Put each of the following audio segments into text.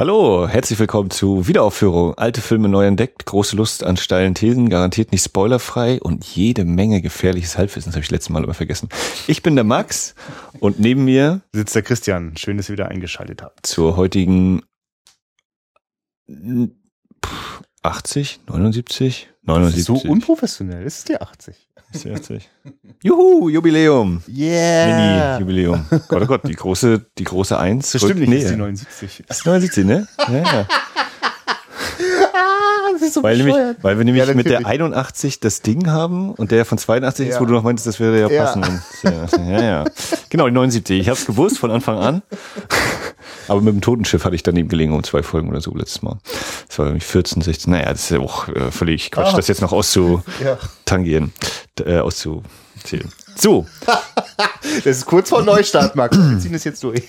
Hallo, herzlich willkommen zu Wiederaufführung. Alte Filme neu entdeckt, große Lust an steilen Thesen, garantiert nicht spoilerfrei und jede Menge gefährliches Halbwissen. Das habe ich letztes Mal aber vergessen. Ich bin der Max und neben mir sitzt der Christian. Schön, dass ihr wieder eingeschaltet habt. Zur heutigen 80, 79, 79. so unprofessionell. Ist es die 80? Ist die 80? Juhu, Jubiläum. Yeah. Mini-Jubiläum. Gott, oh Gott, die große, die große Eins. Das stimmt nicht, das ist die 79. Das ist die 79, ne? Ja, ja. Das ist so weil, nämlich, weil wir nämlich Ja, mit der natürlich. 81 das Ding haben und der von 82 ist, Ja. wo du noch meintest, das würde ja Ja. passen. Und, ja, ja, ja. Genau, die 79. Ich habe es gewusst von Anfang an. Aber mit dem Totenschiff hatte ich daneben gelegen um zwei Folgen oder so letztes Mal. Das war irgendwie 14, 16. Naja, das ist ja auch äh, völlig Quatsch, Ah. das jetzt noch auszutangieren, äh, auszuzählen. So, Das ist kurz vor Neustart, Max. Wir ziehen das jetzt durch.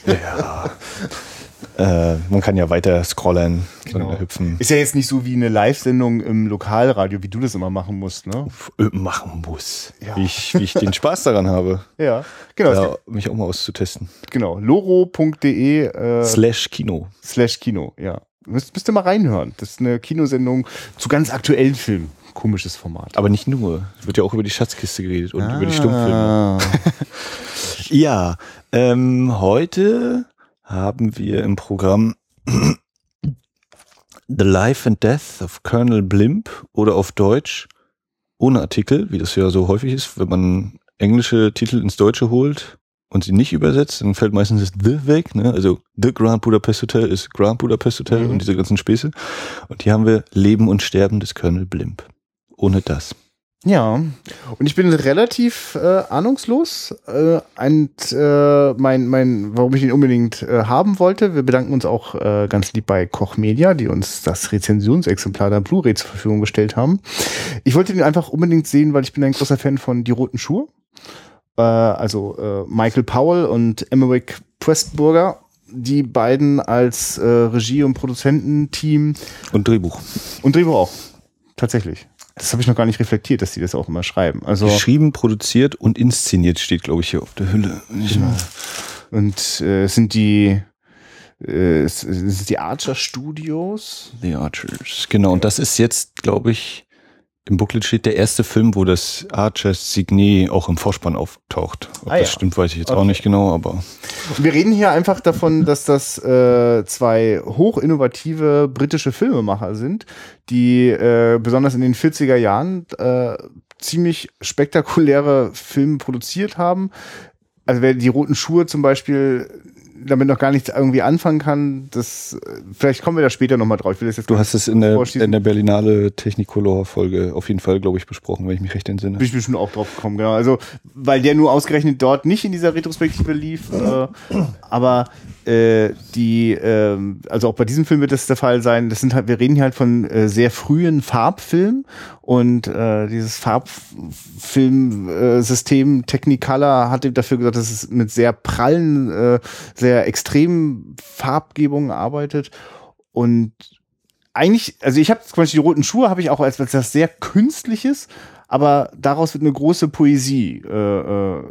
Äh, man kann ja weiter scrollen Genau. und hüpfen. Ist ja jetzt nicht so wie eine Live-Sendung im Lokalradio, wie du das immer machen musst, ne? Äh, machen muss. Ja. Wie, ich, wie ich den Spaß daran habe, Ja. Genau. ja, mich auch mal auszutesten. Genau. loro.de äh, Slash Kino. slash Kino, ja. Müsst, müsst ihr mal reinhören. Das ist eine Kinosendung zu ganz aktuellen Filmen. Komisches Format. Aber nicht nur. Es wird ja auch über die Schatzkiste geredet und über die Ah. Stummfilme. Ja, ähm, heute haben wir im Programm The Life and Death of Colonel Blimp oder auf Deutsch ohne Artikel, wie das ja so häufig ist, wenn man englische Titel ins Deutsche holt und sie nicht übersetzt, dann fällt meistens das The weg, ne? Also The Grand Budapest Hotel ist Grand Budapest Hotel Mhm. und diese ganzen Späße. Und hier haben wir Leben und Sterben des Colonel Blimp. Ohne das. Ja, und ich bin relativ äh, ahnungslos. Äh, und äh, mein, mein, warum ich ihn unbedingt äh, haben wollte, wir bedanken uns auch äh, ganz lieb bei Koch Media, die uns das Rezensionsexemplar der Blu-ray zur Verfügung gestellt haben. Ich wollte den einfach unbedingt sehen, weil ich bin ein großer Fan von Die Roten Schuhe. Äh, also äh, Michael Powell und Emmerich Pressburger. Die beiden als äh, Regie- und Produzententeam Und Drehbuch. und Drehbuch auch. Tatsächlich. Das habe ich noch gar nicht reflektiert, dass die das auch immer schreiben. Also Geschrieben, produziert und inszeniert steht, glaube ich, hier auf der Hülle. und äh, es sind die äh, sind die Archer Studios. The Archers. Genau, und das ist jetzt, glaube ich, im Booklet steht der erste Film, wo das Archers Signet auch im Vorspann auftaucht. Ob Ah, das ja. stimmt, weiß ich jetzt Okay. auch nicht genau, aber wir reden hier einfach davon, dass das äh, zwei hochinnovative britische Filmemacher sind, die äh, besonders in den 40er Jahren äh, ziemlich spektakuläre Filme produziert haben. Also wer die roten Schuhe zum Beispiel damit noch gar nichts irgendwie anfangen kann, das äh, vielleicht kommen wir da später nochmal drauf. Ich will das jetzt du hast es in der, in der Berlinale Technicolor-Folge auf jeden Fall, glaube ich, besprochen, wenn ich mich recht entsinne. Bin ich bestimmt auch drauf gekommen, genau. Also, weil der nur ausgerechnet dort nicht in dieser Retrospektive lief. Äh, aber äh, die, ähm, also auch bei diesem Film wird das der Fall sein. Das sind halt, wir reden hier halt von äh, sehr frühen Farbfilmen und äh, dieses Farbfilmsystem Technicolor hatte dafür gesagt, dass es mit sehr prallen, äh, sehr extremen Farbgebungen arbeitet und eigentlich, also ich habe zum Beispiel die roten Schuhe habe ich auch als etwas sehr Künstliches, aber daraus wird eine große Poesie. Äh, äh,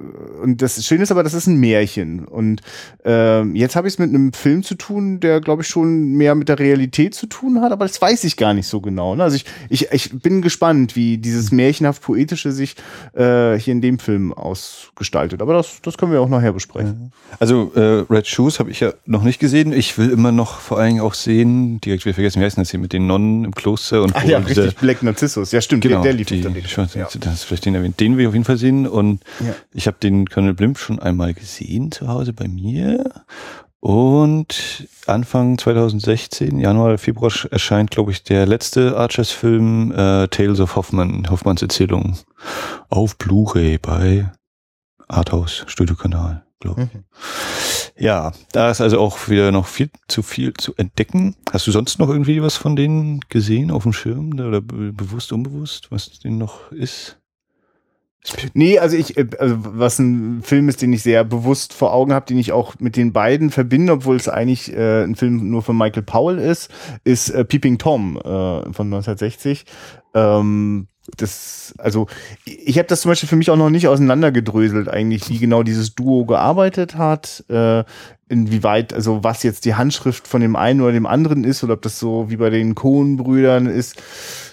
und das Schöne ist aber, das ist ein Märchen. Und ähm, jetzt habe ich es mit einem Film zu tun, der, glaube ich, schon mehr mit der Realität zu tun hat, aber das weiß ich gar nicht so genau. Ne? Also ich, ich, ich bin gespannt, wie dieses märchenhaft Poetische sich äh, hier in dem Film ausgestaltet. Aber das, das können wir auch nachher besprechen. Also äh, Red Shoes habe ich ja noch nicht gesehen. Ich will immer noch vor allen Dingen auch sehen, direkt wieder vergessen, wie heißt das hier mit den Nonnen im Kloster und wo ja, richtig, Black Narcissus. Ja, stimmt, Genau, der, der lief die, dann ja. das vielleicht den erwähnt. Den will ich auf jeden Fall sehen. Und Ja. ich habe den Colonel Blimp schon einmal gesehen zu Hause bei mir. Und Anfang 2016, Januar, Februar sch- erscheint, glaube ich, der letzte Archers-Film äh, Tales of Hoffmann, Hoffmanns Erzählung auf Blu-ray bei Arthouse Studiokanal, glaube ich. Mhm. Ja, da ist also auch wieder noch viel zu viel zu entdecken. Hast du sonst noch irgendwie was von denen gesehen auf dem Schirm oder be bewusst, unbewusst, was denen noch ist? Nee, also ich, äh, also was ein Film ist, den ich sehr bewusst vor Augen habe, den ich auch mit den beiden verbinde, obwohl es eigentlich äh, ein Film nur von Michael Powell ist, ist äh, Peeping Tom äh, von 1960. Ähm, das, also ich habe das zum Beispiel für mich auch noch nicht auseinandergedröselt, eigentlich, wie genau dieses Duo gearbeitet hat, äh, inwieweit, also was jetzt die Handschrift von dem einen oder dem anderen ist, oder ob das so wie bei den Cohen-Brüdern ist.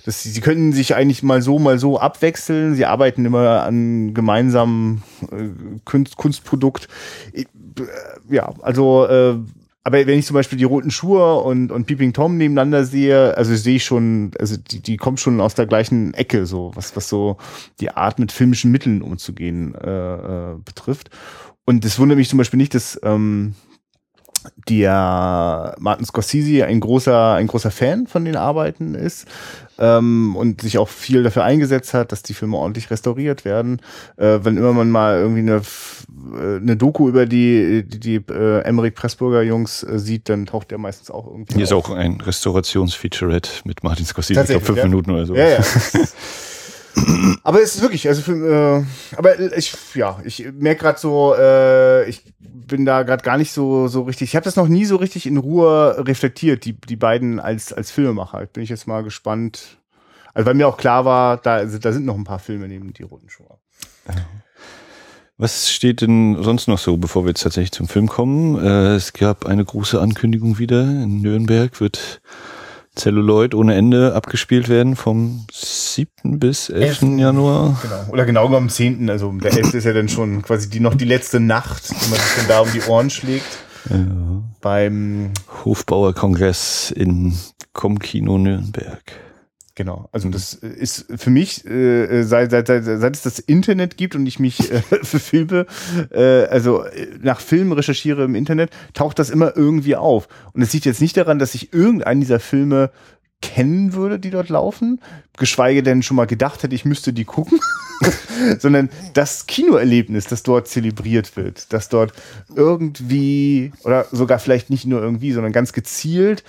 Das, sie können sich eigentlich mal so, mal so abwechseln. Sie arbeiten immer an gemeinsamen äh, Kunst, Kunstprodukt. Ich, äh, ja, also äh, aber wenn ich zum Beispiel die roten Schuhe und, und Peeping Tom nebeneinander sehe, also sehe ich schon, also die, die kommen schon aus der gleichen Ecke, so was, was so die Art mit filmischen Mitteln umzugehen äh, äh, betrifft. Und es wundert mich zum Beispiel nicht, dass ähm, der Martin Scorsese ein großer, ein großer Fan von den Arbeiten ist ähm, und sich auch viel dafür eingesetzt hat, dass die Filme ordentlich restauriert werden. Äh, wenn immer man mal irgendwie eine, äh, eine Doku über die, die, die äh, Emmerich Pressburger Jungs äh, sieht, dann taucht der meistens auch irgendwie. Hier auf. ist auch ein Restaurationsfeaturette mit Martin Scorsese, ich glaube fünf ja? Minuten oder so. Ja, ja. aber es ist wirklich, also für, äh, aber ich, ja, ich merke gerade so, äh, ich bin da gerade gar nicht so so richtig. Ich habe das noch nie so richtig in Ruhe reflektiert, die die beiden als als Filmemacher. Bin ich jetzt mal gespannt. Also weil mir auch klar war, da da sind noch ein paar Filme neben die roten Schuhe. Was steht denn sonst noch so, bevor wir jetzt tatsächlich zum Film kommen? Äh, es gab eine große Ankündigung wieder. In Nürnberg wird Celluloid ohne Ende abgespielt werden vom 7. bis 11. 11. Januar. Genau. Oder genau am 10. Also der 11. ist ja dann schon quasi die, noch die letzte Nacht, wenn man sich dann da um die Ohren schlägt. Ja. Beim Hofbauerkongress in Comkino Nürnberg. Genau, also das ist für mich, äh, seit, seit, seit, seit es das Internet gibt und ich mich äh, für Filme, äh, also nach Filmen recherchiere im Internet, taucht das immer irgendwie auf. Und es liegt jetzt nicht daran, dass ich irgendeinen dieser Filme kennen würde, die dort laufen, geschweige denn schon mal gedacht hätte, ich müsste die gucken, sondern das Kinoerlebnis, das dort zelebriert wird, dass dort irgendwie oder sogar vielleicht nicht nur irgendwie, sondern ganz gezielt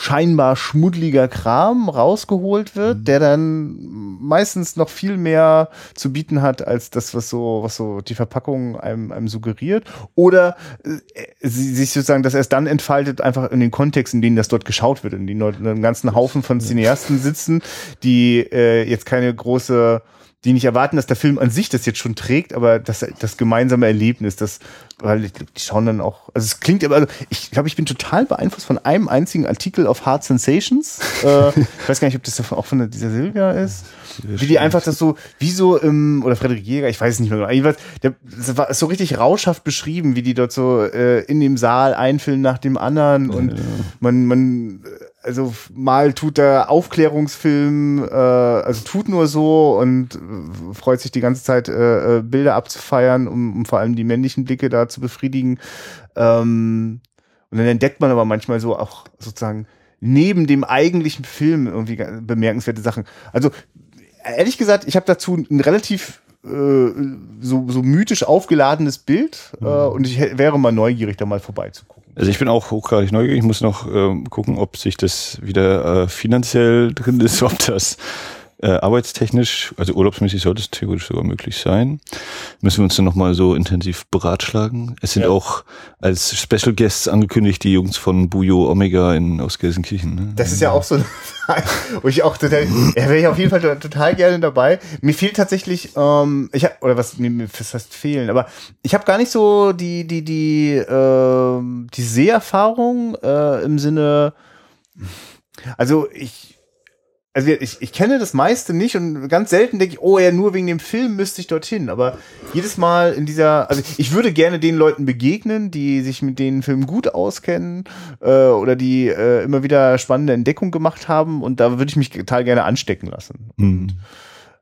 scheinbar schmuddeliger Kram rausgeholt wird, mhm. der dann meistens noch viel mehr zu bieten hat als das, was so, was so die Verpackung einem, einem suggeriert. Oder äh, sie sich sozusagen das erst dann entfaltet, einfach in den Kontext, in denen das dort geschaut wird, in dort einen ganzen Haufen von Cineasten sitzen, die äh, jetzt keine große die nicht erwarten, dass der Film an sich das jetzt schon trägt, aber das, das gemeinsame Erlebnis, das, weil ich, die schauen dann auch, also es klingt aber, also ich glaube, ich bin total beeinflusst von einem einzigen Artikel auf Hard Sensations. äh, ich weiß gar nicht, ob das auch von der, dieser Silvia ist. Wie die einfach das so, wie so im, oder Frederik Jäger, ich weiß es nicht mehr genau. Jedenfalls, der, das war so richtig rauschhaft beschrieben, wie die dort so äh, in dem Saal einfüllen nach dem anderen und ja. man, man, also mal tut der Aufklärungsfilm, äh, also tut nur so und äh, freut sich die ganze Zeit, äh, äh, Bilder abzufeiern, um, um vor allem die männlichen Blicke da zu befriedigen. Ähm, und dann entdeckt man aber manchmal so auch sozusagen neben dem eigentlichen Film irgendwie bemerkenswerte Sachen. Also ehrlich gesagt, ich habe dazu ein relativ so, so mythisch aufgeladenes Bild äh, mhm. und ich wäre mal neugierig, da mal vorbeizugucken. Also ich bin auch hochgradig neugierig. Ich muss noch äh, gucken, ob sich das wieder äh, finanziell drin ist, ob das äh, arbeitstechnisch, also urlaubsmäßig sollte es theoretisch sogar möglich sein. Müssen wir uns dann nochmal so intensiv beratschlagen. Es sind ja. auch als Special Guests angekündigt die Jungs von Bujo Omega in, aus Gelsenkirchen. Ne? Das ist ja auch so eine wo ich auch total, ja, wäre ich auf jeden Fall total gerne dabei. Mir fehlt tatsächlich, ähm, ich hab, oder was, mir fast fehlen, aber ich habe gar nicht so die, die, die, äh, die Seherfahrung äh, im Sinne, also ich, also ich, ich kenne das meiste nicht und ganz selten denke ich, oh ja, nur wegen dem Film müsste ich dorthin. Aber jedes Mal in dieser, also ich würde gerne den Leuten begegnen, die sich mit den Filmen gut auskennen äh, oder die äh, immer wieder spannende Entdeckungen gemacht haben und da würde ich mich total gerne anstecken lassen. Mhm.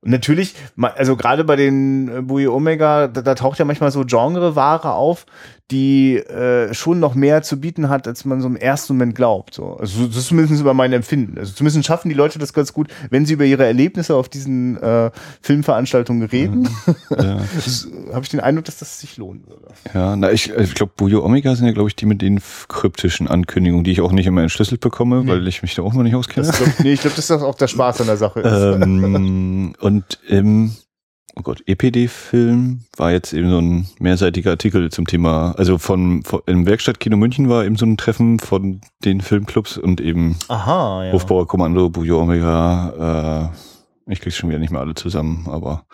Und natürlich, also gerade bei den äh, Bui Omega, da, da, taucht ja manchmal so Genreware auf, die äh, schon noch mehr zu bieten hat, als man so im ersten Moment glaubt. So. Also das ist zumindest über mein Empfinden. Also zumindest schaffen die Leute das ganz gut, wenn sie über ihre Erlebnisse auf diesen äh, Filmveranstaltungen reden. Ja. Habe ich den Eindruck, dass das sich lohnen würde. Ja, na ich, ich glaube, Bujo Omega sind ja, glaube ich, die mit den kryptischen Ankündigungen, die ich auch nicht immer entschlüsselt bekomme, nee. weil ich mich da auch mal nicht auskenne. Glaub, nee, ich glaube, das ist auch der Spaß an der Sache. ähm, und im oh Gott, EPD-Film war jetzt eben so ein mehrseitiger Artikel zum Thema, also von, von im Werkstattkino München war eben so ein Treffen von den Filmclubs und eben Aha, ja. Hofbauer Kommando, Bujo Omega, Ich krieg's schon wieder nicht mehr alle zusammen, aber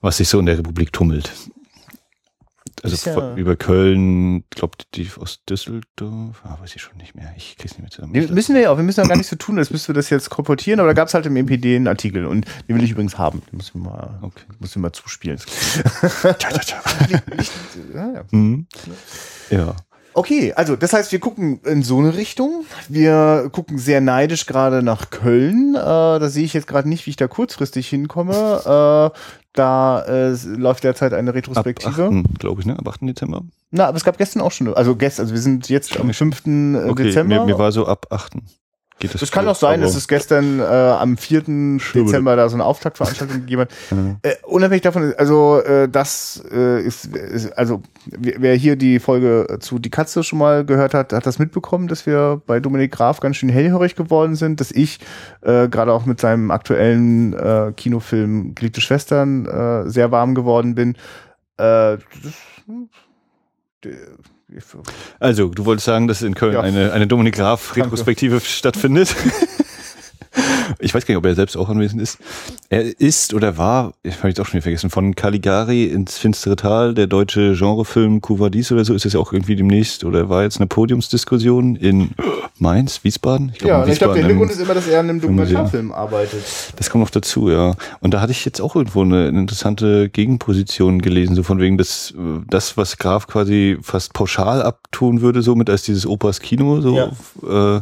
was sich so in der Republik tummelt. Also ja- über Köln, glaubt die aus Düsseldorf, ah, weiß ich schon nicht mehr. Ich krieg's nicht mehr zusammen. Nee, müssen wir ja auch, wir müssen ja gar nicht so tun, als müssten wir das jetzt kolportieren, aber da gab es halt im MPD einen Artikel und den will ich übrigens haben. Den müssen wir mal, Okay. müssen wir mal zuspielen. Tja, tja, tja. Ja, ja. Mhm. Ja. Okay, also das heißt, wir gucken in so eine Richtung. Wir gucken sehr neidisch gerade nach Köln. Äh, da sehe ich jetzt gerade nicht, wie ich da kurzfristig hinkomme. Äh, da äh, läuft derzeit eine Retrospektive. 8. glaube ich, ne? Ab 8. Dezember. Na, aber es gab gestern auch schon, also gestern, also wir sind jetzt am 5. Okay, Dezember. Mir, mir war so ab 8. Geht das das kann auch sein, dass es gestern äh, am 4. Schön. Dezember da so eine Auftaktveranstaltung gegeben hat. Ja. Äh, unabhängig davon, also äh, das äh, ist, ist, also wer hier die Folge zu Die Katze schon mal gehört hat, hat das mitbekommen, dass wir bei Dominik Graf ganz schön hellhörig geworden sind, dass ich äh, gerade auch mit seinem aktuellen äh, Kinofilm Geliebte Schwestern äh, sehr warm geworden bin. Äh, das, hm, Also, du wolltest sagen, dass in Köln Ja. eine, eine Dominik Graf Retrospektive stattfindet. ich weiß gar nicht, ob er selbst auch anwesend ist. Er ist oder war, ich habe jetzt auch schon wieder vergessen, von Caligari ins finstere Tal, der deutsche Genrefilm Cuvadis oder so, ist das ja auch irgendwie demnächst oder war jetzt eine Podiumsdiskussion in Mainz, Wiesbaden? Ich Ja, in und ich glaube, der Wiesbaden Hintergrund ist immer, dass er an einem. Dokumentarfilm arbeitet. Das kommt noch dazu, ja. Und da hatte ich jetzt auch irgendwo eine, eine interessante Gegenposition gelesen, so von wegen, dass äh, das, was Graf quasi fast pauschal abtun würde, so mit als dieses Opas Kino, so, äh,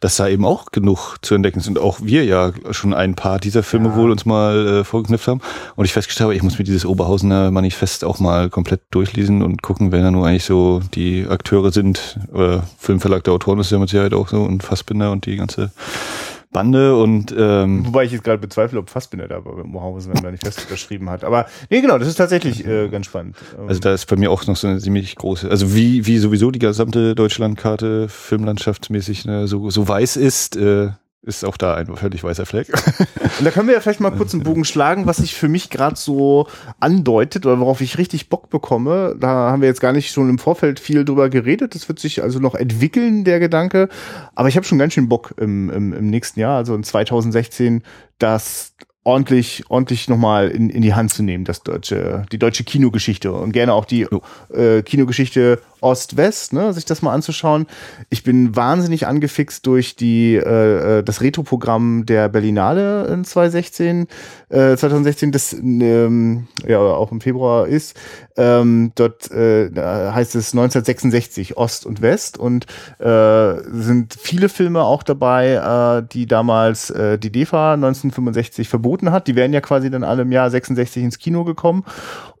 dass da eben auch genug zu entdecken ist. Und auch wir ja schon ein paar dieser Filme Ja. wohl uns mal äh, vorgeknüpft haben. Und ich festgestellt habe, ich muss mir dieses Oberhausener Manifest auch mal komplett durchlesen und gucken, wer da nur eigentlich so die Akteure sind. Oder Filmverlag der Autoren ist ja mit Sicherheit auch so und Fassbinder und die ganze Bande und ähm, Wobei ich jetzt gerade bezweifle, ob Fassbinder da bei Mohausen ein Manifest unterschrieben hat. Aber nee, genau, das ist tatsächlich äh, ganz spannend. Also da ist bei mir auch noch so eine ziemlich große, also wie, wie sowieso die gesamte Deutschlandkarte filmlandschaftsmäßig ne, so, so weiß ist, äh, ist auch da ein völlig weißer Fleck. Und da können wir ja vielleicht mal kurz einen Bogen schlagen, was sich für mich gerade so andeutet oder worauf ich richtig Bock bekomme. Da haben wir jetzt gar nicht schon im Vorfeld viel drüber geredet. Das wird sich also noch entwickeln, der Gedanke. Aber ich habe schon ganz schön Bock im, im, im nächsten Jahr, also in 2016, das ordentlich, ordentlich nochmal in, in die Hand zu nehmen, das deutsche, die deutsche Kinogeschichte und gerne auch die äh, Kinogeschichte Ost-West, ne, sich das mal anzuschauen. Ich bin wahnsinnig angefixt durch die äh, äh, das Retro-Programm der Berlinale in 2016, äh, 2016, das ähm, ja auch im Februar ist. Ähm, dort äh, heißt es 1966 Ost und West und äh, sind viele Filme auch dabei, äh, die damals äh, die DEFA 1965 verboten hat. Die wären ja quasi dann alle im Jahr 66 ins Kino gekommen.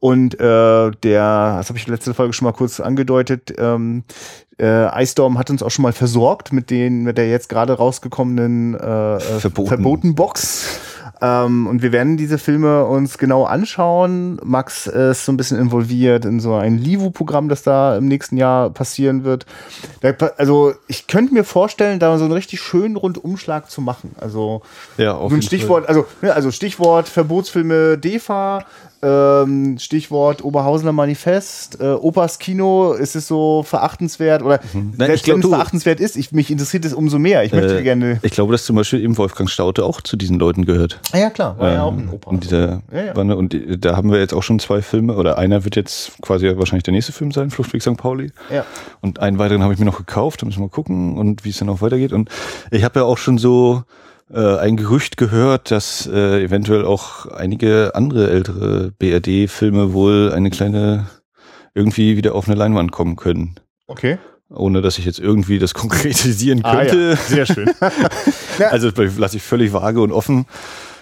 Und äh, der, das habe ich letzte Folge schon mal kurz angedeutet, ähm, äh, Ice Storm hat uns auch schon mal versorgt mit den, mit der jetzt gerade rausgekommenen äh, äh, Verboten. Verboten-Box. Ähm, und wir werden diese Filme uns genau anschauen. Max ist so ein bisschen involviert in so ein Livu-Programm, das da im nächsten Jahr passieren wird. Also ich könnte mir vorstellen, da so einen richtig schönen Rundumschlag zu machen. Also ja, auf so ein Stichwort, also, ne, also Stichwort Verbotsfilme DEFA, ähm, Stichwort Oberhausener Manifest, äh, Opas Kino, ist es so verachtenswert oder Mhm. Nein, selbst ich glaub, wenn es verachtenswert ist, ich, mich interessiert es umso mehr. Ich möchte Äh, gerne. Ich glaube, dass zum Beispiel eben Wolfgang Staute auch zu diesen Leuten gehört. Ah, ja, klar, war ja auch ein Ähm, Opa. in dieser Ja, ja. Bande. Und da haben wir jetzt auch schon zwei Filme, oder einer wird jetzt quasi wahrscheinlich der nächste Film sein, Fluchtweg St. Pauli. Ja. Und einen weiteren habe ich mir noch gekauft, da müssen wir mal gucken und wie es dann auch weitergeht. Und ich habe ja auch schon so äh, ein Gerücht gehört, dass äh, eventuell auch einige andere ältere BRD-Filme wohl eine kleine irgendwie wieder auf eine Leinwand kommen können. Okay. Ohne dass ich jetzt irgendwie das konkretisieren Ah, könnte. ja. Sehr schön. Also das lasse ich völlig vage und offen.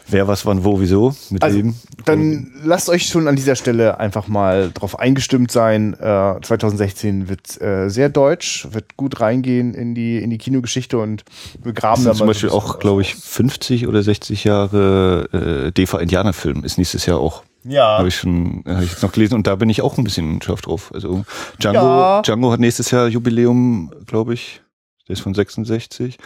Wer was wann wo wieso mit Also, wem. Dann lasst euch schon an dieser Stelle einfach mal drauf eingestimmt sein. Äh, 2016 wird äh, sehr deutsch, wird gut reingehen in die, in die Kinogeschichte und wir graben Das da zum Beispiel so auch, glaube ich, 50 oder 60 Jahre äh, DEFA-Indianerfilm ist nächstes Jahr auch. Ja. Habe ich schon, habe ich jetzt noch gelesen und da bin ich auch ein bisschen scharf drauf. Also Django, Ja. Django hat nächstes Jahr Jubiläum, glaube ich. Der ist von 66.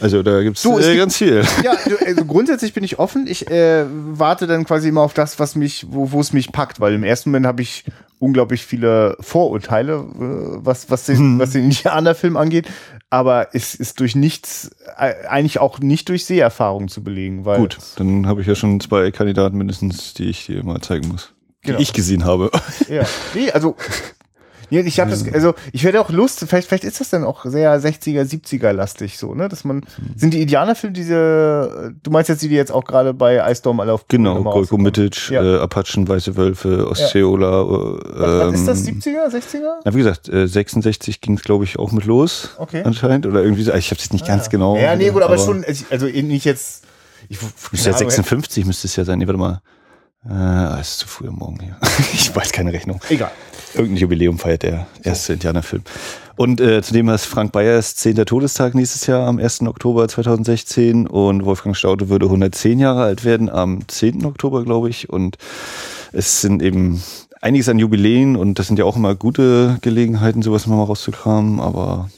Also da gibt's Du, es äh, gibt- ganz viel. Ja, du, also grundsätzlich bin ich offen. Ich äh, warte dann quasi immer auf das, was mich, wo, es mich packt, weil im ersten Moment habe ich unglaublich viele Vorurteile, äh, was, was, den, was den Indianerfilm angeht. Aber es ist durch nichts, äh, eigentlich auch nicht durch Seherfahrung zu belegen, weil Gut, dann habe ich ja schon zwei Kandidaten mindestens, die ich dir mal zeigen muss. Die Genau. ich gesehen habe. Ja. Nee, also. Ja, ich habe das, also ich hätte auch Lust, vielleicht, vielleicht ist das dann auch sehr 60er, 70er lastig so, ne? Dass man. Sind die Indianerfilme diese, du meinst jetzt die, die jetzt auch gerade bei Ice Storm alle auf Genau, Golko? Mitic, Ja. äh, Apachen, Weiße Wölfe, Ostseola. Äh, Was ist das, ähm, 70er, 60er? Na, wie gesagt, äh, 66 ging es, glaube ich, auch mit los. Okay. Anscheinend. Oder irgendwie so. Ich habe es nicht ganz genau. Ja, nee, gut, aber, schon, also eben nicht jetzt. Ich, Müsste ja keine Ahnung, 56 müsste es ja sein. Nee, warte mal. Äh, es ist zu früh am Morgen hier. ich weiß keine Rechnung. Egal. Irgendein Jubiläum feiert der erste Indianerfilm. Und äh, zudem ist Frank Bayers 10. Todestag nächstes Jahr am 1. Oktober 2016 und Wolfgang Staude würde 110 Jahre alt werden am 10. Oktober, glaube ich. Und es sind eben einiges an Jubiläen und das sind ja auch immer gute Gelegenheiten, sowas mal rauszukramen, aber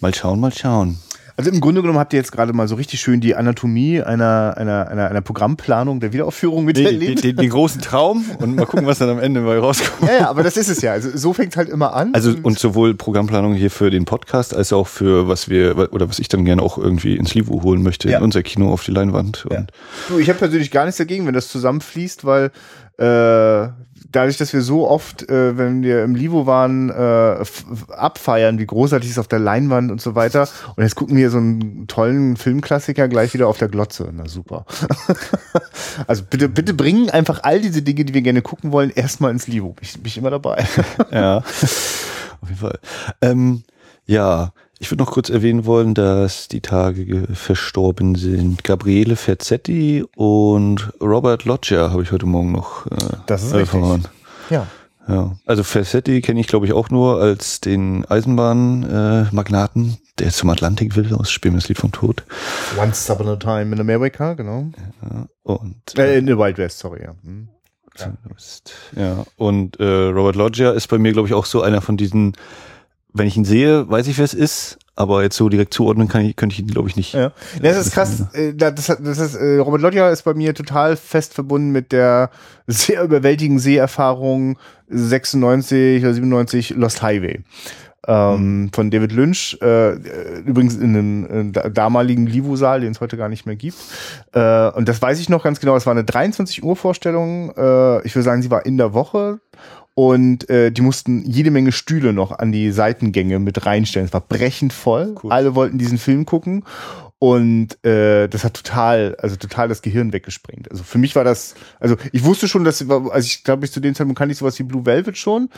mal schauen, mal schauen. Also im Grunde genommen habt ihr jetzt gerade mal so richtig schön die Anatomie einer, einer, einer, einer Programmplanung der Wiederaufführung Den, den, miterlebt. den, den großen Traum und mal gucken, was dann am Ende bei rauskommt. Ja, ja, aber das ist es ja. Also so fängt halt immer an. Also und sowohl Programmplanung hier für den Podcast als auch für was wir oder was ich dann gerne auch irgendwie ins Livo holen möchte Ja. in unser Kino auf die Leinwand. Ja. Du, ich habe persönlich gar nichts dagegen, wenn das zusammenfließt, weil äh, dadurch, dass wir so oft, äh, wenn wir im Livo waren, äh, abfeiern, wie großartig es ist auf der Leinwand und so weiter. Und jetzt gucken wir so einen tollen Filmklassiker gleich wieder auf der Glotze. Na super. also bitte, bitte bringen einfach all diese Dinge, die wir gerne gucken wollen, erstmal ins Livo. Bin ich, bin immer dabei. ja, auf jeden Fall. Ähm, ja, ich würde noch kurz erwähnen wollen, dass die Tage ge- verstorben sind Gabriele Ferzetti und Robert Loggia, habe ich heute Morgen noch äh, Das ist richtig. erfahren. ja. Ja, also Ferzetti kenne ich glaube ich auch nur als den Eisenbahnmagnaten, äh, der zum Atlantik will, aus Spielen das Lied vom Tod. Once upon a time in America, genau. Ja, und Äh, in the Wild West, sorry, ja. Hm. Zumindest. Ja, und äh, Robert Loggia ist bei mir, glaube ich, auch so einer von diesen, wenn ich ihn sehe, weiß ich, wer es ist, aber jetzt so direkt zuordnen kann ich, könnte ich ihn, glaube ich, nicht. Ja. Das ist krass. äh, Das, das ist, äh, Robert Loggia ist bei mir total fest verbunden mit der sehr überwältigenden Seherfahrung 96 oder 97 Lost Highway. Ähm, Von David Lynch, äh, übrigens in einem äh, da- damaligen Livo-Saal, den es heute gar nicht mehr gibt. Äh, und das weiß ich noch ganz genau. Es war eine 23 Uhr Vorstellung. Äh, ich würde sagen, sie war in der Woche. Und äh, die mussten jede Menge Stühle noch an die Seitengänge mit reinstellen. Es war brechend voll. Cool. Alle wollten diesen Film gucken. Und äh, das hat total, also total das Gehirn weggesprengt. Also für mich war das, also ich wusste schon, dass, also ich glaube, ich zu dem Zeitpunkt kannte ich sowas wie Blue Velvet schon,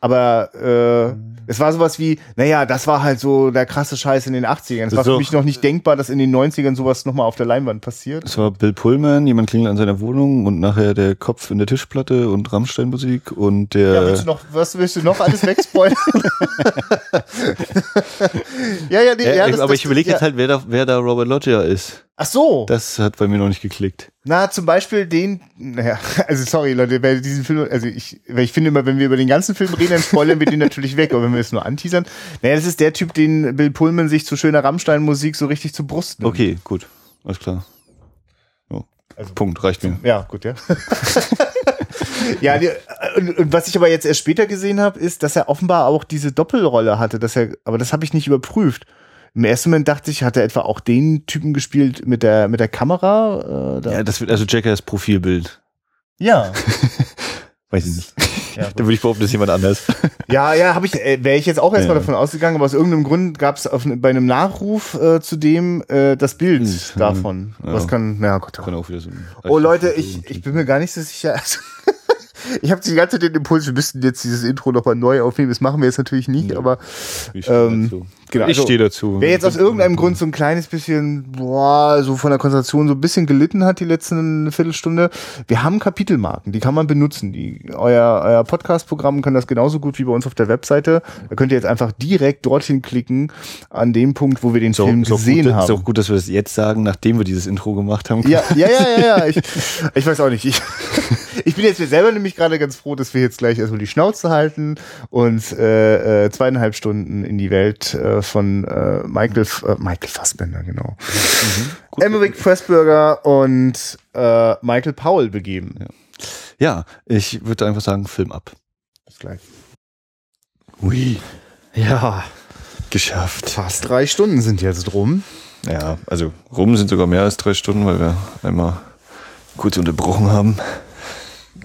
aber äh, es war sowas wie, naja, das war halt so der krasse Scheiß in den 80ern. Es war So. für mich noch nicht denkbar, dass in den 90ern sowas nochmal auf der Leinwand passiert. Es war Bill Pullman, jemand klingelt an seiner Wohnung und nachher der Kopf in der Tischplatte und Rammstein-Musik und der. Ja, willst du noch, was willst du noch alles wegspoilern? ja, ja, nee, Ja, ja, das, aber das, ich überlege ja. jetzt halt, wer da, wer da Robert Loggia ist. Ach so. Das hat bei mir noch nicht geklickt. Na, zum Beispiel den, naja, also sorry Leute, wer diesen Film, also ich, weil ich finde immer, wenn wir über den ganzen Film reden, dann spoilern wir den natürlich weg, aber wenn wir es nur anteasern, naja, das ist der Typ, den Bill Pullman sich zu schöner Rammstein-Musik so richtig zu Brust nimmt. Okay, gut. Alles klar. So. Also- Punkt, reicht mir. Ja, gut, ja. ja, die, und, und was ich aber jetzt erst später gesehen habe, ist, dass er offenbar auch diese Doppelrolle hatte, dass er, aber das habe ich nicht überprüft. Im ersten Moment dachte ich, hat er etwa auch den Typen gespielt mit der, mit der Kamera? Äh, da? Ja, das wird also Jackers Profilbild. ja. Weiß ich nicht. Ja, da würde ich behaupten, das ist jemand anders. Ja, ja, habe ich, äh, wäre ich jetzt auch erstmal Ja. davon ausgegangen, aber aus irgendeinem Grund gab es bei einem Nachruf äh, zu dem äh, das Bild ja. davon. Ja. Was kann, na Gott. Kann auch wieder so Oh Leute, ich, ich bin mir gar nicht so sicher. ich habe die ganze Zeit den Impuls, wir müssten jetzt dieses Intro nochmal neu aufnehmen. Das machen wir jetzt natürlich nicht, Ja. aber ähm, dazu. Genau, ich also, stehe dazu. wer jetzt aus irgendeinem Grund so ein kleines bisschen, boah, so von der Konzentration so ein bisschen gelitten hat die letzten Viertelstunde, wir haben Kapitelmarken, die kann man benutzen. Die, euer euer Podcast-Programm kann das genauso gut wie bei uns auf der Webseite. Da könnt ihr jetzt einfach direkt dorthin klicken, an dem Punkt, wo wir den so, Film auch gesehen gut, haben. Ist auch gut, dass wir das jetzt sagen, nachdem wir dieses Intro gemacht haben. Ja, ja, ja, ja, ja. Ich, ich weiß auch nicht. Ich, ich bin jetzt mir selber nämlich gerade ganz froh, dass wir jetzt gleich erstmal die Schnauze halten und äh, äh, zweieinhalb Stunden in die Welt äh, äh, von äh, Michael, äh, Michael Fassbender, genau. Mhm. Emmerich Pressburger und äh, Michael Powell begeben. Ja. ja, ich würde einfach sagen, Film ab. Bis gleich. Ui. Ja. Geschafft. Fast drei Stunden sind jetzt rum. Ja, also rum sind sogar mehr als drei Stunden, weil wir einmal kurz unterbrochen haben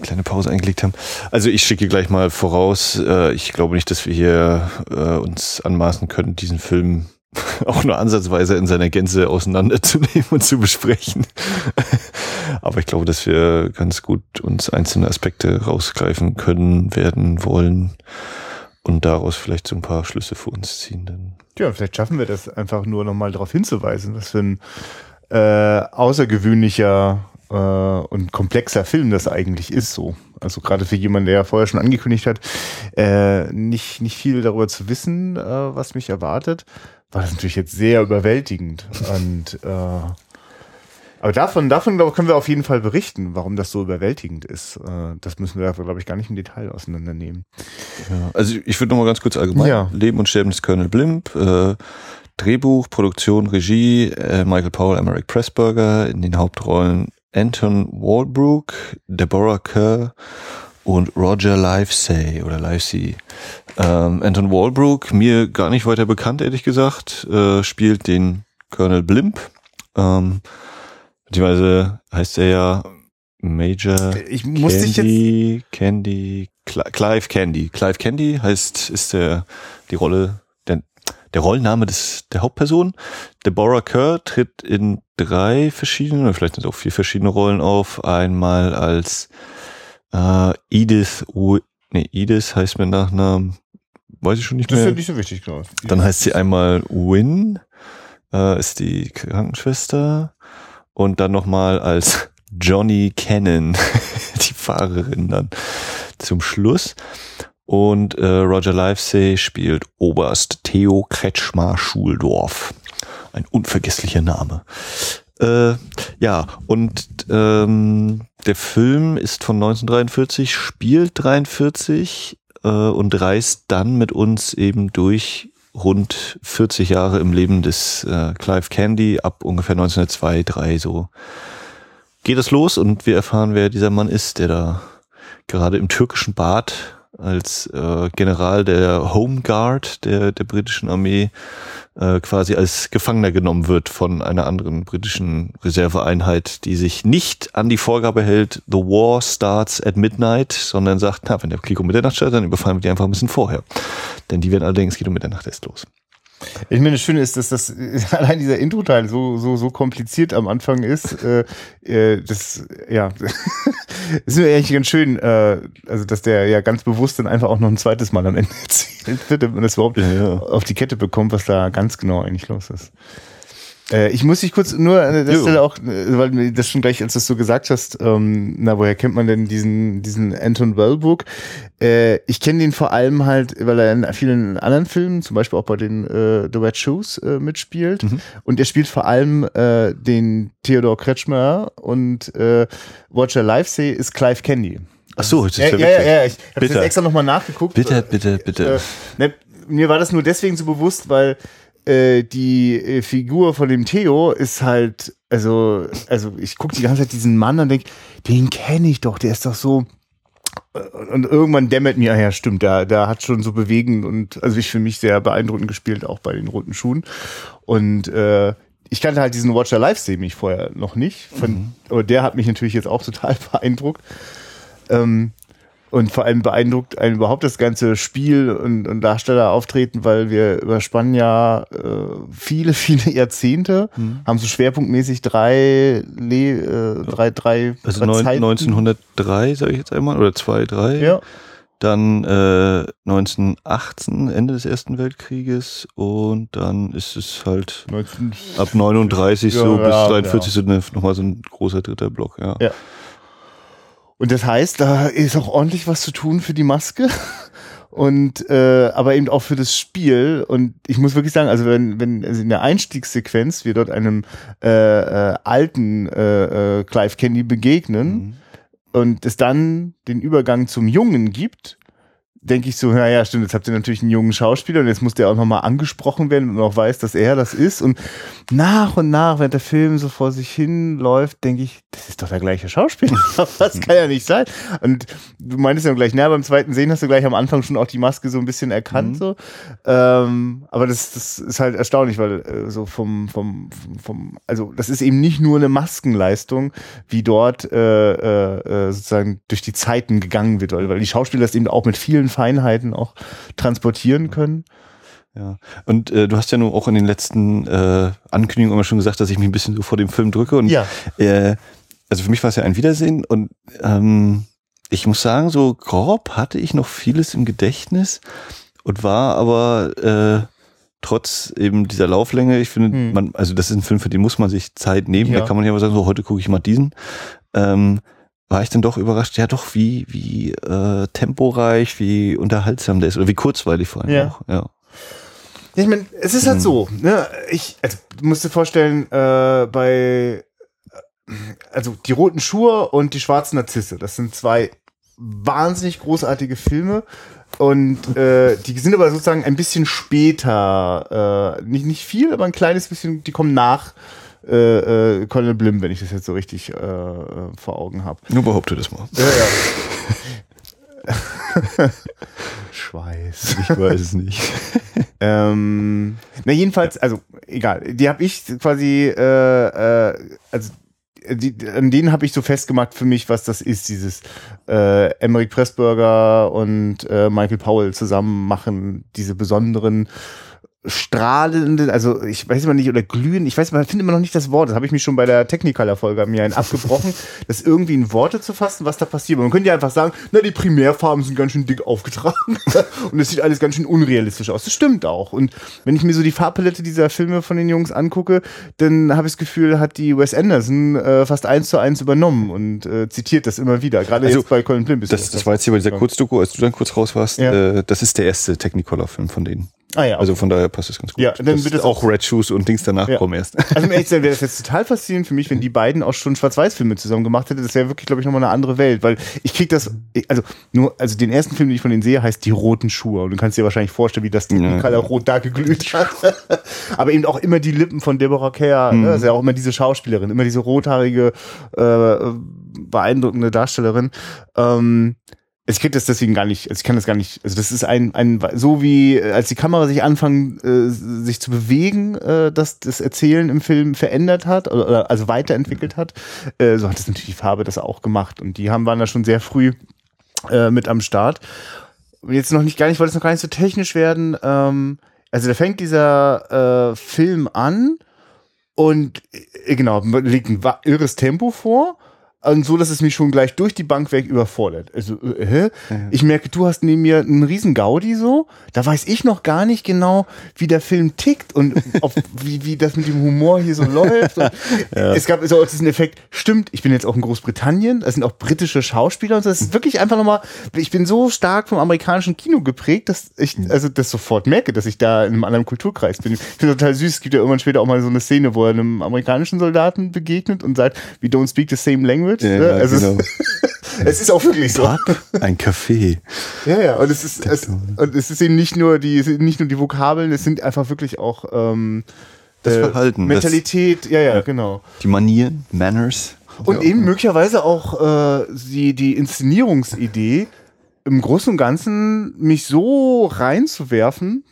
kleine Pause eingelegt haben. Also ich schicke gleich mal voraus, äh, ich glaube nicht, dass wir hier äh, uns anmaßen können, diesen Film auch nur ansatzweise in seiner Gänze auseinanderzunehmen und zu besprechen. Aber ich glaube, dass wir ganz gut uns einzelne Aspekte rausgreifen können, werden, wollen und daraus vielleicht so ein paar Schlüsse für uns ziehen. Dann. Ja, vielleicht schaffen wir das einfach nur nochmal darauf hinzuweisen, was für ein äh, außergewöhnlicher äh, und komplexer Film das eigentlich ist so. Also gerade für jemanden, der ja vorher schon angekündigt hat, äh, nicht, nicht viel darüber zu wissen, äh, was mich erwartet, war das natürlich jetzt sehr überwältigend. Und äh, aber davon, davon glaube können wir auf jeden Fall berichten, warum das so überwältigend ist. Äh, das müssen wir, glaube ich, gar nicht im Detail auseinandernehmen. Ja, also ich würde noch mal ganz kurz allgemein. Ja. Leben und Sterben des Colonel Blimp. Äh, Drehbuch, Produktion, Regie, äh, Michael Powell, Emmerich Pressburger, in den Hauptrollen Anton Walbrook, Deborah Kerr und Roger Livesey oder Livesey. Ähm, Anton Walbrook, mir gar nicht weiter bekannt, ehrlich gesagt, äh, spielt den Colonel Blimp. Ähm, beziehungsweise heißt er ja Major ich muss Candy, jetzt Candy, Clive Candy. Clive Candy heißt, ist der, die Rolle der Rollenname des, der Hauptperson. Deborah Kerr tritt in drei verschiedene, oder vielleicht sind es auch vier verschiedene Rollen auf. Einmal als äh, Edith, nee, Edith heißt mein Nachnamen, weiß ich schon nicht das mehr. Das ist ja nicht so wichtig, glaube ich. Dann heißt sie einmal Win, äh, ist die Krankenschwester. Und dann nochmal als Johnny Cannon, die Fahrerin dann zum Schluss. Und äh, Roger Livesey spielt Oberst Theo Kretschmar Schuldorf. Ein unvergesslicher Name. Äh, ja, und ähm, der Film ist von 1943, spielt 43 äh, und reist dann mit uns eben durch rund 40 Jahre im Leben des äh, Clive Candy ab ungefähr 1902, 3 so. Geht es los und wir erfahren, wer dieser Mann ist, der da gerade im türkischen Bad als äh, General der Home Guard der, der britischen Armee äh, quasi als Gefangener genommen wird von einer anderen britischen Reserveeinheit, die sich nicht an die Vorgabe hält, the war starts at midnight, sondern sagt, na, wenn der Krieg um Mitternacht startet, dann überfallen wir die einfach ein bisschen vorher. Denn die werden allerdings, geht um Mitternacht erst los. Ich meine, das Schöne ist, dass das allein dieser Intro-Teil so, so, so kompliziert am Anfang ist. Äh, äh, das, ja, ist mir eigentlich ganz schön, äh, also dass der ja ganz bewusst dann einfach auch noch ein zweites Mal am Ende erzählt wird, damit man das überhaupt ja, ja. auf die Kette bekommt, was da ganz genau eigentlich los ist. Äh, ich muss dich kurz nur an der Stelle auch, äh, weil mir das schon gleich, als du das so gesagt hast, ähm, na, woher kennt man denn diesen, diesen Anton Wellbrook? Äh, ich kenne den vor allem halt, weil er in vielen anderen Filmen, zum Beispiel auch bei den äh, The Red Shoes äh, mitspielt. Mhm. Und er spielt vor allem äh, den Theodor Kretschmer und äh, Roger Livesey ist Clive Candy. Ach so, das ist ja, ja, ja, ja, ich habe das extra nochmal nachgeguckt. Bitte, bitte, bitte. Äh, ne, mir war das nur deswegen so bewusst, weil äh, die äh, Figur von dem Theo ist halt, also, also ich gucke die ganze Zeit diesen Mann und denke, den kenne ich doch, der ist doch so. Und irgendwann dämmert mir, ja, stimmt, der, der hat schon so bewegend und also ich für mich sehr beeindruckend gespielt, auch bei den roten Schuhen. Und äh, ich kannte halt diesen Watcher Live mich vorher noch nicht. Von, mhm. Aber der hat mich natürlich jetzt auch total beeindruckt. Ähm, und vor allem beeindruckt einen überhaupt das ganze Spiel und, und Darsteller auftreten, weil wir überspannen ja äh, viele, viele Jahrzehnte, mhm. haben so schwerpunktmäßig drei, Le äh, drei, drei, also drei 1903, sage ich jetzt einmal, oder zwei, drei. Ja. Dann äh, 1918, Ende des Ersten Weltkrieges und dann ist es halt 19, ab 39 ja, so bis ja, 43 ja. so nochmal so ein großer dritter Block, ja. ja. Und das heißt, da ist auch ordentlich was zu tun für die Maske. Und äh, aber eben auch für das Spiel. Und ich muss wirklich sagen, also wenn, wenn also in der Einstiegssequenz wir dort einem äh, äh, alten äh, äh, Clive Candy begegnen mhm. und es dann den Übergang zum Jungen gibt, denke ich so, naja, stimmt, jetzt habt ihr natürlich einen jungen Schauspieler und jetzt muss der auch nochmal angesprochen werden und auch weiß, dass er das ist. Und nach und nach, während der Film so vor sich hin läuft, denke ich, das ist doch der gleiche Schauspieler. das kann ja nicht sein. Und du meintest ja gleich, na, beim zweiten Sehen hast du gleich am Anfang schon auch die Maske so ein bisschen erkannt. Mhm. So. Ähm, aber das, das ist halt erstaunlich, weil äh, so vom, vom, vom, also das ist eben nicht nur eine Maskenleistung, wie dort äh, äh, äh sozusagen durch die Zeiten gegangen wird, weil die Schauspieler das eben auch mit vielen Feinheiten auch transportieren können. Ja, und äh, du hast ja nur auch in den letzten äh, Ankündigungen immer schon gesagt, dass ich mich ein bisschen so vor dem Film drücke. Und ja. äh, also für mich war es ja ein Wiedersehen und ähm, ich muss sagen, so grob hatte ich noch vieles im Gedächtnis und war aber äh, trotz eben dieser Lauflänge, ich finde, hm. man, also das ist ein Film, für den muss man sich Zeit nehmen. Ja. Da kann man ja aber sagen, so heute gucke ich mal diesen. Ähm, war ich dann doch überrascht, ja doch, wie, wie äh, temporeich, wie unterhaltsam der ist oder wie kurzweilig vor allem ja. auch. Ja. Ich meine, es ist halt mhm. so, ne? Ich, also, du musst dir vorstellen, äh, bei äh, also die roten Schuhe und die schwarzen Narzisse, das sind zwei wahnsinnig großartige Filme. Und äh, die sind aber sozusagen ein bisschen später, äh, nicht, nicht viel, aber ein kleines bisschen, die kommen nach äh, äh, Colonel Blim, wenn ich das jetzt so richtig äh, vor Augen habe. Nur behaupte das mal. Ja, ja. Schweiß. Ich weiß es nicht. ähm, na jedenfalls, also egal. Die habe ich quasi, äh, äh, also die, an denen habe ich so festgemacht für mich, was das ist, dieses äh, Emmerich Pressburger und äh, Michael Powell zusammen machen diese besonderen strahlenden, also ich weiß immer nicht, oder glühen, ich weiß, man findet immer noch nicht das Wort, das habe ich mich schon bei der Technicolor-Folge mir einen abgebrochen, das irgendwie in Worte zu fassen, was da passiert. Man könnte ja einfach sagen, na, die Primärfarben sind ganz schön dick aufgetragen und es sieht alles ganz schön unrealistisch aus. Das stimmt auch. Und wenn ich mir so die Farbpalette dieser Filme von den Jungs angucke, dann habe ich das Gefühl, hat die Wes Anderson äh, fast eins zu eins übernommen und äh, zitiert das immer wieder, gerade also, jetzt bei Colin Blim. Das, das, das war jetzt hier bei dieser Kurzdoku, als du dann kurz raus warst, ja. äh, das ist der erste Technicolor-Film von denen. Ah, ja, okay. Also von daher passt es ganz gut. Ja, dann das wird es auch Red Shoes und Dings danach ja. kommen erst. Also zu sein, wäre das jetzt total faszinierend für mich, wenn die beiden auch schon Schwarz-Weiß-Filme zusammen gemacht hätten. Das wäre wirklich, glaube ich, nochmal eine andere Welt, weil ich krieg das, also nur, also den ersten Film, den ich von denen sehe, heißt Die roten Schuhe. Und du kannst dir wahrscheinlich vorstellen, wie das die ja. Color Rot da geglüht hat. Aber eben auch immer die Lippen von Deborah Kerr, mhm. ne? das ist ja auch immer diese Schauspielerin, immer diese rothaarige, äh, beeindruckende Darstellerin. Ähm, ich krieg das deswegen gar nicht, also ich kann das gar nicht, also das ist ein, ein so wie als die Kamera sich anfangen, äh, sich zu bewegen, äh, dass das Erzählen im Film verändert hat, oder, also weiterentwickelt hat, äh, so hat es natürlich die Farbe das auch gemacht. Und die haben waren da schon sehr früh äh, mit am Start. Jetzt noch nicht gar nicht, wollte es noch gar nicht so technisch werden. Ähm, also da fängt dieser äh, Film an und äh, genau, legt ein irres Tempo vor und so, dass es mich schon gleich durch die Bank weg überfordert. Also, äh. Ich merke, du hast neben mir einen riesen Gaudi so. Da weiß ich noch gar nicht genau, wie der Film tickt und auf, wie, wie das mit dem Humor hier so läuft. Ja. Es gab so diesen Effekt, stimmt, ich bin jetzt auch in Großbritannien, das sind auch britische Schauspieler und so. das ist wirklich einfach nochmal, ich bin so stark vom amerikanischen Kino geprägt, dass ich mhm. also das sofort merke, dass ich da in einem anderen Kulturkreis bin. Ich finde total süß, es gibt ja irgendwann später auch mal so eine Szene, wo er einem amerikanischen Soldaten begegnet und sagt, we don't speak the same language wird. Ja, ne? also genau. es, ist auch wirklich so. Ein Café. Ja, ja. Und es ist, es, und es ist eben nicht nur die, nicht nur die Vokabeln, es sind einfach wirklich auch ähm, das äh, Verhalten. Mentalität, das, ja, ja, genau. Die Manieren, Manners. Und ja. eben möglicherweise auch äh, die, die Inszenierungsidee, im Großen und Ganzen mich so reinzuwerfen,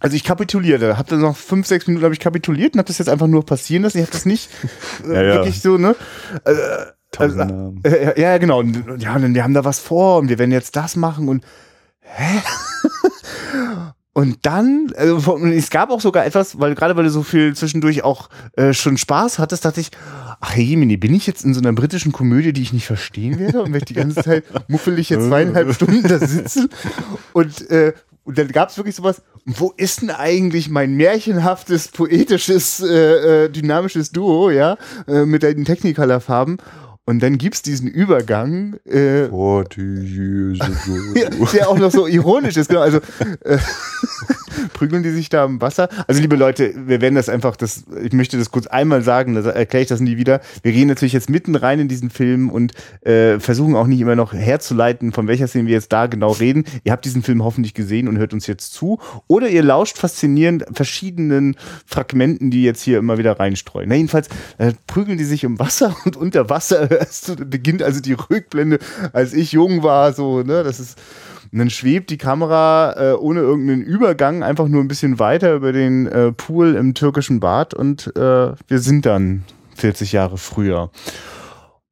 also ich kapitulierte, habe dann noch fünf, sechs Minuten habe ich kapituliert und habe das jetzt einfach nur passieren lassen. Ich habe das nicht äh, ja, wirklich so, ne? Äh, also, äh, ja, genau. Und, ja, und wir haben da was vor und wir werden jetzt das machen und hä? Und dann, also, es gab auch sogar etwas, weil gerade weil du so viel zwischendurch auch äh, schon Spaß hattest, dachte ich, ach Jemini, bin ich jetzt in so einer britischen Komödie, die ich nicht verstehen werde? Und werde ich die ganze Zeit muffelig jetzt zweieinhalb Stunden da sitzen und äh, und dann gab es wirklich sowas, wo ist denn eigentlich mein märchenhaftes, poetisches, äh, äh, dynamisches Duo, ja, äh, mit den Technicolor-Farben? Und dann gibt's diesen Übergang, äh, ja, der auch noch so ironisch ist, genau. Also äh, prügeln die sich da im Wasser. Also liebe Leute, wir werden das einfach, das, ich möchte das kurz einmal sagen, da erkläre ich das nie wieder. Wir gehen natürlich jetzt mitten rein in diesen Film und äh, versuchen auch nicht immer noch herzuleiten, von welcher Szene wir jetzt da genau reden. Ihr habt diesen Film hoffentlich gesehen und hört uns jetzt zu. Oder ihr lauscht faszinierend verschiedenen Fragmenten, die jetzt hier immer wieder reinstreuen. Na, jedenfalls äh, prügeln die sich im Wasser und unter Wasser beginnt also die Rückblende, als ich jung war, so, ne, das ist und dann schwebt die Kamera äh, ohne irgendeinen Übergang einfach nur ein bisschen weiter über den äh, Pool im türkischen Bad und äh, wir sind dann 40 Jahre früher.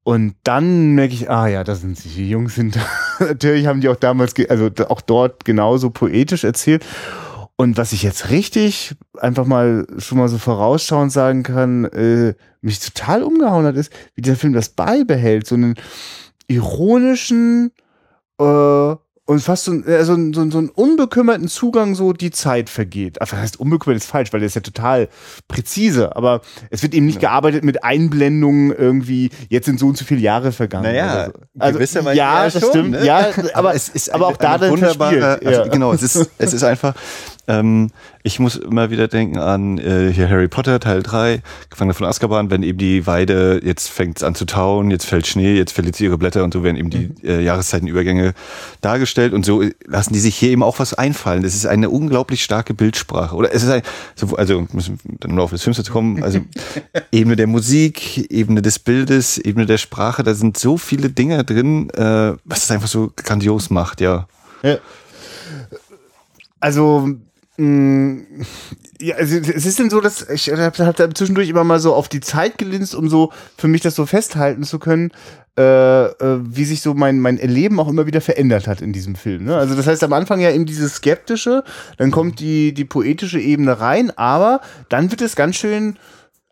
Und dann merke ich, ah ja, da sind sie. Die Jungs sind, natürlich haben die auch damals, also auch dort genauso poetisch erzählt. Und was ich jetzt richtig einfach mal schon mal so vorausschauend sagen kann, äh, mich total umgehauen hat, ist, wie dieser Film das beibehält. So einen ironischen, äh, und fast so, äh, so, so, so einen unbekümmerten Zugang, so die Zeit vergeht. Also heißt unbekümmert ist falsch, weil der ist ja total präzise, aber es wird eben nicht ja. gearbeitet mit Einblendungen irgendwie, jetzt sind so und so viele Jahre vergangen. Naja, so. also, gewisserweise ja, das schon, stimmt, ne? ja, aber, es ist aber auch da dann wunderbare, also, genau, es ist, es ist einfach, ähm, ich muss immer wieder denken an äh, hier Harry Potter Teil 3, Gefangene von Azkaban, wenn eben die Weide, jetzt fängt es an zu tauen, jetzt fällt Schnee, jetzt verliert sie ihre Blätter und so werden eben die mhm. äh, Jahreszeitenübergänge dargestellt und so lassen die sich hier eben auch was einfallen. Das ist eine unglaublich starke Bildsprache. Oder es ist ein, so, also müssen dann im Laufe des Films zu kommen, also Ebene der Musik, Ebene des Bildes, Ebene der Sprache, da sind so viele Dinge drin, äh, was es einfach so grandios macht, ja. ja. Also ja, also es ist denn so, dass ich habe hab zwischendurch immer mal so auf die Zeit gelinst, um so für mich das so festhalten zu können, äh, äh, wie sich so mein, mein Erleben auch immer wieder verändert hat in diesem Film. Ne? Also das heißt am Anfang ja eben dieses Skeptische, dann kommt die, die poetische Ebene rein, aber dann wird es ganz schön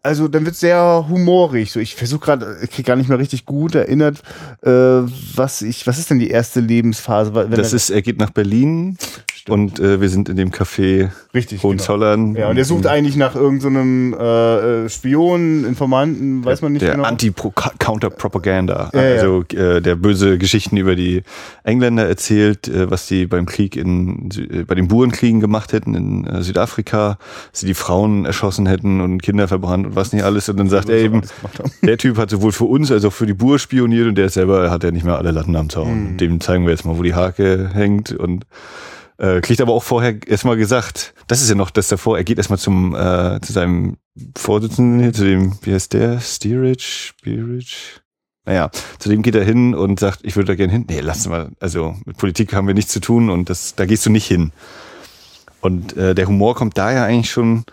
also dann wird sehr humorig. So, ich versuche gerade, ich kriege gar nicht mehr richtig gut erinnert, äh, was ich, was ist denn die erste Lebensphase? das ist, er geht nach Berlin, Stimmt. Und äh, wir sind in dem Café Richtig, Hohenzollern. Genau. Ja, und er sucht eigentlich nach irgendeinem so äh, äh, Spion, Informanten, weiß man nicht der genau. Anti-Counter-Propaganda. Ja, also äh, der böse Geschichten über die Engländer erzählt, äh, was sie beim Krieg in äh, bei den Burenkriegen gemacht hätten in äh, Südafrika, sie die Frauen erschossen hätten und Kinder verbrannt und was nicht alles. Und dann sagt er eben, der Typ hat sowohl für uns als auch für die Bur spioniert und der selber hat ja nicht mehr alle Latten am Zaun. Mhm. Dem zeigen wir jetzt mal, wo die Hake hängt und äh, kriegt aber auch vorher erstmal gesagt, das ist ja noch das davor, er geht erstmal zum äh, zu seinem Vorsitzenden hier, zu dem, wie heißt der? Steerage? Steerage? Naja, zu dem geht er hin und sagt, ich würde da gerne hin. Nee, lass mal, also mit Politik haben wir nichts zu tun und das, da gehst du nicht hin. Und äh, der Humor kommt da ja eigentlich schon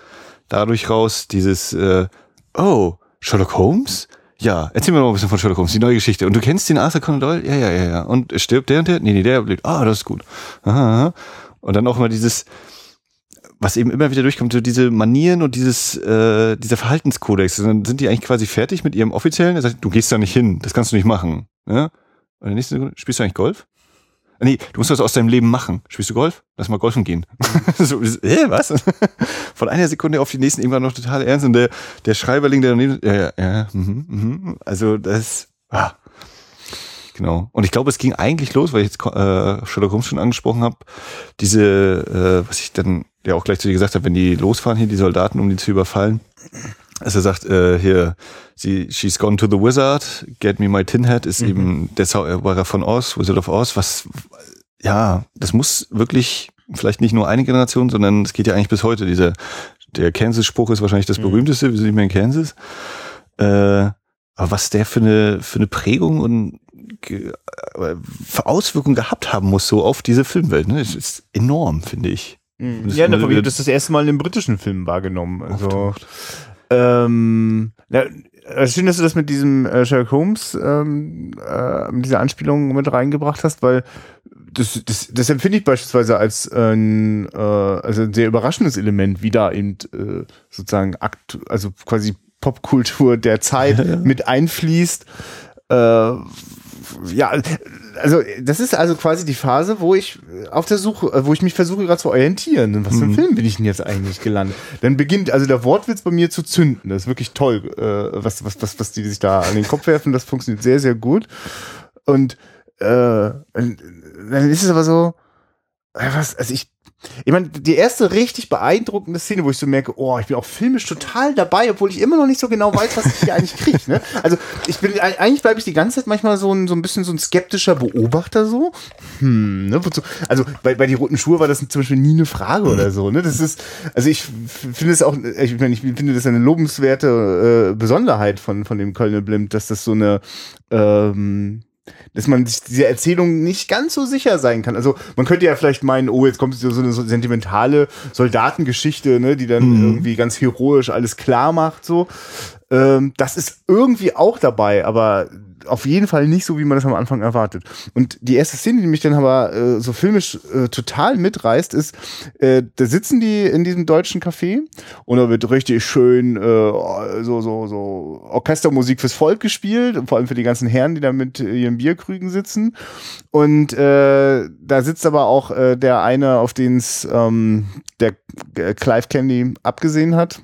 dadurch raus, dieses, äh, oh, Sherlock Holmes? Ja, erzähl mir noch ein bisschen von Sherlock Holmes, die neue Geschichte. Und du kennst den Arthur Conan Doyle? Ja, ja, ja, ja. Und stirbt der und der? Nee, nee, der lebt. Ah, das ist gut. Aha, aha. Und dann auch immer dieses, was eben immer wieder durchkommt, so diese Manieren und dieses, äh, dieser Verhaltenskodex. Und dann sind die eigentlich quasi fertig mit ihrem offiziellen. Er sagt, du gehst da nicht hin, das kannst du nicht machen. Ja? Und der nächste Sekunde, spielst du eigentlich Golf? Nee, du musst was aus deinem Leben machen. Spielst du Golf? Lass mal golfen gehen. so, äh, was? Von einer Sekunde auf die nächsten irgendwann noch total ernst und der, der Schreiberling, der daneben, ja, ja, ja, mhm, mhm. also das, ah. Genau. Und ich glaube, es ging eigentlich los, weil ich jetzt äh, Sherlock Holmes schon angesprochen habe, diese, äh, was ich dann ja auch gleich zu dir gesagt habe, wenn die losfahren hier, die Soldaten, um die zu überfallen, dass er sagt, äh, hier, sie, she's gone to the wizard, get me my tin hat, ist mhm. eben der Zauberer von Oz, Wizard of Oz, was, ja, das muss wirklich vielleicht nicht nur eine Generation, sondern es geht ja eigentlich bis heute. Dieser, der Kansas-Spruch ist wahrscheinlich das mhm. berühmteste, wir sind nicht mehr in Kansas. Äh, aber was der für eine, für eine Prägung und für Auswirkungen gehabt haben muss, so auf diese Filmwelt, ne? Das ist enorm, finde ich. Mhm. Ja, da habe ich das das erste Mal in einem britischen Film wahrgenommen. Also. Ähm, ja, schön, dass du das mit diesem äh, Sherlock Holmes, ähm, äh, mit dieser Anspielung mit reingebracht hast, weil das, das, das empfinde ich beispielsweise als ein, äh, also ein sehr überraschendes Element, wie da eben äh, sozusagen akt, also quasi Popkultur der Zeit mit einfließt. Äh, ja, also das ist also quasi die Phase, wo ich auf der Suche, äh, wo ich mich versuche gerade zu orientieren. Was für ein mhm. Film bin ich denn jetzt eigentlich gelandet? Dann beginnt also der Wortwitz bei mir zu zünden. Das ist wirklich toll, äh, was, was, was, was die sich da an den Kopf werfen. Das funktioniert sehr, sehr gut. Und äh, dann ist es aber so, äh, was, also ich Ich meine, die erste richtig beeindruckende Szene, wo ich so merke, oh, ich bin auch filmisch total dabei, obwohl ich immer noch nicht so genau weiß, was ich hier eigentlich kriege. Ne? Also ich bin eigentlich bleibe ich die ganze Zeit manchmal so ein, so ein bisschen so ein skeptischer Beobachter so. Hm, ne? Also bei, bei die roten Schuhe war das zum Beispiel nie eine Frage oder so. Ne? Das ist, also ich finde es auch, ich, meine, ich finde das eine lobenswerte äh, Besonderheit von von dem Kölner Blind, dass das so eine ähm, dass man sich dieser Erzählung nicht ganz so sicher sein kann. Also man könnte ja vielleicht meinen, oh, jetzt kommt so eine sentimentale Soldatengeschichte, ne, die dann mhm. irgendwie ganz heroisch alles klar macht, so. Ähm, das ist irgendwie auch dabei, aber auf jeden Fall nicht so, wie man das am Anfang erwartet. Und die erste Szene, die mich dann aber äh, so filmisch äh, total mitreißt, ist, äh, da sitzen die in diesem deutschen Café und da wird richtig schön äh, so, so, so Orchestermusik fürs Volk gespielt, vor allem für die ganzen Herren, die da mit ihren Bierkrügen sitzen. Und äh, da sitzt aber auch äh, der eine, auf den es ähm, der Clive Candy abgesehen hat.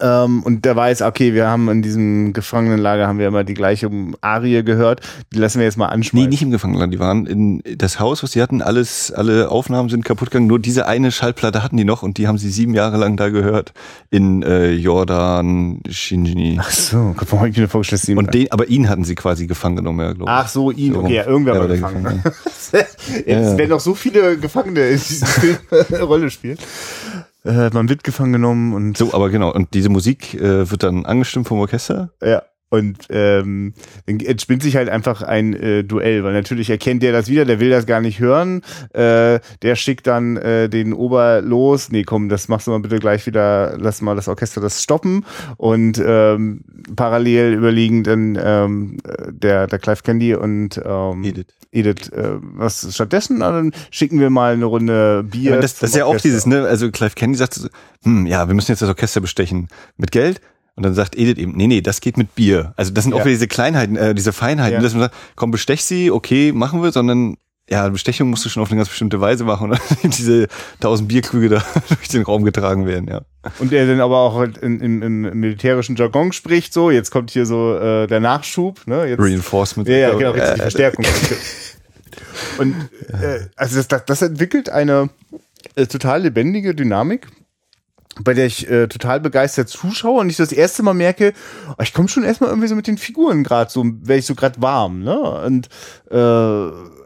Ähm, und der weiß, okay, wir haben in diesem Gefangenenlager haben wir immer die gleiche Arie gehört. Die lassen wir jetzt mal anschmeißen. Nee, nicht im Gefangenenlager. Die waren in das Haus, was sie hatten. Alles, alle Aufnahmen sind kaputt gegangen. Nur diese eine Schallplatte hatten die noch und die haben sie sieben Jahre lang da gehört. In äh, Jordan, Shinji. Ach so, warum habe ich mir vorgestellt, sieben Und den, aber ihn hatten sie quasi gefangen genommen, ja, glaube ich. Ach so, ihn, okay, ja, irgendwer ja, war gefangen. gefangen. Jetzt ja. werden noch so viele Gefangene in diesem Film Rolle spielen äh, man wird gefangen genommen und. So, aber genau. Und diese Musik äh, wird dann angestimmt vom Orchester? Ja. Und ähm, dann entspinnt sich halt einfach ein äh, Duell, weil natürlich erkennt der das wieder, der will das gar nicht hören. Äh, der schickt dann äh, den Ober los. Nee, komm, das machst du mal bitte gleich wieder, lass mal das Orchester das stoppen. Und ähm, parallel überlegen dann ähm, der, der Clive Candy und ähm, Edith. Edith, äh, was stattdessen? Dann schicken wir mal eine Runde Bier. Ja, das, das ist ja auch dieses, ne? Also Clive Candy sagt, so, hm, ja, wir müssen jetzt das Orchester bestechen. Mit Geld? Und dann sagt Edith eben, nee, nee, das geht mit Bier. Also das sind ja. auch wieder diese Kleinheiten, äh, diese Feinheiten, ja. dass man sagt, komm, bestech sie, okay, machen wir, sondern ja, Bestechung musst du schon auf eine ganz bestimmte Weise machen und diese tausend Bierkrüge da durch den Raum getragen werden, ja. Und er dann aber auch halt in, in, im militärischen Jargon spricht, so, jetzt kommt hier so äh, der Nachschub, ne? Jetzt, Reinforcement. Ja, ja, genau, richtig, die Verstärkung. und äh, also das, das entwickelt eine äh, total lebendige Dynamik bei der ich äh, total begeistert zuschaue und ich das erste Mal merke, oh, ich komme schon erstmal irgendwie so mit den Figuren gerade so, wäre ich so gerade warm, ne? Und äh,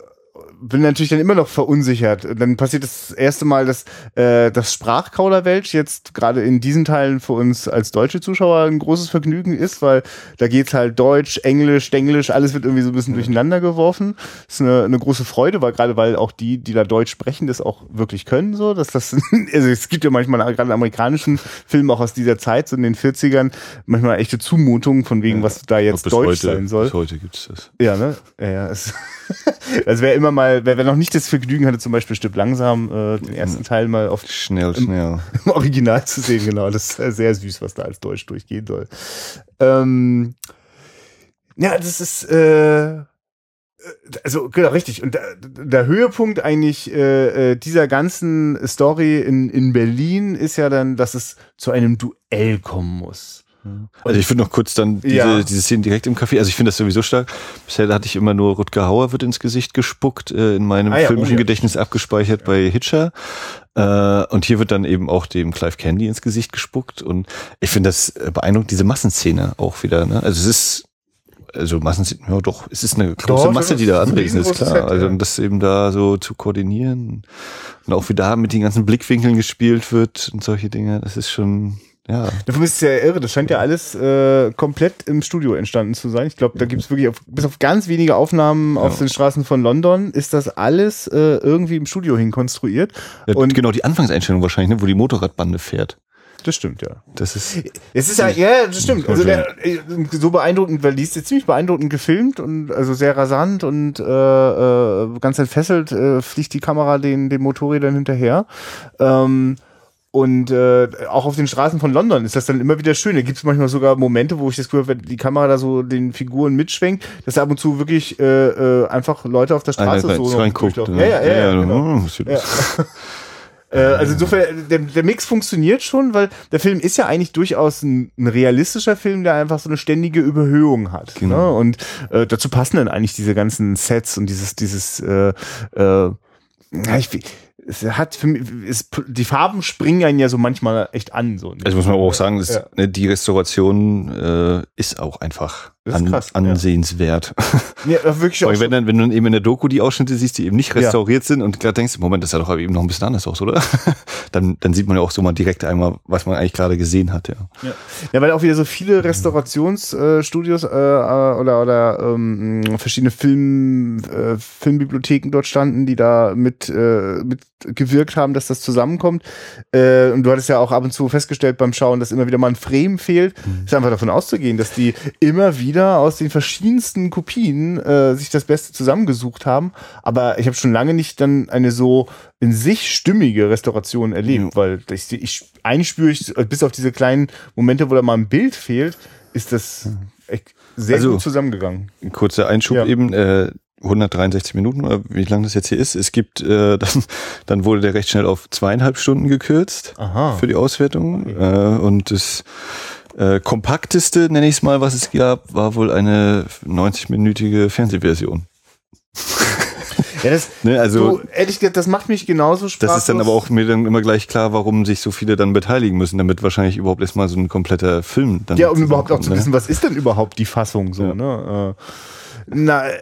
bin natürlich dann immer noch verunsichert. Dann passiert das erste Mal, dass äh, das Sprachkauderwelsch jetzt gerade in diesen Teilen für uns als deutsche Zuschauer ein großes Vergnügen ist, weil da geht's halt Deutsch, Englisch, Englisch, alles wird irgendwie so ein bisschen durcheinander geworfen. Das ist eine, eine große Freude, weil gerade weil auch die, die da Deutsch sprechen, das auch wirklich können, so, dass das, also es gibt ja manchmal gerade in amerikanischen Filmen auch aus dieser Zeit, so in den 40ern, manchmal echte Zumutungen von wegen, was da jetzt Deutsch heute, sein soll. Bis heute gibt's das. Ja, ne? Ja, ja. Es, also wer immer mal, wer, wer noch nicht das Vergnügen hatte, zum Beispiel Stück langsam, äh, den ersten Teil mal auf schnell, im, schnell im Original zu sehen, genau. Das ist sehr süß, was da als Deutsch durchgehen soll. Ähm, ja, das ist äh, also genau richtig und der, der Höhepunkt eigentlich äh, äh, dieser ganzen Story in in Berlin ist ja dann, dass es zu einem Duell kommen muss. Also ich finde noch kurz dann diese, ja. diese Szene direkt im Café. Also ich finde das sowieso stark. Bisher hatte ich immer nur Rutger Hauer wird ins Gesicht gespuckt, äh, in meinem ah, ja, filmischen oh, ja. Gedächtnis abgespeichert bei Hitcher. Äh, und hier wird dann eben auch dem Clive Candy ins Gesicht gespuckt. Und ich finde das äh, beeindruckend, diese Massenszene auch wieder. Ne? Also es ist also Massenszene, ja doch, es ist eine große doch, Masse, die da anwesend ist, klar. Set, also das eben da so zu koordinieren und auch wie da mit den ganzen Blickwinkeln gespielt wird und solche Dinge, das ist schon ja. Davon ist es ja irre. Das scheint ja alles äh, komplett im Studio entstanden zu sein. Ich glaube, da gibt es wirklich auf, bis auf ganz wenige Aufnahmen ja. auf den Straßen von London ist das alles äh, irgendwie im Studio hinkonstruiert. Ja, und genau die Anfangseinstellung wahrscheinlich, ne, wo die Motorradbande fährt. Das stimmt, ja. Das ist. Es ist ja, ja, das stimmt. Also der, so beeindruckend, weil die ist ziemlich beeindruckend gefilmt und also sehr rasant und äh, äh, ganz entfesselt äh, fliegt die Kamera den, den Motorrädern hinterher. Ähm, und äh, auch auf den Straßen von London ist das dann immer wieder schön. Da gibt es manchmal sogar Momente, wo ich das Gefühl habe, wenn die Kamera da so den Figuren mitschwenkt, dass ab und zu wirklich äh, äh, einfach Leute auf der Straße Einer, so reinguckt. Ja, ja, ja. ja, ja, genau. oh, ja. Äh, also insofern, der, der Mix funktioniert schon, weil der Film ist ja eigentlich durchaus ein, ein realistischer Film, der einfach so eine ständige Überhöhung hat. Genau. Ne? Und äh, dazu passen dann eigentlich diese ganzen Sets und dieses, dieses äh, äh, ich, es hat für mich, es, die Farben springen einen ja so manchmal echt an. So, ne? Also muss man aber auch sagen, dass, Ja. ne, die Restauration äh, ist auch einfach Das ist an, krass, ja. ansehenswert. Ja, wirklich auch wenn, dann, wenn du eben in der Doku die Ausschnitte siehst, die eben nicht restauriert sind und gerade denkst, Moment, das sah doch eben noch ein bisschen anders aus, oder? dann, dann sieht man ja auch so mal direkt einmal, was man eigentlich gerade gesehen hat, ja. Ja, weil auch wieder so viele Restaurationsstudios äh, äh, oder, oder ähm, verschiedene Film, äh, Filmbibliotheken dort standen, die da mit, äh, mit gewirkt haben, dass das zusammenkommt. Äh, und du hattest ja auch ab und zu festgestellt beim Schauen, dass immer wieder mal ein Frame fehlt. Ist einfach davon auszugehen, dass die immer wieder aus den verschiedensten Kopien äh, sich das Beste zusammengesucht haben. Aber ich habe schon lange nicht dann eine so in sich stimmige Restauration erlebt, weil ich, ich eigentlich spüre ich, bis auf diese kleinen Momente, wo da mal ein Bild fehlt, ist das echt sehr Also- gut zusammengegangen. Ein kurzer Einschub Ja. eben, äh, 163 Minuten, oder wie lang das jetzt hier ist. Es gibt, äh, dann, dann wurde der recht schnell auf zweieinhalb Stunden gekürzt Aha. für die Auswertung. Äh, und das äh, kompakteste, nenne ich es mal, was es gab, war wohl eine 90-minütige Fernsehversion. Ja, das, Ne, also du, ehrlich gesagt, das macht mich genauso sprachlos. Das ist dann aber auch mir dann immer gleich klar, warum sich so viele dann beteiligen müssen, damit wahrscheinlich überhaupt erstmal so ein kompletter Film dann. Ja, um überhaupt auch zu zusammenkommt, wissen, was ist denn überhaupt die Fassung so, Ja. ne? Äh, na, äh,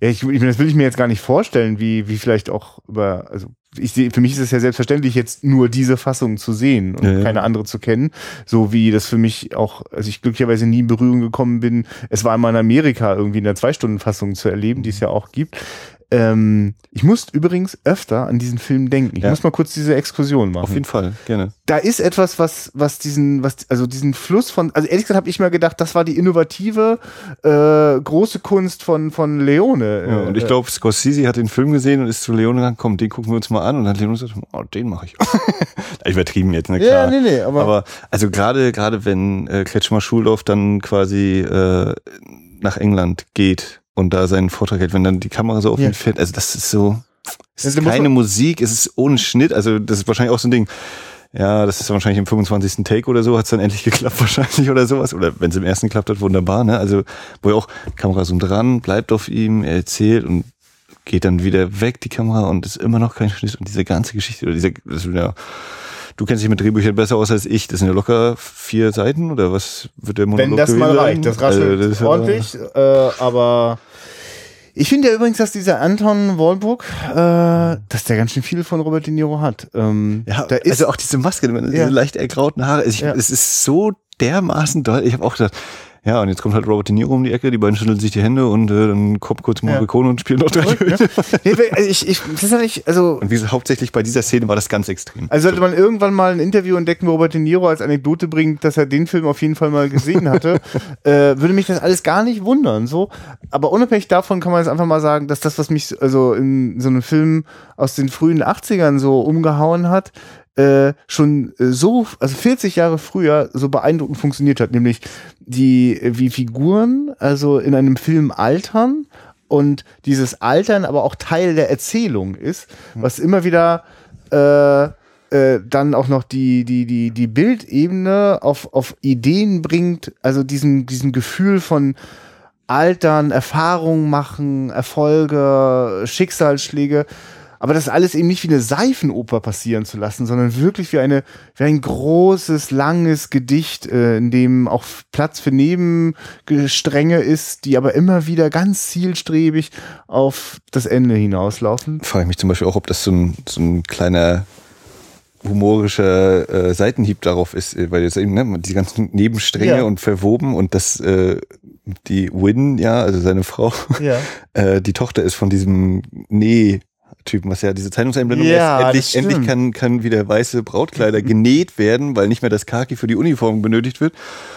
ja, ich, ich, das will ich mir jetzt gar nicht vorstellen, wie, wie vielleicht auch über, also ich sehe, für mich ist es ja selbstverständlich, jetzt nur diese Fassung zu sehen und Ja, ja. keine andere zu kennen. So wie das für mich auch, also ich glücklicherweise nie in Berührung gekommen bin. Es war einmal in Amerika irgendwie in der Zwei-Stunden-Fassung zu erleben, die es ja auch gibt. Ähm, ich muss übrigens öfter an diesen Film denken. Ich Ja. muss mal kurz diese Exkursion machen Auf jeden Fall, gerne. da ist etwas, was, was diesen, was, also diesen Fluss von, also ehrlich gesagt habe ich mir gedacht, das war die innovative äh, große Kunst von, von Leone. Ja, Äh, und ich glaube, Scorsese hat den Film gesehen und ist zu Leone gegangen, komm, den gucken wir uns mal an. Und dann hat Leone gesagt, oh, den mache ich. Übertrieben jetzt, ne, Ja, klar. nee, nee, aber- aber also gerade gerade wenn äh, Kretschmer Schuldorf dann quasi äh, nach England geht und da seinen Vortrag hält, wenn dann die Kamera so auf Ja. ihn fährt, also das ist so, es Ja, ist keine Musik, es ist ohne Schnitt, also das ist wahrscheinlich auch so ein Ding. Ja, das ist dann wahrscheinlich im 25. Take oder so, hat es dann endlich geklappt wahrscheinlich oder sowas. Oder wenn es im ersten geklappt hat, wunderbar, ne? Also, wo ja auch Kamera so dran, bleibt auf ihm, er erzählt und geht dann wieder weg, die Kamera, und ist immer noch kein Schnitt. Und diese ganze Geschichte, oder diese, das ja, du kennst dich mit Drehbüchern besser aus als ich. Das sind ja locker vier Seiten, oder was wird der Monolog wenn das mal sein? reicht, das raschelt Also, das ordentlich, äh, aber ich finde ja übrigens, dass dieser Anton Walbrook, äh, dass der ganz schön viel von Robert De Niro hat. Ähm, Ja, da ist also auch diese Maske, diese Ja. leicht ergrauten Haare. Also ich, Ja. Es ist so dermaßen doll. Ich habe auch gedacht, ja, und jetzt kommt halt Robert De Niro um die Ecke, die beiden schütteln sich die Hände und äh, dann kommt kurz Morricone und spielt noch drei Ja. Nee, also ich, ich, das ist ja nicht, also Und wie gesagt, hauptsächlich bei dieser Szene war das ganz extrem. Also sollte man irgendwann mal ein Interview entdecken, wo Robert De Niro als Anekdote bringt, dass er den Film auf jeden Fall mal gesehen hatte, äh, würde mich das alles gar nicht wundern. So, aber unabhängig davon kann man jetzt einfach mal sagen, dass das, was mich also in so einem Film aus den frühen 80ern so umgehauen hat, äh, schon äh, so, also 40 Jahre früher so beeindruckend funktioniert hat, nämlich die, wie Figuren also in einem Film altern und dieses Altern aber auch Teil der Erzählung ist, was immer wieder äh, äh, dann auch noch die, die, die, die Bildebene auf, auf Ideen bringt, also diesen, diesen Gefühl von Altern, Erfahrungen machen, Erfolge, Schicksalsschläge, aber das alles eben nicht wie eine Seifenoper passieren zu lassen, sondern wirklich wie eine wie ein großes, langes Gedicht, äh, in dem auch Platz für Nebenstränge ist, die aber immer wieder ganz zielstrebig auf das Ende hinauslaufen. Frage ich mich zum Beispiel auch, ob das so ein, so ein kleiner humorischer äh, Seitenhieb darauf ist, äh, weil jetzt eben ne, die ganzen Nebenstränge Ja. und verwoben und das äh, die Win, ja, also seine Frau, Ja. äh, die Tochter ist von diesem Nee. Typen, was ja diese Zeitungseinblendung Ja, ist. Endlich, endlich kann, kann wieder weiße Brautkleider genäht werden, weil nicht mehr das Khaki für die Uniform benötigt wird.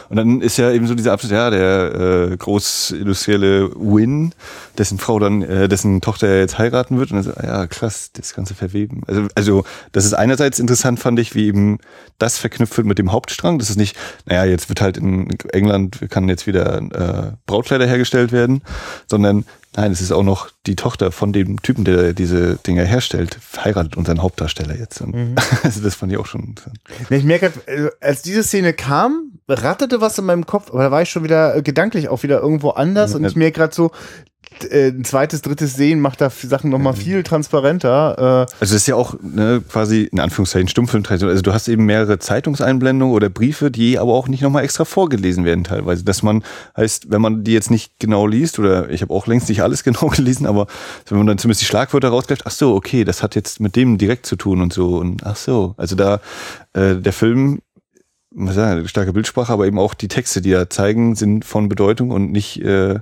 Und dann ist ja eben so dieser Abschnitt, ja, der äh, großindustrielle Win, dessen Frau dann, äh, dessen Tochter jetzt heiraten wird. Und dann so, ja, krass, das ganze Verweben. Also, also das ist einerseits interessant, fand ich, wie eben das verknüpft wird mit dem Hauptstrang. Das ist nicht, naja, jetzt wird halt in England, kann jetzt wieder äh, Brautkleider hergestellt werden, sondern Nein, es ist auch noch die Tochter von dem Typen, der diese Dinger herstellt, heiratet unseren Hauptdarsteller jetzt. Und also das fand ich auch schon Ich merke, äh, als diese Szene kam, ratterte was in meinem Kopf, aber da war ich schon wieder äh, gedanklich auch wieder irgendwo anders und Ja. ich merke gerade so, äh, ein zweites, drittes Sehen macht da Sachen nochmal viel transparenter. Äh. Also das ist ja auch ne, quasi in Anführungszeichen Stummfilmtradition. Also du hast eben mehrere Zeitungseinblendungen oder Briefe, die aber auch nicht nochmal extra vorgelesen werden teilweise. Dass man heißt, wenn man die jetzt nicht genau liest, oder ich habe auch längst nicht alles genau gelesen, aber wenn man dann zumindest die Schlagwörter rausgreift, ach so, okay, das hat jetzt mit dem direkt zu tun und so. Und ach so, also da äh, der Film was sagen, starke Bildsprache, aber eben auch die Texte, die da zeigen, sind von Bedeutung und nicht, äh,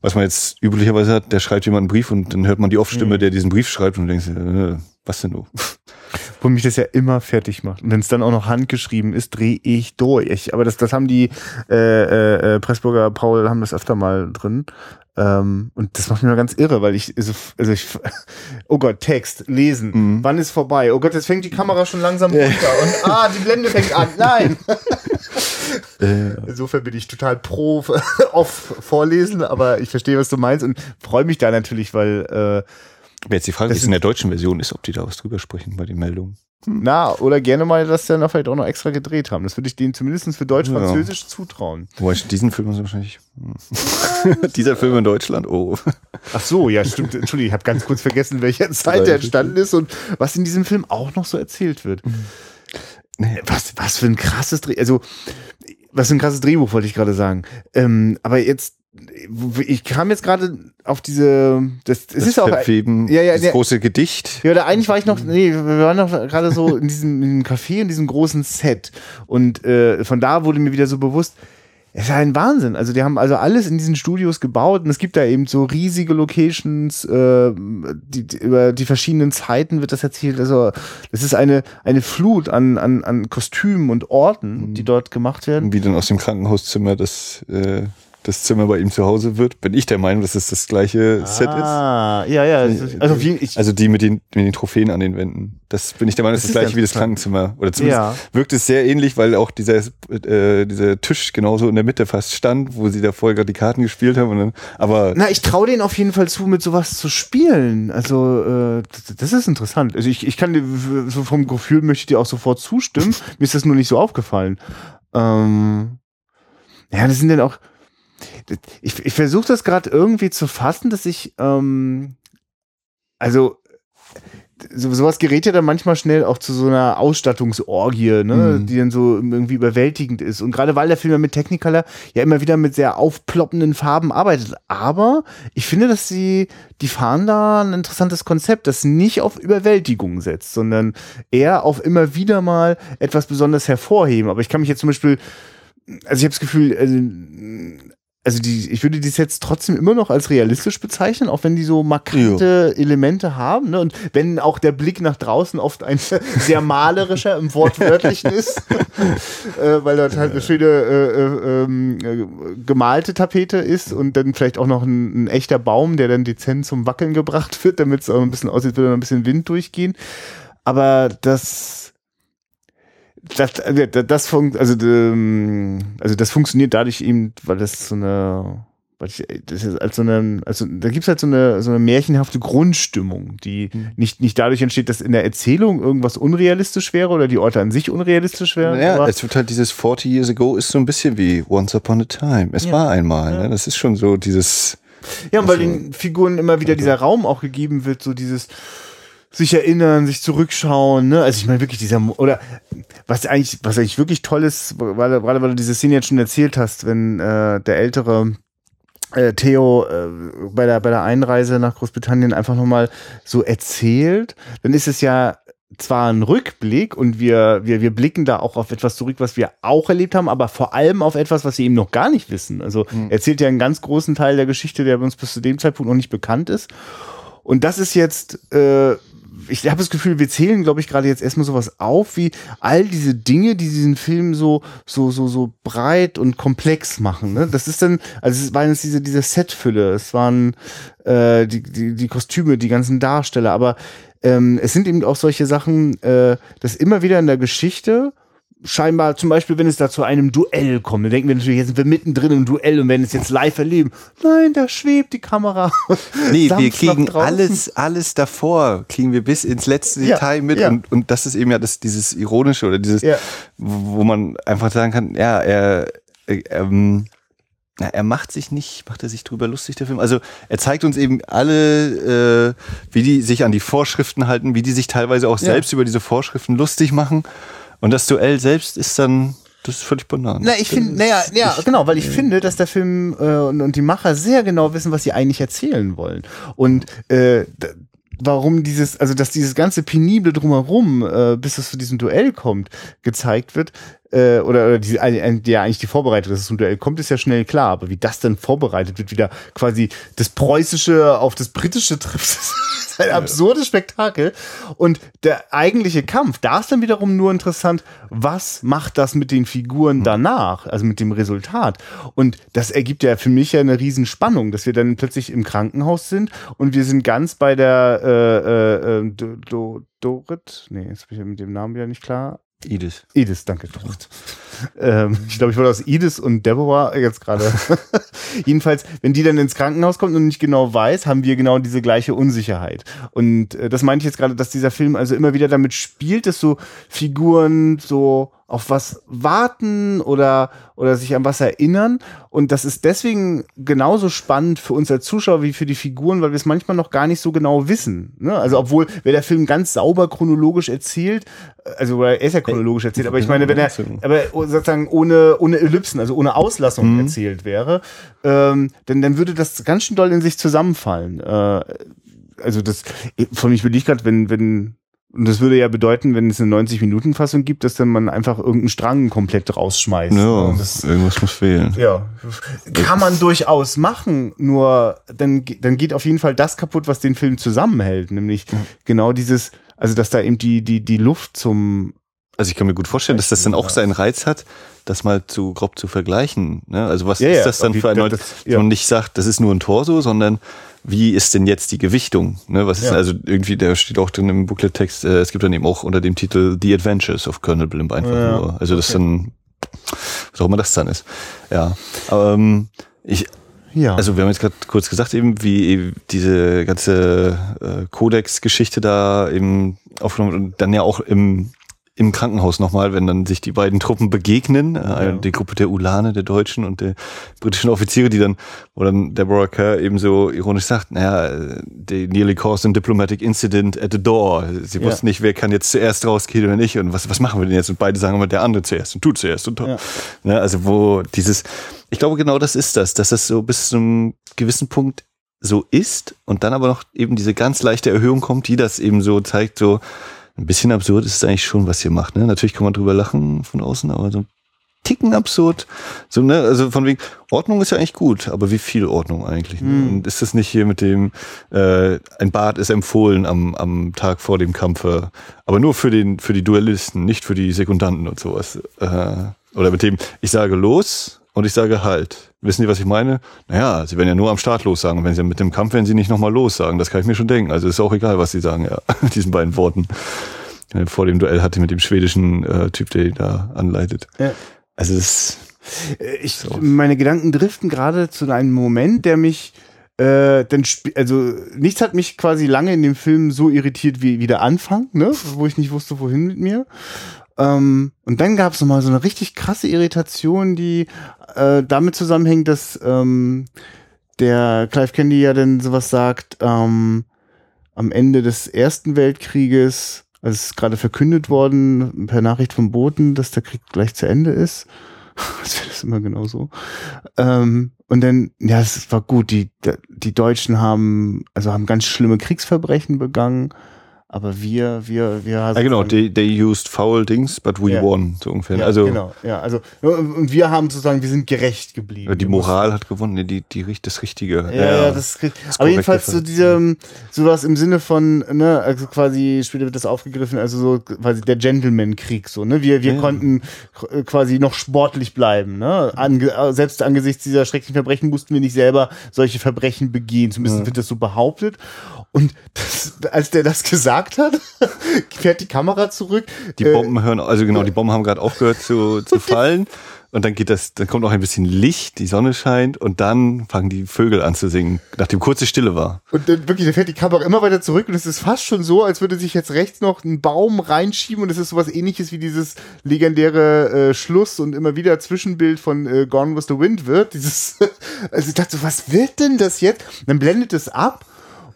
was man jetzt üblicherweise hat, der schreibt jemand einen Brief und dann hört man die Off-Stimme, mhm. der diesen Brief schreibt und denkt, äh, was denn du? Wo mich das ja immer fertig macht. Und wenn es dann auch noch handgeschrieben ist, drehe ich durch. Aber das, das haben die äh, äh, äh Pressburger Paul haben das öfter mal drin. Ähm, und das macht mich mal ganz irre, weil ich, also, ich, oh Gott, Text, lesen, mhm. wann ist vorbei? Oh Gott, jetzt fängt die Kamera schon langsam runter und ah, die Blende fängt an, nein! Insofern bin ich total pro off vorlesen, aber ich verstehe, was du meinst und freue mich da natürlich, weil äh, Jetzt die Frage, wie es in der deutschen Version ist, ob die da was drüber sprechen bei den Meldungen. Hm. Na, oder gerne mal das dann vielleicht auch noch extra gedreht haben. Das würde ich denen zumindest für Deutsch-Französisch ja. zutrauen. Wobei diesen Film ist wahrscheinlich. Dieser Film in Deutschland, oh. Ach so, ja, stimmt. Entschuldigung, ich habe ganz kurz vergessen, welcher Zeit der entstanden ist und was in diesem Film auch noch so erzählt wird. Mhm. Was, was für ein krasses Dreh. Also, was für ein krasses Drehbuch, wollte ich gerade sagen. Ähm, aber jetzt ich kam jetzt gerade auf diese das, das ist auch Weben, ja, ja, das ja, große Gedicht. Ja, oder eigentlich war ich noch nee, wir waren noch gerade so in diesem, in diesem Café in diesem großen Set und äh, von da wurde mir wieder so bewusst, es ist ein Wahnsinn. Also die haben also alles in diesen Studios gebaut und es gibt da eben so riesige Locations, äh, die, die, über die verschiedenen Zeiten wird das erzählt. Also das ist eine, eine Flut an, an, an Kostümen und Orten, die dort gemacht werden. Wie dann aus dem Krankenhauszimmer das äh das Zimmer bei ihm zu Hause wird, bin ich der Meinung, dass es das gleiche ah, Set ist. Ah, ja, ja. Also, wie, ich, also die mit den, mit den Trophäen an den Wänden. Das bin ich der Meinung, das, das ist das gleiche wie das Krankenzimmer. Oder zumindest ja. wirkt es sehr ähnlich, weil auch dieser, äh, dieser Tisch genauso in der Mitte fast stand, wo sie da vorher gerade die Karten gespielt haben. Und dann, aber Na, ich traue denen auf jeden Fall zu, mit sowas zu spielen. Also äh, das, das ist interessant. Also ich, ich kann dir, so vom Gefühl möchte ich dir auch sofort zustimmen. Mir ist das nur nicht so aufgefallen. Ähm, ja, das sind dann auch ich, ich versuche das gerade irgendwie zu fassen, dass ich, ähm, also so, sowas gerät ja dann manchmal schnell auch zu so einer Ausstattungsorgie, ne, mhm. die dann so irgendwie überwältigend ist. Und gerade weil der Film ja mit Technicolor ja immer wieder mit sehr aufploppenden Farben arbeitet. Aber ich finde, dass sie, die fahren da ein interessantes Konzept, das nicht auf Überwältigung setzt, sondern eher auf immer wieder mal etwas besonders hervorheben. Aber ich kann mich jetzt zum Beispiel also ich habe das Gefühl, also, also die, ich würde die Sets trotzdem immer noch als realistisch bezeichnen, auch wenn die so markante ja. Elemente haben. Ne? Und wenn auch der Blick nach draußen oft ein sehr malerischer im Wortwörtlichen ist, äh, weil dort halt eine schöne äh, äh, ähm, äh, gemalte Tapete ist und dann vielleicht auch noch ein, ein, echter Baum, der dann dezent zum Wackeln gebracht wird, damit es auch ein bisschen aussieht, würde ein bisschen Wind durchgehen. Aber das das, äh, das, das, fun also, ähm, also das funktioniert dadurch eben, weil das so eine, weil ich, das ist als so eine, also da gibt's halt so eine, so eine märchenhafte Grundstimmung, die mhm. nicht, nicht dadurch entsteht, dass in der Erzählung irgendwas unrealistisch wäre oder die Orte an sich unrealistisch wären. Ja, es wird halt dieses 40 Years Ago ist so ein bisschen wie Once Upon a Time. Es ja. war einmal, ja. ne? Das ist schon so dieses. Ja, und weil den Figuren immer wieder dieser Raum auch gegeben wird, so dieses, sich erinnern, sich zurückschauen, ne? Also ich meine wirklich dieser oder was eigentlich was eigentlich wirklich toll ist, weil gerade weil du diese Szene jetzt schon erzählt hast, wenn äh, der ältere äh, Theo äh, bei der bei der Einreise nach Großbritannien einfach nochmal so erzählt, dann ist es ja zwar ein Rückblick und wir, wir, wir blicken da auch auf etwas zurück, was wir auch erlebt haben, aber vor allem auf etwas, was wir eben noch gar nicht wissen. Also mhm. erzählt ja einen ganz großen Teil der Geschichte, der uns bis zu dem Zeitpunkt noch nicht bekannt ist. Und das ist jetzt äh, ich habe das Gefühl, wir zählen, glaube ich, gerade jetzt erstmal sowas auf, wie all diese Dinge, die diesen Film so, so, so, so breit und komplex machen. Ne? Das ist dann, also es waren jetzt diese, diese Setfülle, es waren äh, die, die, die Kostüme, die ganzen Darsteller, aber ähm, es sind eben auch solche Sachen, äh, dass immer wieder in der Geschichte scheinbar zum Beispiel, wenn es da zu einem Duell kommt, dann denken wir natürlich, jetzt sind wir mittendrin im Duell und werden es jetzt live erleben. Nein, da schwebt die Kamera. Nee, wir kriegen alles, alles davor, kriegen wir bis ins letzte ja, Detail mit ja. und, und das ist eben ja das, dieses Ironische oder dieses, ja. wo man einfach sagen kann, ja, er, ähm, na, er macht sich nicht, macht er sich drüber lustig, der Film. Also er zeigt uns eben alle, äh, wie die sich an die Vorschriften halten, wie die sich teilweise auch selbst über diese Vorschriften lustig machen. Und das Duell selbst ist dann, das ist völlig banal. Na, ich finde, naja, ja, genau, weil ich finde, dass der Film äh, und, und die Macher sehr genau wissen, was sie eigentlich erzählen wollen. Und äh, warum dieses, also dass dieses ganze Penible drumherum, äh, bis es zu diesem Duell kommt, gezeigt wird, äh, oder, oder die, ein- ja, eigentlich die Vorbereitung, dass es zum Duell kommt, ist ja schnell klar. Aber wie das dann vorbereitet wird, wieder quasi das Preußische auf das Britische trifft, das ist ein absurdes Spektakel. Und der eigentliche Kampf, da ist dann wiederum nur interessant, was macht das mit den Figuren danach, also mit dem Resultat. Und das ergibt ja für mich ja eine Riesenspannung, dass wir dann plötzlich im Krankenhaus sind und wir sind ganz bei der äh, äh, äh, Do, Do, Dorit, nee, jetzt bin ich ja mit dem Namen wieder nicht klar. Edith. Edith, danke. Ähm, ich glaube, ich wollte aus Edith und Deborah jetzt gerade. Jedenfalls, wenn die dann ins Krankenhaus kommt und nicht genau weiß, haben wir genau diese gleiche Unsicherheit. Und äh, das meinte ich jetzt gerade, dass dieser Film also immer wieder damit spielt, dass so Figuren so auf was warten oder, oder sich an was erinnern. Und das ist deswegen genauso spannend für uns als Zuschauer wie für die Figuren, weil wir es manchmal noch gar nicht so genau wissen. Ne? Also obwohl, wenn der Film ganz sauber chronologisch erzählt, also er ist ja chronologisch erzählt, aber ich meine, wenn er aber sozusagen ohne, ohne Ellipsen, also ohne Auslassung erzählt wäre, ähm, dann, dann würde das ganz schön doll in sich zusammenfallen. Äh, also das, von mich will ich gerade, wenn, wenn, und das würde ja bedeuten, wenn es eine 90-Minuten-Fassung gibt, dass dann man einfach irgendeinen Strang komplett rausschmeißt. Ja, Das, irgendwas muss fehlen. ja, kann man durchaus machen, nur dann, dann geht auf jeden Fall das kaputt, was den Film zusammenhält, nämlich genau dieses, also dass da eben die, die, die Luft zum, Also ich kann mir gut vorstellen, dass das dann auch seinen Reiz hat, das mal zu grob zu vergleichen. Ne? Also was Ja, ist ja, das dann wie- für ein das- ja. man nicht sagt, das ist nur ein Torso, sondern wie ist denn jetzt die Gewichtung? Ne? Was ist Ja. also irgendwie, da steht auch drin im Booklet-Text, äh, es gibt dann eben auch unter dem Titel The Adventures of Colonel Blimp einfach Ja, nur. Also das dann, was auch immer das dann ist. Ja. Ähm, ich, ja. also wir haben jetzt gerade kurz gesagt, eben wie eben diese ganze äh, Codex-Geschichte da eben aufgenommen wird und dann ja auch im, im Krankenhaus nochmal, wenn dann sich die beiden Truppen begegnen, äh, die Gruppe der Ulane, der Deutschen und der britischen Offiziere, die dann, wo dann Deborah Kerr eben so ironisch sagt, naja, they nearly caused a diplomatic incident at the door. Sie Ja. wussten nicht, wer kann jetzt zuerst rausgehen oder nicht und was, was machen wir denn jetzt? Und beide sagen immer, der andere zuerst und du zuerst und Ja. Ne, also wo dieses, ich glaube genau das ist das, dass das so bis zu einem gewissen Punkt so ist und dann aber noch eben diese ganz leichte Erhöhung kommt, die das eben so zeigt, so ein bisschen absurd ist es eigentlich schon, was ihr macht. Ne? Natürlich kann man drüber lachen von außen, aber so ein Ticken absurd. So, ne, also von wegen, Ordnung ist ja eigentlich gut, aber wie viel Ordnung eigentlich? Ne? Und ist das nicht hier mit dem, äh, ein Bad ist empfohlen am, am Tag vor dem Kampfe, aber nur für den, für die Duellisten, nicht für die Sekundanten und sowas. Äh, oder mit dem, ich sage los und ich sage halt. Wissen Sie, was ich meine? Naja, Sie werden ja nur am Start los sagen. Wenn Sie mit dem Kampf werden Sie nicht nochmal los sagen. Das kann ich mir schon denken. Also ist auch egal, was Sie sagen, ja, mit diesen beiden Worten. Äh, Vor dem Duell hatte mit dem schwedischen äh, Typ, der da anleitet. Ja. Also das Äh, Ich, meine Gedanken driften gerade zu einem Moment, der mich äh, dann also nichts hat mich quasi lange in dem Film so irritiert wie, wie der Anfang, ne, wo ich nicht wusste, wohin mit mir. Ähm, und dann gab es nochmal so eine richtig krasse Irritation, die äh, damit zusammenhängt, dass ähm, der Clive Candy ja dann sowas sagt, ähm, am Ende des Ersten Weltkrieges, also es ist gerade verkündet worden per Nachricht vom Boten, dass der Krieg gleich zu Ende ist. Das immer genau so. Ähm, und dann, ja, es war gut, die, die Deutschen haben, also haben ganz schlimme Kriegsverbrechen begangen, aber wir, wir, wir Ja, genau, they, they used foul things, but we Ja. won, so ungefähr. ja, also genau, ja, also und wir haben sozusagen, wir sind gerecht geblieben. die Moral hat gewonnen, nee, die, die, das Richtige. Ja, ja, das ist, aber jedenfalls so diese, sowas im Sinne von, ne, also quasi, später wird das aufgegriffen, also so quasi der Gentleman-Krieg, so, ne, wir, wir Ja. konnten äh, quasi noch sportlich bleiben, ne, Ange äh, selbst angesichts dieser schrecklichen Verbrechen mussten wir nicht selber solche Verbrechen begehen, zumindest wird das so behauptet und das, als der das gesagt hat, fährt die Kamera zurück. Die äh, Bomben hören, also genau, die Bomben haben gerade aufgehört zu, zu fallen. und dann geht das, dann kommt noch ein bisschen Licht, die Sonne scheint und dann fangen die Vögel an zu singen, nachdem kurze Stille war. Und dann wirklich, da fährt die Kamera immer weiter zurück und es ist fast schon so, als würde sich jetzt rechts noch ein Baum reinschieben und es ist sowas ähnliches wie dieses legendäre äh, Schluss und immer wieder Zwischenbild von äh, Gone with the Wind wird. Dieses, also ich dachte so, was wird denn das jetzt? Und dann blendet es ab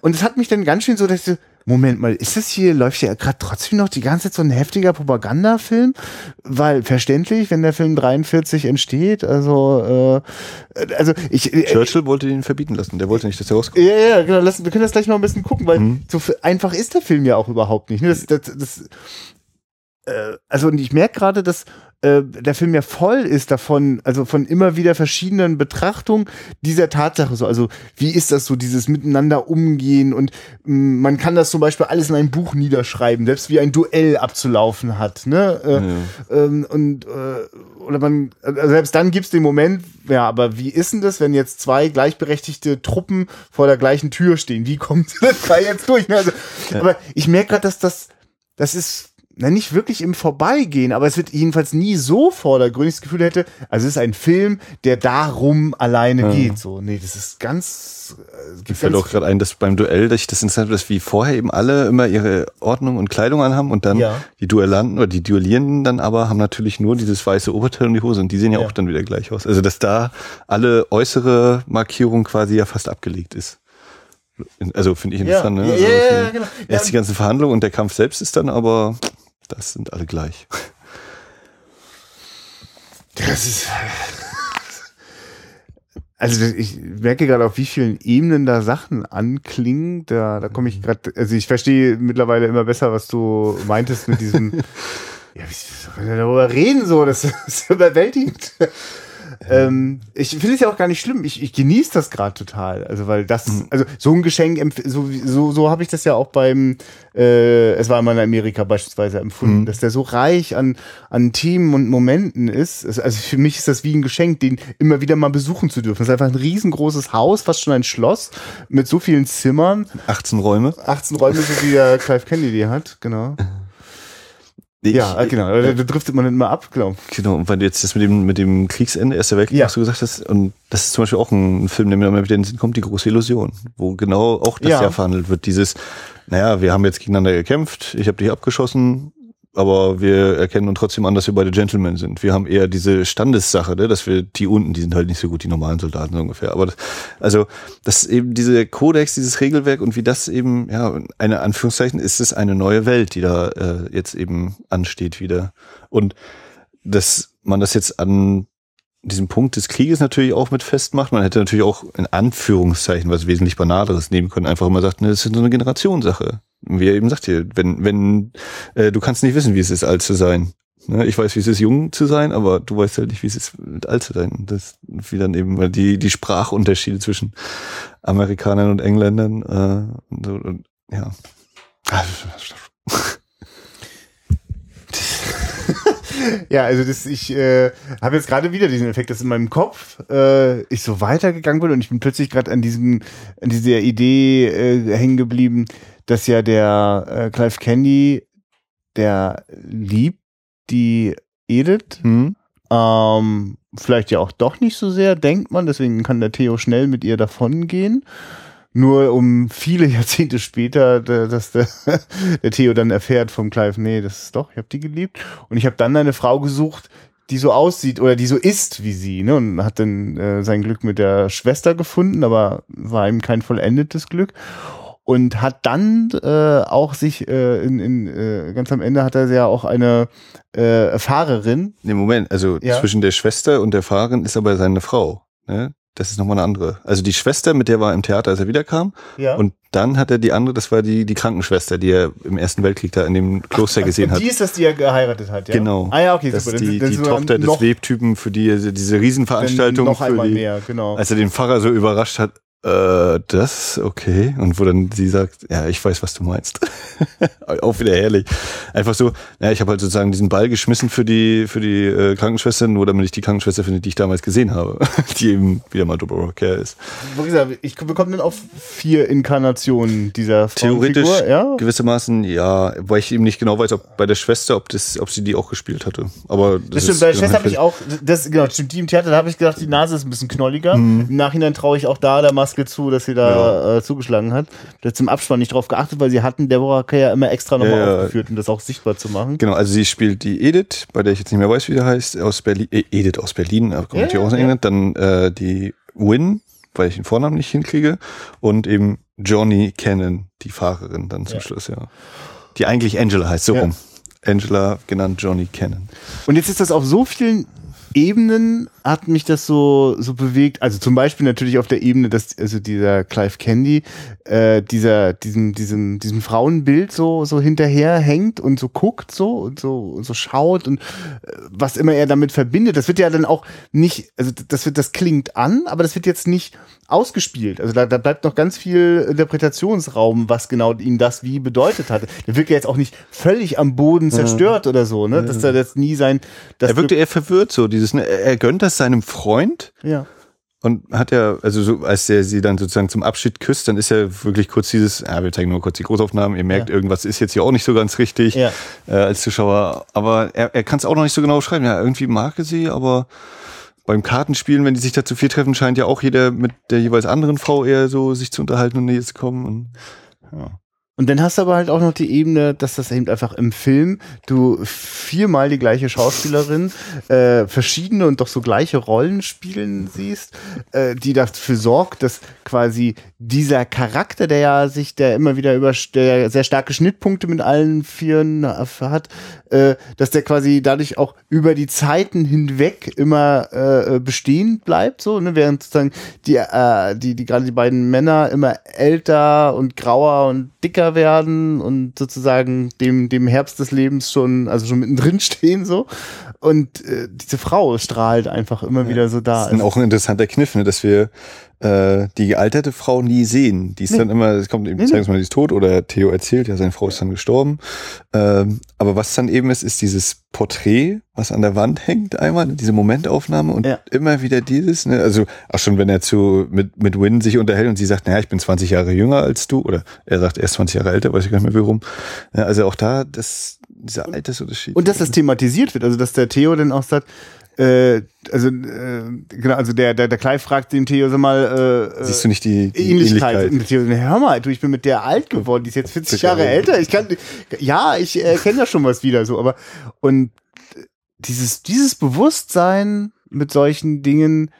und es hat mich dann ganz schön so, dass ich so, Moment mal, ist das hier, läuft hier gerade trotzdem noch die ganze Zeit so ein heftiger Propagandafilm? Weil verständlich, wenn der Film 43 entsteht, also, äh, also ich. Äh, Churchill wollte ihn verbieten lassen, der wollte nicht, dass er rauskommt. Ja, ja, genau, lass, wir können das gleich noch ein bisschen gucken, weil mhm. so einfach ist der Film ja auch überhaupt nicht. Ne? Das, das, das, äh, also und ich merke gerade, dass äh, der Film ja voll ist davon, also von immer wieder verschiedenen Betrachtungen dieser Tatsache so. Also wie ist das so, dieses Miteinander umgehen und mh, mm, man kann das zum Beispiel alles in ein Buch niederschreiben, selbst wie ein Duell abzulaufen hat, ne? Äh, ja. ähm, und äh, oder man, also selbst dann gibt's den Moment, ja, aber wie ist denn das, wenn jetzt zwei gleichberechtigte Truppen vor der gleichen Tür stehen? Wie kommt das da jetzt durch? Also, ja. Aber ich merke gerade, dass das, das ist na, nicht wirklich im Vorbeigehen, aber es wird jedenfalls nie so vordergründig das Gefühl hätte, also es ist ein Film, der darum alleine ja. geht. So, nee, das ist ganz. Äh, Mir fällt auch gerade ein, dass beim Duell, dass ich das interessant dass wie vorher eben alle immer ihre Ordnung und Kleidung anhaben und dann ja. die Duellanten oder die Duellierenden dann aber haben natürlich nur dieses weiße Oberteil und die Hose und die sehen ja, ja. auch dann wieder gleich aus. Also dass da alle äußere Markierung quasi ja fast abgelegt ist. Also finde ich interessant, ja. ne? Ja, also, ja, ja, genau. Erst die ganzen Verhandlungen und der Kampf selbst ist dann aber das sind alle gleich. Das ist. Also ich merke gerade, auf wie vielen Ebenen da Sachen anklingen. Da, da komme ich gerade, also ich verstehe mittlerweile immer besser, was du meintest mit diesem. ja, wie soll man darüber reden so? Das ist überwältigend. Ähm, ich finde es ja auch gar nicht schlimm. Ich, ich genieße das gerade total. Also, weil das, mhm. also so ein Geschenk, so, so, so habe ich das ja auch beim, äh, es war mal in Amerika beispielsweise empfunden, mhm. dass der so reich an, an Themen und Momenten ist. Also für mich ist das wie ein Geschenk, den immer wieder mal besuchen zu dürfen. Es ist einfach ein riesengroßes Haus, fast schon ein Schloss mit so vielen Zimmern. 18 Räume. 18 Räume, so wie der Clive Kennedy hat, genau. Ich, ja, genau. Da, da driftet man nicht mal ab, genau. Genau, und weil du jetzt das mit dem, mit dem Kriegsende, Erster Weltkrieg, ja. was du gesagt hast, und das ist zum Beispiel auch ein Film, der mir immer wieder in den Sinn kommt, die große Illusion, wo genau auch das ja, ja verhandelt wird. Dieses, naja, wir haben jetzt gegeneinander gekämpft, ich habe dich abgeschossen, aber wir erkennen uns trotzdem an, dass wir beide Gentlemen sind. Wir haben eher diese Standessache, ne, dass wir die unten, die sind halt nicht so gut, die normalen Soldaten so ungefähr. Aber das, also das eben diese Kodex, dieses Regelwerk und wie das eben, ja, eine Anführungszeichen ist es eine neue Welt, die da äh, jetzt eben ansteht wieder. Und dass man das jetzt an diesem Punkt des Krieges natürlich auch mit festmacht. Man hätte natürlich auch in Anführungszeichen was wesentlich Banaleres nehmen können. Einfach immer sagt, ne, das ist so eine Generationssache wie er eben sagt hier, wenn, wenn, äh, du kannst nicht wissen, wie es ist, alt zu sein. Ne? Ich weiß, wie es ist, jung zu sein, aber du weißt halt nicht, wie es ist, alt zu sein. Das, wie dann eben die, die Sprachunterschiede zwischen Amerikanern und Engländern, äh, und, und, ja. Ja, also das, ich äh, habe jetzt gerade wieder diesen Effekt, dass in meinem Kopf äh, ich so weitergegangen bin und ich bin plötzlich gerade an diesem, an dieser Idee äh, hängen geblieben, dass ja der äh, Clive Candy, der liebt die Edith, hm. ähm, vielleicht ja auch doch nicht so sehr, denkt man, deswegen kann der Theo schnell mit ihr davongehen. Nur um viele Jahrzehnte später, dass der, der Theo dann erfährt vom Clive, nee, das ist doch, ich habe die geliebt. Und ich habe dann eine Frau gesucht, die so aussieht oder die so ist wie sie, ne? Und hat dann äh, sein Glück mit der Schwester gefunden, aber war ihm kein vollendetes Glück und hat dann äh, auch sich äh, in, in äh, ganz am Ende hat er ja auch eine äh, Fahrerin. Nee, Moment, also ja. zwischen der Schwester und der Fahrerin ist aber seine Frau. Ne? Das ist nochmal eine andere. Also die Schwester, mit der war er im Theater, als er wiederkam. Ja. Und dann hat er die andere, das war die, die Krankenschwester, die er im Ersten Weltkrieg da in dem Kloster Ach, gesehen hat. Die ist das, die er geheiratet hat, ja? Genau. Ah ja, okay, das super. Ist die, die Tochter des Webtypen, für die diese Riesenveranstaltung. Noch einmal die, mehr, genau. Als er den Pfarrer so überrascht hat, äh, das, okay. Und wo dann sie sagt, ja, ich weiß, was du meinst. Auch wieder herrlich. Einfach so, ja, ich habe halt sozusagen diesen Ball geschmissen für die, für die äh, Krankenschwester, nur damit ich die Krankenschwester finde, die ich damals gesehen habe. die eben wieder mal Deborah Care ist. Wie gesagt, ich bekomme dann auf vier Inkarnationen dieser Theoretisch Frauenfigur, ja? gewissermaßen, ja, weil ich eben nicht genau weiß, ob bei der Schwester, ob das, ob sie die auch gespielt hatte. Aber das, Das stimmt, bei der genau Schwester habe mein ich auch, das genau, stimmt, die im Theater, da habe ich gedacht, die Nase ist ein bisschen knolliger. Im Nachhinein traue ich auch da der Maske zu, dass sie da äh, zugeschlagen hat. Da hat im Abspann nicht drauf geachtet, weil sie hatten Deborah Kay ja immer extra nochmal Ja, ja. aufgeführt, um das auch sichtbar zu machen. Genau, also sie spielt die Edith, bei der ich jetzt nicht mehr weiß, wie der heißt, aus Berlin, äh, Edith aus Berlin, aber kommt Ja, auch aus ja. England, dann äh, die Win, weil ich den Vornamen nicht hinkriege, und eben Johnny Cannon, die Fahrerin dann zum Ja. Schluss, ja. Die eigentlich Angela heißt, so Ja. rum. Angela genannt Johnny Cannon. Und jetzt ist das auf so vielen Ebenen hat mich das so so bewegt. Also zum Beispiel natürlich auf der Ebene, dass also dieser Clive Candy äh, dieser diesem diesem diesem Frauenbild so so hinterher hängt und so guckt so und so und so schaut und äh, was immer er damit verbindet. Das wird ja dann auch nicht also das wird das klingt an, aber das wird jetzt nicht ausgespielt. Also da, da bleibt noch ganz viel Interpretationsraum, was genau ihm das wie bedeutet hat. Der wirkt ja jetzt auch nicht völlig am Boden zerstört oder so, ne? Dass er das nie sein er wirkte eher verwirrt, so dieses, ne, er er gönnt das seinem Freund ja. und hat ja, also so, als er sie dann sozusagen zum Abschied küsst, dann ist ja wirklich kurz dieses, ja, wir zeigen nur kurz die Großaufnahmen, ihr merkt, Ja. irgendwas ist jetzt hier auch nicht so ganz richtig Ja. äh, als Zuschauer, aber er, er kann es auch noch nicht so genau schreiben. Ja, irgendwie mag er sie, aber beim Kartenspielen, wenn die sich da zu viel treffen, scheint ja auch jeder mit der jeweils anderen Frau eher so sich zu unterhalten und näher zu kommen. Und, ja. Und dann hast du aber halt auch noch die Ebene, dass das eben einfach im Film du viermal die gleiche Schauspielerin äh, verschiedene und doch so gleiche Rollen spielen siehst, äh, die dafür sorgt, dass quasi dieser Charakter, der ja sich, der immer wieder über, der sehr starke Schnittpunkte mit allen Vieren hat, äh, dass der quasi dadurch auch über die Zeiten hinweg immer äh, bestehen bleibt, so, ne, während sozusagen die, äh, die, die gerade die beiden Männer immer älter und grauer und dicker werden und sozusagen dem, dem Herbst des Lebens schon, also schon mittendrin stehen, so. Und äh, diese Frau strahlt einfach immer wieder so da. Das ist dann auch ein interessanter Kniff, ne, dass wir äh, die gealterte Frau nie sehen. Die ist Nee. dann immer, es kommt eben, Nee, uns mal, die ist tot oder Theo erzählt, ja, seine Frau ist dann gestorben. Ähm, aber was dann eben ist, ist dieses Porträt, was an der Wand hängt einmal, diese Momentaufnahme und Ja. immer wieder dieses, ne, also auch schon wenn er zu mit, mit Win sich unterhält und sie sagt, naja, ich bin 20 Jahre jünger als du oder er sagt, er ist 20 Jahre älter, weiß ich gar nicht mehr warum. Ja, also auch da, das, dieser Altersunterschied. Und dass das thematisiert wird, also dass der Theo dann auch sagt, äh, also äh, genau, also der, der, der Clive fragt den Theo, sag mal, äh, Siehst du nicht die, die Ähnlichkeit. Ähnlichkeit? Theo, hör mal, du, ich bin mit der alt geworden, die ist jetzt 40 Jahre Jahre älter. Ich kann, ja, ich erkenne ja schon was wieder so, aber und dieses, dieses Bewusstsein mit solchen Dingen,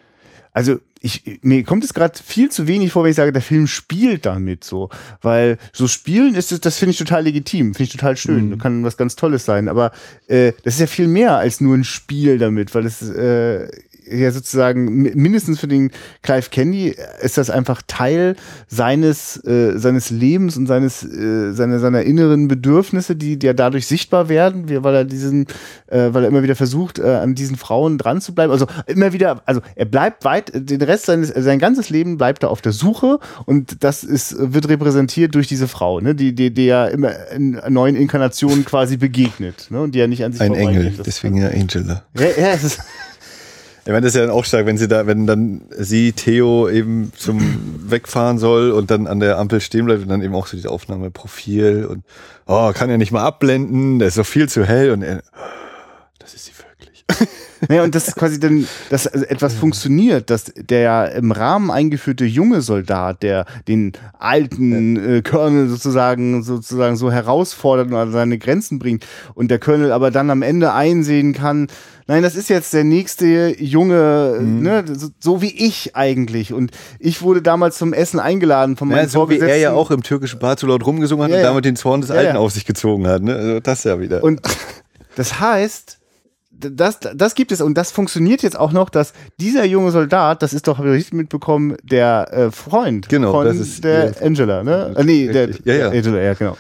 also ich, mir kommt es gerade viel zu wenig vor, wenn ich sage, der Film spielt damit so. Weil so spielen ist es, das finde ich total legitim, finde ich total schön. Mhm. Kann was ganz Tolles sein. Aber äh, das ist ja viel mehr als nur ein Spiel damit, weil es äh, ja sozusagen mi- mindestens für den Clive Candy ist das einfach Teil seines äh, seines Lebens und seines äh, seiner seiner inneren Bedürfnisse, die die ja dadurch sichtbar werden, weil er diesen äh, weil er immer wieder versucht äh, an diesen Frauen dran zu bleiben. Also immer wieder, also er bleibt weit den Rest seines sein ganzes Leben bleibt er auf der Suche und das ist wird repräsentiert durch diese Frau, ne, die die, die ja immer in neuen Inkarnationen quasi begegnet, ne, und die ja nicht an sich Ein. Engel, deswegen ja Angela. ja, ja, es ist Ich meine, das ist ja dann auch stark, wenn sie da, wenn dann sie Theo eben zum Wegfahren soll und dann an der Ampel stehen bleibt und dann eben auch so diese Aufnahme Profil und oh, kann ja nicht mal abblenden, der ist doch viel zu hell und er, das ist sie wirklich. Ja, und das ist quasi dann, dass also etwas funktioniert, dass der im Rahmen eingeführte junge Soldat, der den alten äh, Colonel sozusagen, sozusagen so herausfordert und an seine Grenzen bringt und der Colonel aber dann am Ende einsehen kann, nein, das ist jetzt der nächste Junge, Mhm. ne, so, so wie ich eigentlich und ich wurde damals zum Essen eingeladen von meinem Ja, so wie er ja auch im türkischen Bad so laut rumgesungen hat Ja, und damit den Zorn des Ja, Alten auf sich gezogen hat, ne? Also das ja wieder. Und das heißt, das, das gibt es und das funktioniert jetzt auch noch, dass dieser junge Soldat, das ist doch, habe ich richtig mitbekommen, der äh, Freund Genau, von das ist der ihr- Angela, ne? Äh, nee, der. Ja, ja. Angela, ja, genau.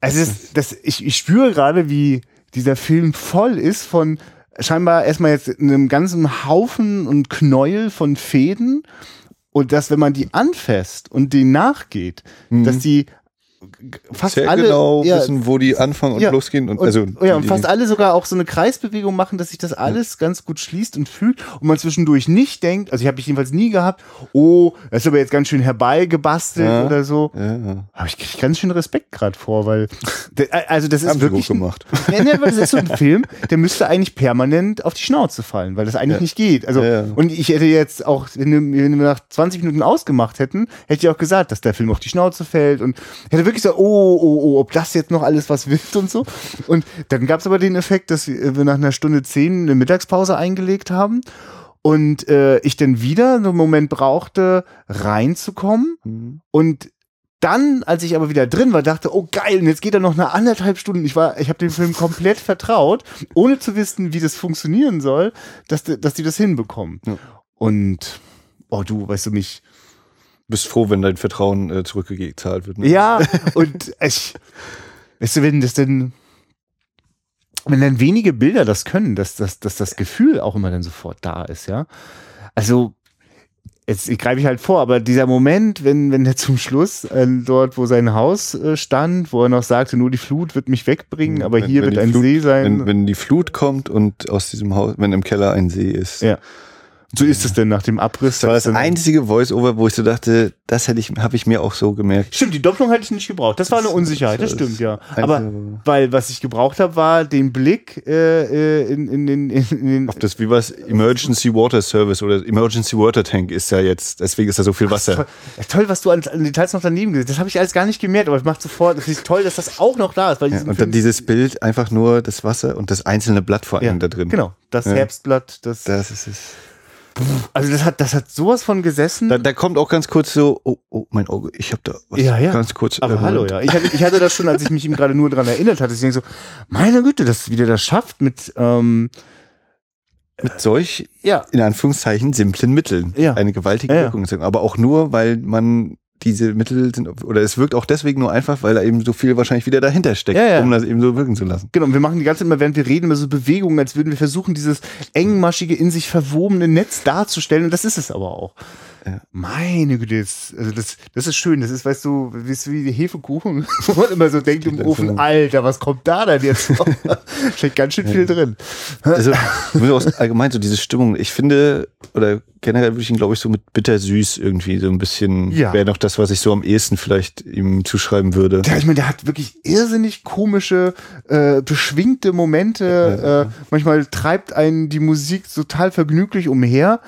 Es ist, das, ich, ich spüre gerade, wie dieser Film voll ist von scheinbar erstmal jetzt einem ganzen Haufen und Knäuel von Fäden Und dass, wenn man die anfasst und denen nachgeht, Mhm. dass die fast Sehr alle genau ja, wissen, wo die anfangen und Ja. losgehen. Und, und, also, ja, und fast alle sogar auch so eine Kreisbewegung machen, dass sich das alles ganz gut schließt und fühlt und man zwischendurch nicht denkt, also ich habe ich jedenfalls nie gehabt, oh, das ist aber jetzt ganz schön herbeigebastelt Ja. oder so. ja, ja. Habe ich krieg ganz schön Respekt gerade vor, weil de- also das ist Haben wirklich ein, gemacht. ja, ne, das ist so ein Film, der müsste eigentlich permanent auf die Schnauze fallen, weil das eigentlich Ja. nicht geht. Also Ja, ja. und ich hätte jetzt auch, wenn wir wenn wir nach 20 Minuten ausgemacht hätten, hätte ich auch gesagt, dass der Film auf die Schnauze fällt und hätte wirklich gesagt, oh, oh, oh, ob das jetzt noch alles was wird und so. Und dann gab es aber den Effekt, dass wir nach einer Stunde zehn eine Mittagspause eingelegt haben und äh, ich dann wieder einen Moment brauchte, reinzukommen Mhm. und dann, als ich aber wieder drin war, dachte, oh geil, und jetzt geht er noch eine anderthalb Stunden. Ich war, ich habe dem Film komplett vertraut, ohne zu wissen, wie das funktionieren soll, dass, die- dass die das hinbekommen. Ja. Und oh du, weißt du mich. Bist froh, wenn dein Vertrauen äh, zurückgezahlt wird. Ne? Ja, und ich, weißt du, wenn das denn, wenn dann wenige Bilder das können, dass, dass, dass das Gefühl auch immer dann sofort da ist, ja. Also, jetzt greife ich halt vor, aber dieser Moment, wenn, wenn er zum Schluss äh, dort, wo sein Haus äh, stand, wo er noch sagte, nur die Flut wird mich wegbringen, aber Wenn- hier wenn wird ein Flut- See sein. Wenn, wenn die Flut kommt und aus diesem Haus, wenn im Keller ein See ist. Ja. So ist es denn nach dem Abriss. Das war das einzige Voice-Over, wo ich so dachte, das hätte ich, habe ich mir auch so gemerkt. Stimmt, die Doppelung hatte ich nicht gebraucht. Das war eine Unsicherheit, das das stimmt, ja. Einzige, Aber weil was ich gebraucht habe, war den Blick äh, äh, in, in, den- in, in den Auf das, wie was Emergency Water Service oder Emergency Water Tank ist ja jetzt, deswegen ist da so viel Wasser. Toll, ja, toll, was du an, an Details noch daneben gesehen hast. Das habe ich alles gar nicht gemerkt, aber es macht sofort, es ist toll, dass das auch noch da ist. Weil Ja, und dann dieses Bild, einfach nur das Wasser und das einzelne Blatt vor allem ja, da drin. Genau, das. Herbstblatt, das, Das ist es. Also das hat, das hat sowas von gesessen. Da, da kommt auch ganz kurz so, oh, oh, mein Auge, ich habe da was Ja, ja. ganz kurz. aber äh, hallo, ja. Ich hatte, ich hatte das schon, als ich mich ihm gerade nur daran erinnert hatte. Ich denke so, meine Güte, dass wie der das schafft mit, ähm, Mit solch, ja, in Anführungszeichen, simplen Mitteln. Ja. Eine gewaltige Ja. Wirkung. zu haben. Aber auch nur, weil man diese Mittel sind, oder es wirkt auch deswegen nur einfach, weil da eben so viel wahrscheinlich wieder dahinter steckt, Ja, ja. um das eben so wirken zu lassen. Genau, und wir machen die ganze Zeit immer, während wir reden, immer so Bewegungen, als würden wir versuchen, dieses engmaschige, in sich verwobene Netz darzustellen. Und das ist es aber auch. Ja. Meine Güte, das, also das, das ist schön. Das ist, weißt du, wie, ist wie die Hefekuchen, wo man immer so denkt im Ofen, Alter, was kommt da denn jetzt noch? Steckt ganz schön viel drin. Also, allgemein so diese Stimmung, ich finde, oder generell würde ich ihn, glaube ich, so mit bittersüß irgendwie so ein bisschen, Ja. wäre noch das, was ich so am ehesten vielleicht ihm zuschreiben würde. Ja, ich meine, der hat wirklich irrsinnig komische, äh, beschwingte Momente. Äh, manchmal treibt einen die Musik total vergnüglich umher.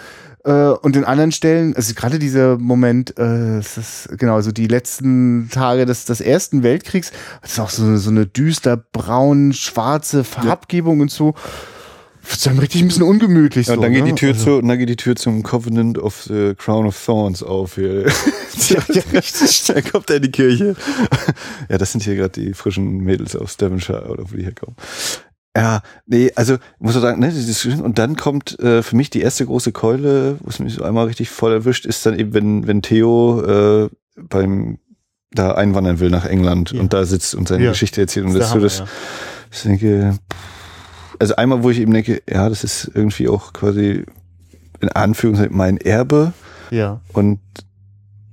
Äh, und in anderen Stellen, also gerade dieser Moment, äh, es ist genau, also die letzten Tage des, des Ersten Weltkriegs, das ist auch so, so eine düster braun, schwarze Farbgebung und so. Wird dann richtig ein bisschen ungemütlich. Ja, so, und dann geht ne? die Tür also, zu, und dann geht die Tür zum Covenant of the Crown of Thorns auf hier. ja, ja, richtig. da kommt er in die Kirche. Ja, das sind hier gerade die frischen Mädels aus Devonshire oder wo die herkommen. Ja, nee, also muss ich sagen, ne, und dann kommt äh, für mich die erste große Keule, wo es mich so einmal richtig voll erwischt, ist dann eben, wenn, wenn Theo äh, beim da einwandern will nach England Ja. und da sitzt und seine Ja. Geschichte erzählt und Das so das, ich denke, also einmal, wo ich eben denke, ja, das ist irgendwie auch quasi in Anführungszeichen mein Erbe ja. und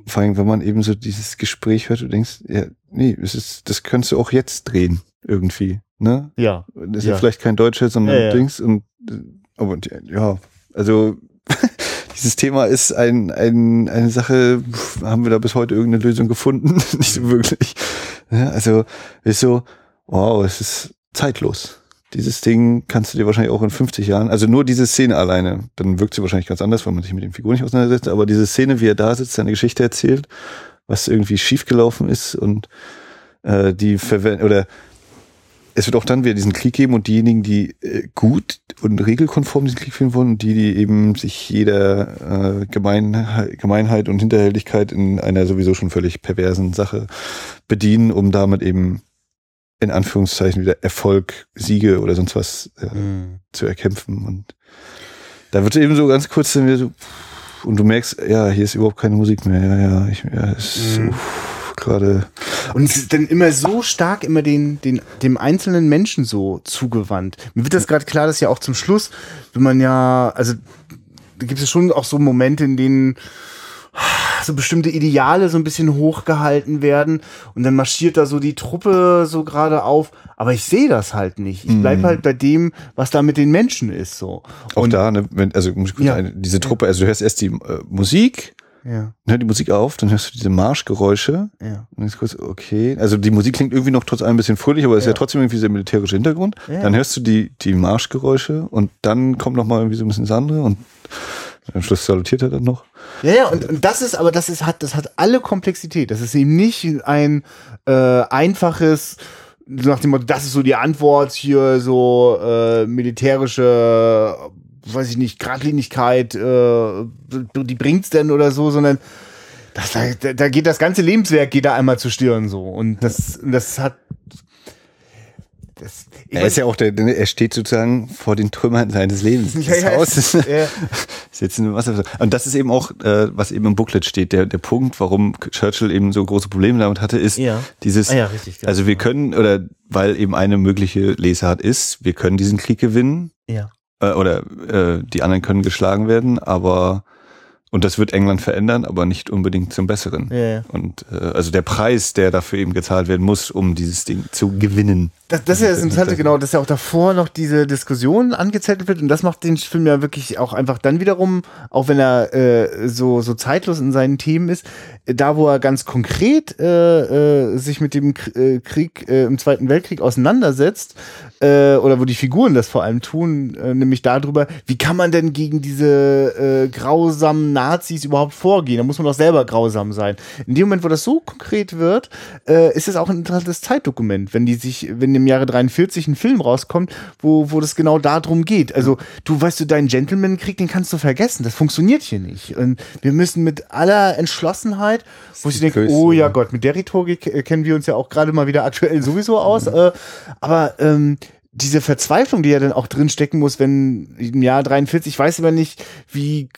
vor allem, wenn man eben so dieses Gespräch hört, du denkst, ja, nee, das ist, das könntest du auch jetzt drehen, irgendwie, ne? Ja. Das ist Ja. ja vielleicht kein Deutscher, sondern Ja, ja. Dings und, äh, aber, ja, also, dieses Thema ist ein, ein, eine Sache, haben wir da bis heute irgendeine Lösung gefunden? Nicht so wirklich. Also, ist so, wow, es ist zeitlos. Dieses Ding kannst du dir wahrscheinlich auch in 50 Jahren, also nur diese Szene alleine, dann wirkt sie wahrscheinlich ganz anders, weil man sich mit den Figuren nicht auseinandersetzt, aber diese Szene, wie er da sitzt, seine Geschichte erzählt, was irgendwie schiefgelaufen ist und äh, die verwenden, oder es wird auch dann wieder diesen Krieg geben und diejenigen, die äh, gut und regelkonform diesen Krieg führen wollen und die, die eben sich jeder äh, Gemeinheit, Gemeinheit und Hinterhältigkeit in einer sowieso schon völlig perversen Sache bedienen, um damit eben in Anführungszeichen wieder Erfolg, Siege oder sonst was äh, Mhm. zu erkämpfen. Und da wird eben so ganz kurz dann wieder so, und du merkst, ja, hier ist überhaupt keine Musik mehr. Ja, ja, ich, ja, es Mhm. uff, gerade. Und es ist dann immer so stark immer den, den, dem einzelnen Menschen so zugewandt. Mir wird das gerade klar, dass ja auch zum Schluss, wenn man ja, also da gibt es schon auch so Momente, in denen so bestimmte Ideale so ein bisschen hochgehalten werden und dann marschiert da so die Truppe so gerade auf, aber ich sehe das halt nicht. Ich bleib Mhm. halt bei dem, was da mit den Menschen ist so. Auch Und- da, ne, wenn, also muss ich kurz Ja. eine, diese Truppe, also du hörst erst die äh, Musik, Ja, ne, die Musik auf, dann hörst du diese Marschgeräusche. ja. Und jetzt kurz, okay. Also die Musik klingt irgendwie noch trotz allem ein bisschen fröhlich, aber es ist ja Ja. trotzdem irgendwie der militärische Hintergrund. Ja. Dann hörst du die, die Marschgeräusche und dann kommt noch mal irgendwie so ein bisschen das andere und am Schluss salutiert er dann noch. Ja, ja, und, und das ist, aber das ist, hat, das hat alle Komplexität. Das ist eben nicht ein äh, einfaches, so nach dem Motto, das ist so die Antwort hier, so äh, militärische, weiß ich nicht, Geradlinigkeit, äh, die bringt's denn oder so, sondern das, da, da geht das ganze Lebenswerk geht da einmal zu Stirn so. Und das, das hat. Das, Er ist ja auch der, der- er steht sozusagen vor den Trümmern seines Lebens. Ja, Das ja, Haus ist, ja. ist jetzt in Wasser. Und das ist eben auch, äh, was eben im Booklet steht. Der, der Punkt, warum Churchill eben so große Probleme damit hatte, ist Ja. dieses, Ah ja, richtig, genau. also wir können, oder weil eben eine mögliche Lesart ist, wir können diesen Krieg gewinnen, ja. Äh, oder äh, die anderen können geschlagen werden, aber und das wird England verändern, aber nicht unbedingt zum Besseren. Ja, ja. Und äh, also der Preis, der dafür eben gezahlt werden muss, um dieses Ding zu gewinnen. Das, das ist ja das Interessante, genau, dass ja auch davor noch diese Diskussion angezettelt wird und das macht den Film ja wirklich auch einfach dann wiederum, auch wenn er äh, so, so zeitlos in seinen Themen ist, äh, da wo er ganz konkret äh, äh, sich mit dem äh, Krieg äh, im Zweiten Weltkrieg auseinandersetzt, äh, oder wo die Figuren das vor allem tun, äh, nämlich darüber, wie kann man denn gegen diese äh, grausamen Nazis überhaupt vorgehen? Da muss man doch selber grausam sein. In dem Moment, wo das so konkret wird, äh, ist es auch ein interessantes Zeitdokument, wenn die sich, wenn im Jahre 43 ein Film rauskommt, wo, wo das genau darum geht. Also, du weißt du, deinen Gentleman-Krieg, den kannst du vergessen. Das funktioniert hier nicht. Und wir müssen mit aller Entschlossenheit, wo ich denke, oh ja. Gott, mit der Rhetorik äh, kennen wir uns ja auch gerade mal wieder aktuell sowieso aus. Äh, aber ähm, diese Verzweiflung, die ja dann auch drin stecken muss, wenn im Jahr 43, ich weiß aber nicht, wie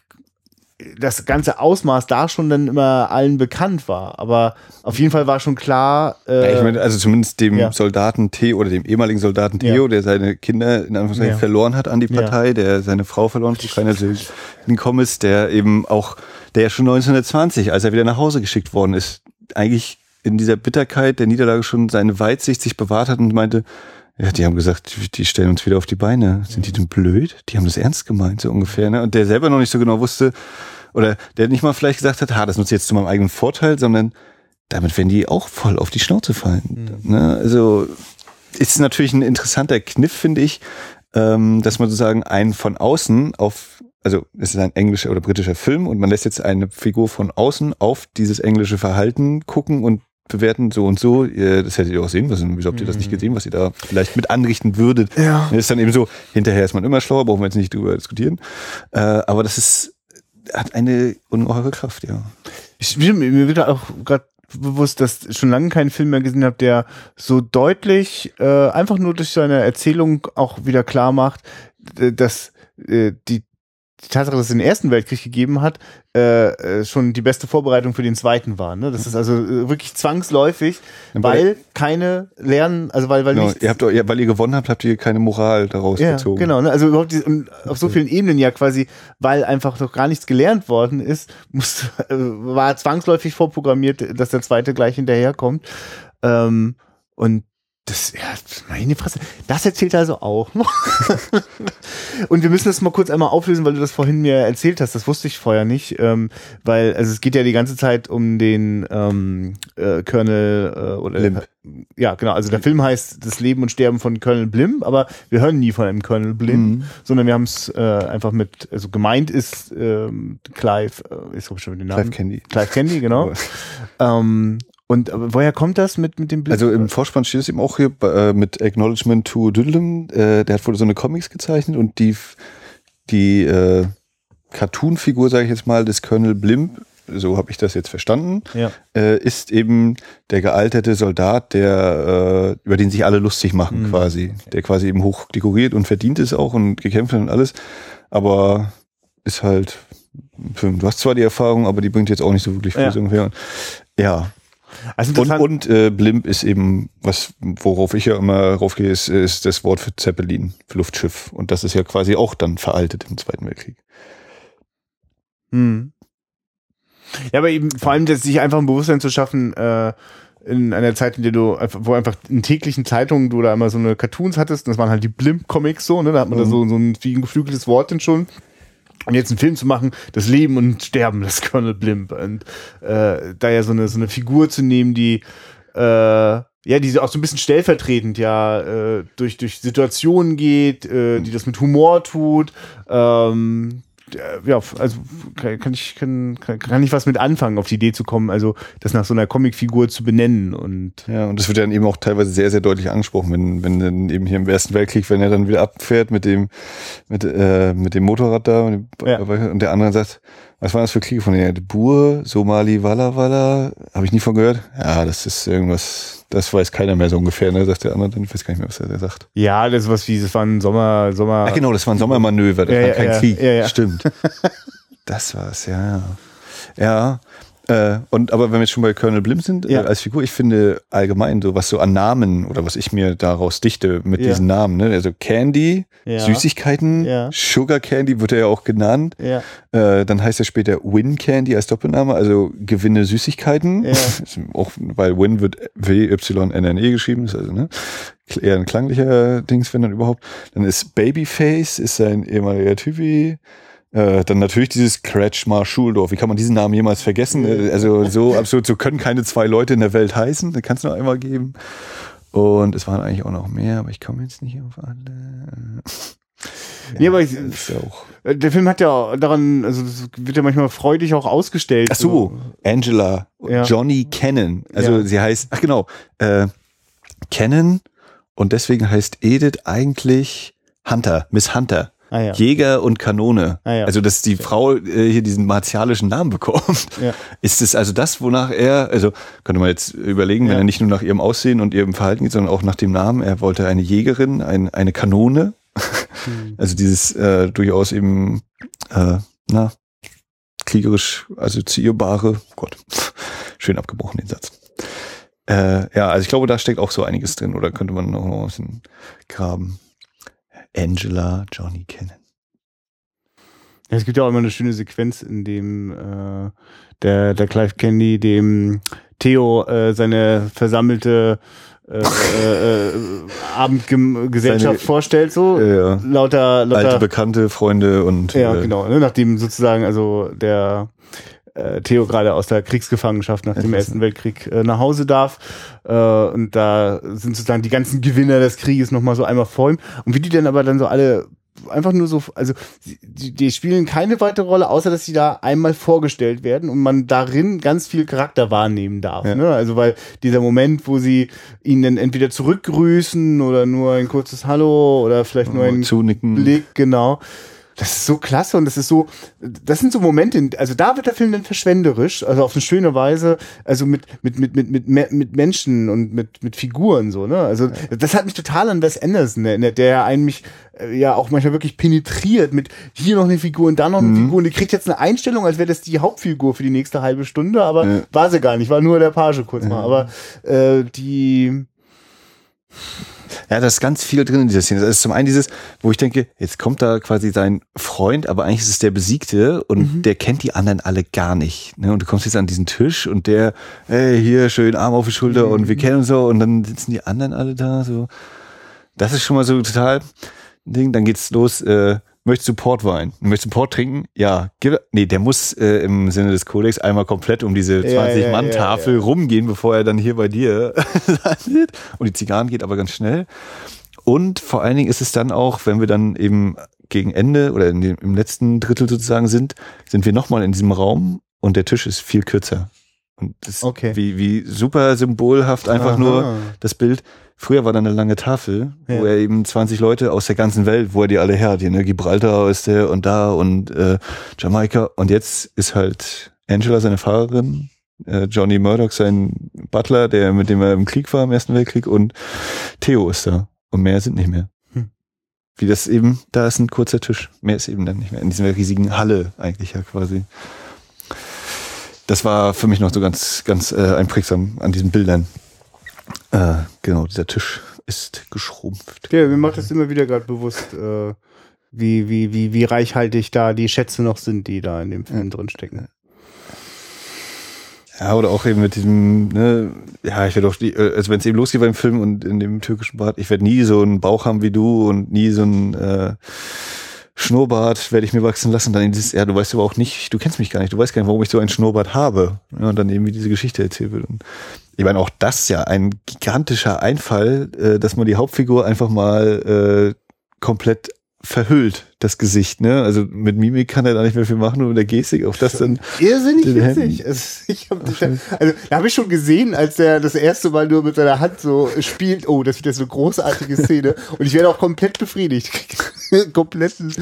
das ganze Ausmaß da schon dann immer allen bekannt war. Aber auf jeden Fall war schon klar. Äh, Ja, ich meine, also zumindest dem ja. Soldaten Theo oder dem ehemaligen Soldaten Theo, Ja. der seine Kinder in Anführungszeichen verloren hat an die. Partei, der seine Frau verloren hat, keiner gekommen ist, der eben auch, der ja schon 1920, als er wieder nach Hause geschickt worden ist, eigentlich in dieser Bitterkeit der Niederlage schon seine Weitsicht sich bewahrt hat und meinte, ja, die haben gesagt, die- stellen uns wieder auf die Beine. Sind die denn blöd? Die haben das ernst gemeint, so ungefähr. Ne? Und der selber noch nicht so genau wusste, oder der nicht mal vielleicht gesagt hat, ha, das nutze ich jetzt zu meinem eigenen Vorteil, sondern damit werden die auch voll auf die Schnauze fallen. Ne? Also ist natürlich ein interessanter Kniff, finde ich, ähm, dass man sozusagen einen von außen auf, also es ist ein englischer oder britischer Film und man lässt jetzt eine Figur von außen auf dieses englische Verhalten gucken und bewerten so und so. Das hättet ihr auch sehen müssen. Wieso habt ihr das nicht gesehen, was ihr da vielleicht mit anrichten würdet? Ja. Das ist dann eben so, hinterher ist man immer schlauer, brauchen wir jetzt nicht drüber diskutieren. Äh, aber das ist, hat eine ungeheure Kraft, ja. Ich, mir mir wird auch gerade bewusst, dass ich schon lange keinen Film mehr gesehen habe, der so deutlich äh, einfach nur durch seine Erzählung auch wieder klar macht, dass äh, die, die Tatsache, dass es den Ersten Weltkrieg gegeben hat, äh, äh, schon die beste Vorbereitung für den Zweiten war. Ne? Das ist also äh, wirklich zwangsläufig, weil keine lernen, also weil, weil Genau, nichts- ihr habt, doch- ja, weil ihr gewonnen habt, habt ihr keine Moral daraus ja, gezogen. genau. Ne? Also überhaupt und auf so vielen Ebenen ja quasi, weil einfach doch gar nichts gelernt worden ist, muss, äh, war zwangsläufig vorprogrammiert, dass der zweite gleich hinterherkommt. Ähm, und das, ja, meine Fresse, das erzählt er also auch noch. und wir müssen das mal kurz einmal auflösen, weil du das vorhin mir erzählt hast. Das wusste ich vorher nicht, ähm, weil also es geht ja die ganze Zeit um den ähm, äh, Colonel äh, oder Blimp. ja, genau. Also der Film heißt Das Leben und Sterben von Colonel Blimp, aber wir hören nie von einem Colonel Blimp, Mhm. sondern wir haben es äh, einfach mit, also gemeint ist ähm, Clive, äh, ich glaube schon den Namen. Clive Candy. Clive Candy, genau. ähm, und woher kommt das mit, mit dem Blimp? Also im Vorspann steht es eben auch hier äh, mit Acknowledgement to Düdelem. Äh, der hat wohl so eine Comics gezeichnet und die, die äh, Cartoon-Figur, sage ich jetzt mal, des Colonel Blimp, so habe ich das jetzt verstanden, ja. äh, ist eben der gealterte Soldat, der äh, über den sich alle lustig machen Mhm. quasi, der quasi eben hoch dekoriert und verdient ist auch und gekämpft hat und alles, aber ist halt, du hast zwar die Erfahrung, aber die bringt jetzt auch nicht so wirklich viel Ja. ungefähr. Ja, Also und, und äh, Blimp ist eben, was, worauf ich ja immer raufgehe, ist, ist das Wort für Zeppelin, für Luftschiff. Und das ist ja quasi auch dann veraltet im Zweiten Weltkrieg. Hm. Ja, aber eben vor allem, dass sich einfach ein Bewusstsein zu schaffen, äh, in einer Zeit, in der du wo einfach in täglichen Zeitungen du da immer so eine Cartoons hattest, und das waren halt die Blimp-Comics so, ne? Da hat man da so, so ein wie ein geflügeltes Wort denn schon. Und jetzt einen Film zu machen, das Leben und Sterben des Colonel Blimp. Und äh, da ja so eine, so eine Figur zu nehmen, die äh, ja, die auch so ein bisschen stellvertretend ja äh, durch, durch Situationen geht, äh, die das mit Humor tut, ähm, ja, also kann ich kann, kann ich was mit anfangen, auf die Idee zu kommen, also das nach so einer Comicfigur zu benennen und ja und das wird dann eben auch teilweise sehr sehr deutlich angesprochen, wenn wenn dann eben hier im Ersten Weltkrieg, wenn er dann wieder abfährt mit dem mit äh, mit dem Motorrad da und, ja. und der andere sagt, was waren das für Kriege von der Bur, Somali, Walla Walla, habe ich nie von gehört. Ja, das ist irgendwas das weiß keiner mehr so ungefähr, ne? Sagt der andere dann, ich weiß gar nicht mehr, was er sagt. Ja, das ist was wie, das war ein Sommer, Sommer. Ach genau, das war ein Sommermanöver, das ja, war ja, kein ja, Krieg. Stimmt. das war's, ja. Ja, äh, und aber wenn wir jetzt schon bei Colonel Blim sind, äh, ja. äh, als Figur, ich finde allgemein so, was so an Namen oder was ich mir daraus dichte mit ja. diesen Namen, ne? Also Candy, ja. Süßigkeiten, Sugar Candy wird er ja auch genannt. Äh, dann heißt er später Win Candy als Doppelname, also gewinne Süßigkeiten. auch, weil Win wird W-Y-N-N-E geschrieben, ist also ne? eher ein klanglicher Dings, wenn dann überhaupt. Dann ist Babyface, ist sein ehemaliger Typi. Äh, dann natürlich dieses Kretschmar Schuldorf. Wie kann man diesen Namen jemals vergessen? Äh, also so absolut, so können keine zwei Leute in der Welt heißen. Da kannst du noch einmal geben. Und es waren eigentlich auch noch mehr, aber ich komme jetzt nicht auf alle. Ja, nee, aber ich, äh, der Film hat ja daran, also das wird ja manchmal freudig auch ausgestellt. Ach so, Angela, ja. Johnny Cannon. Also ja. sie heißt, ach genau, äh, Cannon und deswegen heißt Edith eigentlich Hunter, Miss Hunter. Ah, ja. Jäger und Kanone. Ah, ja. Also, dass die Frau äh, hier diesen martialischen Namen bekommt. Ja. Ist es also das, wonach er, also könnte man jetzt überlegen, wenn er nicht nur nach ihrem Aussehen und ihrem Verhalten geht, sondern auch nach dem Namen. Er wollte eine Jägerin, ein, eine Kanone. Hm. Also dieses äh, durchaus eben, äh, na, kriegerisch assoziierbare, Gott, schön abgebrochen den Satz. Äh, ja, also ich glaube, da steckt auch so einiges drin, oder könnte man noch ein bisschen graben. Angela Johnny kennen. Ja, es gibt ja auch immer eine schöne Sequenz, in dem äh, der, der Clive Candy dem Theo äh, seine versammelte äh, äh, äh Abendgesellschaft vorstellt, so ja, lauter, lauter alte Bekannte, Freunde und ja äh, genau, ne, nachdem sozusagen also der äh, Theo gerade aus der Kriegsgefangenschaft nach dem Ersten Weltkrieg äh, nach Hause darf. Äh, und da sind sozusagen die ganzen Gewinner des Krieges nochmal so einmal vor ihm. Und wie die dann aber dann so alle einfach nur so, also die, die spielen keine weitere Rolle, außer dass sie da einmal vorgestellt werden und man darin ganz viel Charakter wahrnehmen darf. Ja. Ne? Also weil dieser Moment, wo sie ihn dann entweder zurückgrüßen oder nur ein kurzes Hallo oder vielleicht nur ein Zunicken. Blick, genau das ist so klasse und das ist so, das sind so Momente, also da wird der Film dann verschwenderisch, also auf eine schöne Weise, also mit, mit, mit, mit, mit, mit Menschen und mit, mit Figuren so, ne? Also das hat mich total an Wes Anderson erinnert, der einen mich äh, ja auch manchmal wirklich penetriert mit hier noch eine Figur und da noch eine mhm. Figur und die kriegt jetzt eine Einstellung, als wäre das die Hauptfigur für die nächste halbe Stunde, aber ja. war sie gar nicht, war nur der Page kurz ja. mal, aber äh, die ja, da ist ganz viel drin in dieser Szene. Das ist zum einen dieses, wo ich denke, jetzt kommt da quasi sein Freund, aber eigentlich ist es der Besiegte und mhm. der kennt die anderen alle gar nicht. Ne? Und du kommst jetzt an diesen Tisch und der, hey, hier schön Arm auf die Schulter mhm. und wir kennen uns so und dann sitzen die anderen alle da so. Das ist schon mal so total Ding. Dann geht's los. Äh, Möchtest du Portwein? Möchtest du Port trinken? Ja. Nee, der muss äh, im Sinne des Kodex einmal komplett um diese 20-Mann-Tafel ja, ja, ja, rumgehen, bevor er dann hier bei dir landet. Und die Zigarren geht aber ganz schnell. Und vor allen Dingen ist es dann auch, wenn wir dann eben gegen Ende oder dem, im letzten Drittel sozusagen sind, sind wir nochmal in diesem Raum und der Tisch ist viel kürzer. Und das okay. wie, wie super symbolhaft einfach Aha. nur das Bild. Früher war da eine lange Tafel, ja. wo er eben 20 Leute aus der ganzen Welt, wo er die alle her hat, ne? Gibraltar ist der und da und äh, Jamaika. Und jetzt ist halt Angela seine Fahrerin, äh, Johnny Murdoch sein Butler, der mit dem er im Krieg war im Ersten Weltkrieg und Theo ist da. Und mehr sind nicht mehr. Hm. Wie das eben, da ist ein kurzer Tisch. Mehr ist eben dann nicht mehr. In dieser riesigen Halle eigentlich ja quasi. Das war für mich noch so ganz, ganz äh, einprägsam an diesen Bildern. Äh, genau, dieser Tisch ist geschrumpft. Ja, mir macht das immer wieder gerade bewusst, äh, wie, wie, wie, wie reichhaltig da die Schätze noch sind, die da in dem Film ja. drin stecken. Ja, oder auch eben mit diesem, ne, ja, ich werde auch, die, äh, also wenn es eben losgeht beim Film und in dem türkischen Bad, ich werde nie so einen Bauch haben wie du und nie so ein äh, Schnurrbart werde ich mir wachsen lassen. Dann dieses, ja, du weißt aber auch nicht, du kennst mich gar nicht, du weißt gar nicht, warum ich so einen Schnurrbart habe. Ja, und dann eben wie diese Geschichte erzählt wird. Und ich meine, auch das ja ein gigantischer Einfall, äh, dass man die Hauptfigur einfach mal äh, komplett verhüllt, das Gesicht, ne? Also mit Mimik kann er da nicht mehr viel machen und mit der Gestik auch das dann. Irrsinnig witzig. Also, ich hab, also da habe ich schon gesehen, als er das erste Mal nur mit seiner Hand so spielt, oh, das ist wieder so eine großartige Szene. und ich werde auch komplett befriedigt. Kompletten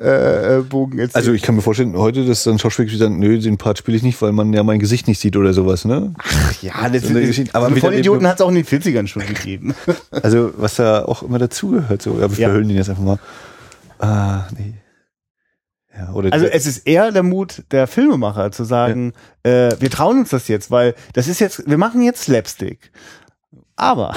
ja. äh, Bogen erzählt. Also ich kann mir vorstellen, heute, dass dann Schauspieler sagen, nö, den Part spiele ich nicht, weil man ja mein Gesicht nicht sieht oder sowas, ne? Ach ja, das so ist, aber von Idioten hat es auch in den 40ern schon gegeben. also was da auch immer dazugehört, so, aber wir ja. verhüllen den jetzt einfach mal. Ah, nee. Ja, also es ist eher der Mut der Filmemacher zu sagen, ja. äh, wir trauen uns das jetzt, weil das ist jetzt, wir machen jetzt Slapstick. Aber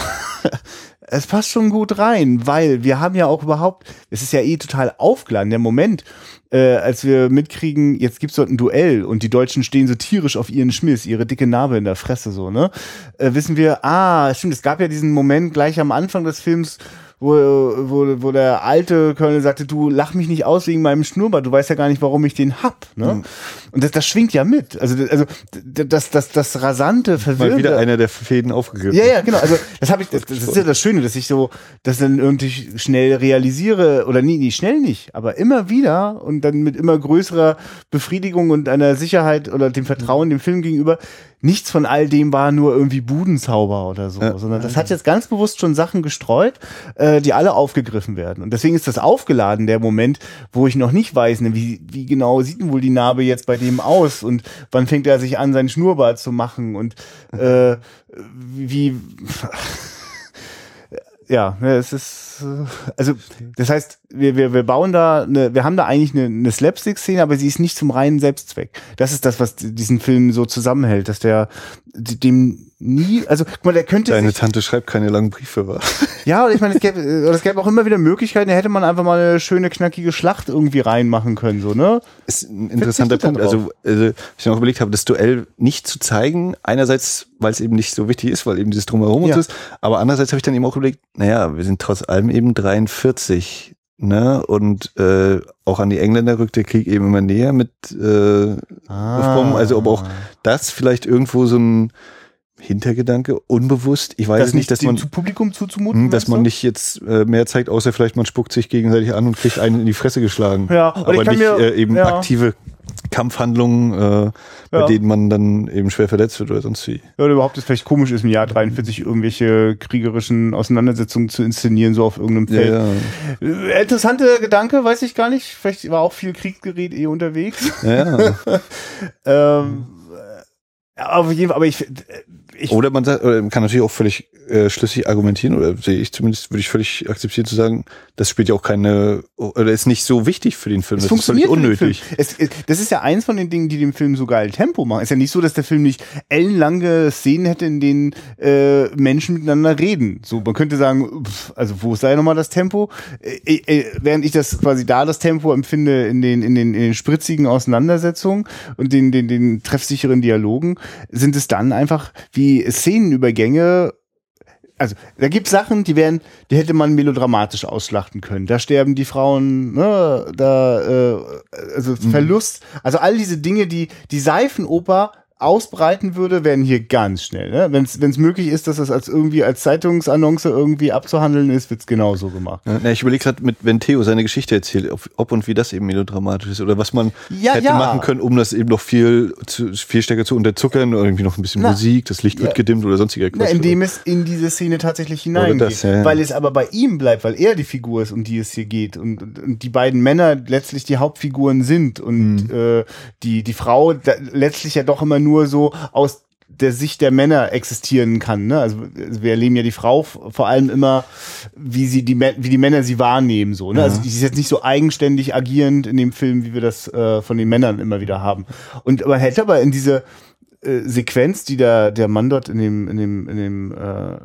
es passt schon gut rein, weil wir haben ja auch überhaupt, es ist ja eh total aufgeladen, der Moment, äh, als wir mitkriegen, jetzt gibt's dort ein Duell und die Deutschen stehen so tierisch auf ihren Schmiss, ihre dicke Narbe in der Fresse so, ne? Äh, wissen wir, ah, stimmt, es gab ja diesen Moment gleich am Anfang des Films, wo, wo, wo der alte Colonel sagte, du lach mich nicht aus wegen meinem Schnurrbart, du weißt ja gar nicht, warum ich den hab. Ne? Mhm. Und das, das schwingt ja mit. Also, also das, das, das rasante, verwirrende. Mal wieder einer der Fäden aufgegriffen. Ja, ja, genau. Also das habe ich, das, das ist ja das Schöne, dass ich so, das dann irgendwie schnell realisiere, oder nie, nie schnell nicht, aber immer wieder und dann mit immer größerer Befriedigung und einer Sicherheit oder dem Vertrauen dem Film gegenüber, nichts von all dem war nur irgendwie Budenzauber oder so, ja. sondern das hat jetzt ganz bewusst schon Sachen gestreut, äh, die alle aufgegriffen werden. Und deswegen ist das aufgeladen, der Moment, wo ich noch nicht weiß, ne, wie, wie genau sieht denn wohl die Narbe jetzt bei dem aus und wann fängt er sich an, seinen Schnurrbart zu machen und äh, wie ja, ne, es ist, äh, also das heißt, wir, wir, wir bauen da, eine, wir haben da eigentlich eine, eine Slapstick-Szene, aber sie ist nicht zum reinen Selbstzweck. Das ist das, was diesen Film so zusammenhält, dass der dem nie, also guck mal, der könnte. Deine Tante schreibt keine langen Briefe, wa? Ja, und ich meine, es gäbe, es gäbe auch immer wieder Möglichkeiten, da hätte man einfach mal eine schöne, knackige Schlacht irgendwie reinmachen können, so, ne? Ist ein interessanter Punkt. Also, also, ich mir auch überlegt habe, das Duell nicht zu zeigen, einerseits, weil es eben nicht so wichtig ist, weil eben dieses Drumherum ja. ist, aber andererseits habe ich dann eben auch überlegt, naja, wir sind trotz allem eben 43 ne? Und äh, auch an die Engländer rückt der Krieg eben immer näher mit äh, ah. Also ob auch das vielleicht irgendwo so ein Hintergedanke, unbewusst. Ich weiß das nicht, dass man zu Publikum zuzumuten, hm, dass man nicht jetzt äh, mehr zeigt, außer vielleicht man spuckt sich gegenseitig an und kriegt einen in die Fresse geschlagen. Ja, aber nicht mir, äh, eben ja. aktive Kampfhandlungen, äh, bei ja. denen man dann eben schwer verletzt wird oder sonst wie. Ja, oder überhaupt es vielleicht komisch ist, im Jahr 43 irgendwelche kriegerischen Auseinandersetzungen zu inszenieren, so auf irgendeinem Feld. Ja, ja. Äh, interessante Gedanke, weiß ich gar nicht. Vielleicht war auch viel Kriegsgerät eh unterwegs. Ja. ähm, auf jeden Fall, aber ich, ich oder man sagt, oder man kann natürlich auch völlig äh, schlüssig argumentieren oder sehe ich zumindest würde ich völlig akzeptieren zu sagen, das spielt ja auch keine oder ist nicht so wichtig für den Film. Es das funktioniert ist völlig unnötig. Es, das ist ja eins von den Dingen, die dem Film so geil Tempo machen. Ist ja nicht so, dass der Film nicht ellenlange Szenen hätte, in denen äh, Menschen miteinander reden. So, man könnte sagen, pff, also wo sei nochmal das Tempo? Äh, äh, während ich das quasi da das Tempo empfinde in den in den, in den spritzigen Auseinandersetzungen und den den den treffsicheren Dialogen, sind es dann einfach wie Szenenübergänge also da gibt Sachen, die werden, die hätte man melodramatisch ausschlachten können. Da sterben die Frauen, ne, da äh, also mhm. Verlust, also all diese Dinge, die die Seifenoper ausbreiten würde, werden hier ganz schnell. Ne? Wenn es möglich ist, dass das als irgendwie als Zeitungsannonce irgendwie abzuhandeln ist, wird's genauso gemacht. Ja, ich überlege gerade, mit wenn Theo seine Geschichte erzählt, ob, ob, und wie das eben melodramatisch ist oder was man ja, hätte ja. machen können, um das eben noch viel zu, viel stärker zu unterzuckern oder irgendwie noch ein bisschen Na, Musik, das Licht wird gedimmt oder sonstiger Quatsch. Na, indem es in diese Szene tatsächlich hineingeht. Weil es aber bei ihm bleibt, weil er die Figur ist, um die es hier geht und, und, und die beiden Männer letztlich die Hauptfiguren sind und mhm. äh, die, die Frau letztlich ja doch immer nur nur so aus der Sicht der Männer existieren kann. Ne? Also wir erleben ja die Frau vor allem immer, wie sie die wie die Männer sie wahrnehmen so. Ne? Also ja. Also die ist jetzt nicht so eigenständig agierend in dem Film, wie wir das äh, von den Männern immer wieder haben. Und man hätte aber in diese äh, Sequenz, die der der Mann dort in dem in dem in dem äh,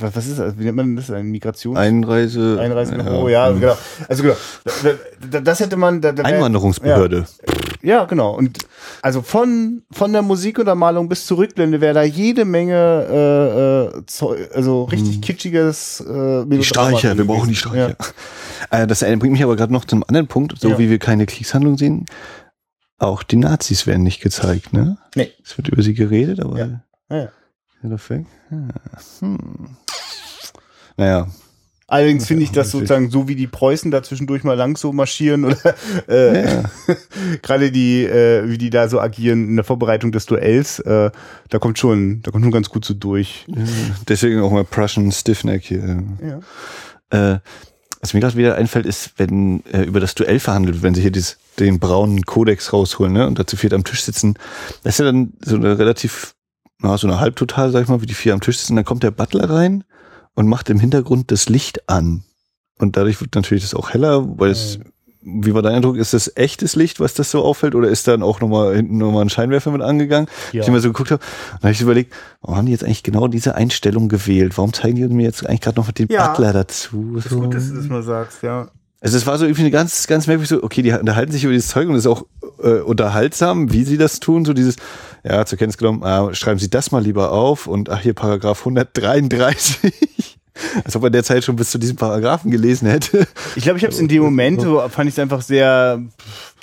was, was ist das? Wie nennt man das? Eine Migration? Einreise. Einreisebüro, ja, ja, genau. Also genau. Das hätte man. Da, da Einwanderungsbehörde. Ja, ja, genau. Und Also von, von der Musikuntermalung bis zur Rückblende wäre da jede Menge, äh, äh, Zeu- also richtig Hm. kitschiges äh, Die Streicher, wir brauchen die Streicher. Äh, das bringt mich aber gerade noch zum anderen Punkt, so Ja. wie wir keine Kriegshandlung sehen. Auch die Nazis werden nicht gezeigt, ne? Nee. Es wird über sie geredet, aber. Ja. Ja, ja. Ja. Ja. Hm. Naja, Allerdings finde ich das sozusagen so, wie die Preußen da zwischendurch mal lang so marschieren oder äh, ja. gerade die, äh, wie die da so agieren in der Vorbereitung des Duells, äh, da kommt schon, da kommt schon ganz gut so durch. deswegen auch mal Prussian Stiffneck hier. Ja. Äh, was mir gerade wieder einfällt, ist, wenn äh, über das Duell verhandelt wird, wenn sie hier dieses, den braunen Kodex rausholen ne, und dazu viert am Tisch sitzen. Das ist ja dann so eine relativ, na, so eine Halbtotal, sag ich mal, wie die vier am Tisch sitzen. Dann kommt der Butler rein und macht im Hintergrund das Licht an. Und dadurch wird natürlich das auch heller, weil es, wie war dein Eindruck, ist das echtes Licht, was das so auffällt, oder ist dann auch nochmal hinten nochmal ein Scheinwerfer mit angegangen? Ja. Ich immer so geguckt habe, und habe ich überlegt, warum haben die jetzt eigentlich genau diese Einstellung gewählt? Warum zeigen die mir jetzt eigentlich gerade noch den Ja. Butler dazu? Ist gut, dass du das mal sagst, ja. Also es war so irgendwie eine ganz, ganz merkwürdig so, okay, die unterhalten sich über dieses Zeug und es ist auch äh, unterhaltsam, wie sie das tun, so dieses, ja, zur Kenntnis genommen, ah, schreiben Sie das mal lieber auf und ach, hier Paragraph 133. Als ob er derzeit schon bis zu diesem Paragraphen gelesen hätte. Ich glaube, ich habe es in dem Moment, so fand ich es einfach sehr.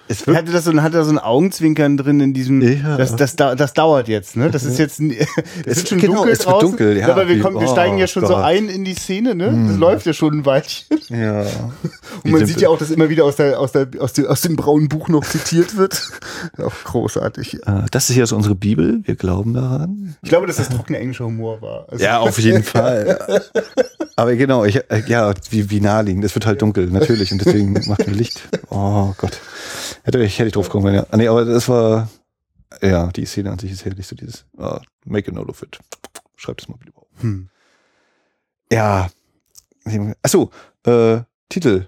Es Hatte das so, ein- hatte da so ein Augenzwinkern drin in diesem. Ja. Das, das, das dauert jetzt, ne? Das ist jetzt. Es wird schon genau, dunkel es wird draußen. dunkel, ja. Aber wir, kommen, wir Oh steigen ja schon so Gott. ein in die Szene, ne? Das läuft ja schon ein Weilchen. Ja. Und man sieht ja auch, dass immer wieder aus, der, aus, der, aus, dem, aus dem braunen Buch noch zitiert wird. Auch großartig. Äh, Das ist also unsere Bibel, wir glauben daran. Ich glaube, dass das trockener englischer Humor war. Also, Ja, auf jeden Fall. Aber genau, ich, äh, ja, wie, wie naheliegend. Es wird halt dunkel, natürlich. Und deswegen macht man Licht. Oh Gott. Hätte ich, hätte ich drauf kommen können, ja. Ah, Nee, aber das war, ja, die Szene an sich ist herrlich, so dieses, ah, make a note of it. Schreibt es mal bitte auf. Hm. Ja. Achso, äh, Titel.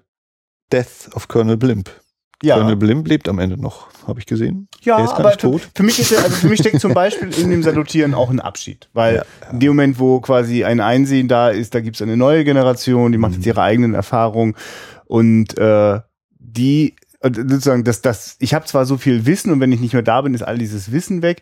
Death of Colonel Blimp. Colonel Ja, Blimp lebt am Ende noch, habe ich gesehen. ja er ist gar aber nicht für, tot. für mich ist ja, also für mich steckt zum Beispiel in dem Salutieren auch ein Abschied. Weil Ja, in dem Moment, wo quasi ein Einsehen da ist, da gibt es eine neue Generation, die macht Mhm. jetzt ihre eigenen Erfahrungen und äh, die und sozusagen, dass das, ich habe zwar so viel Wissen und wenn ich nicht mehr da bin, ist all dieses Wissen weg.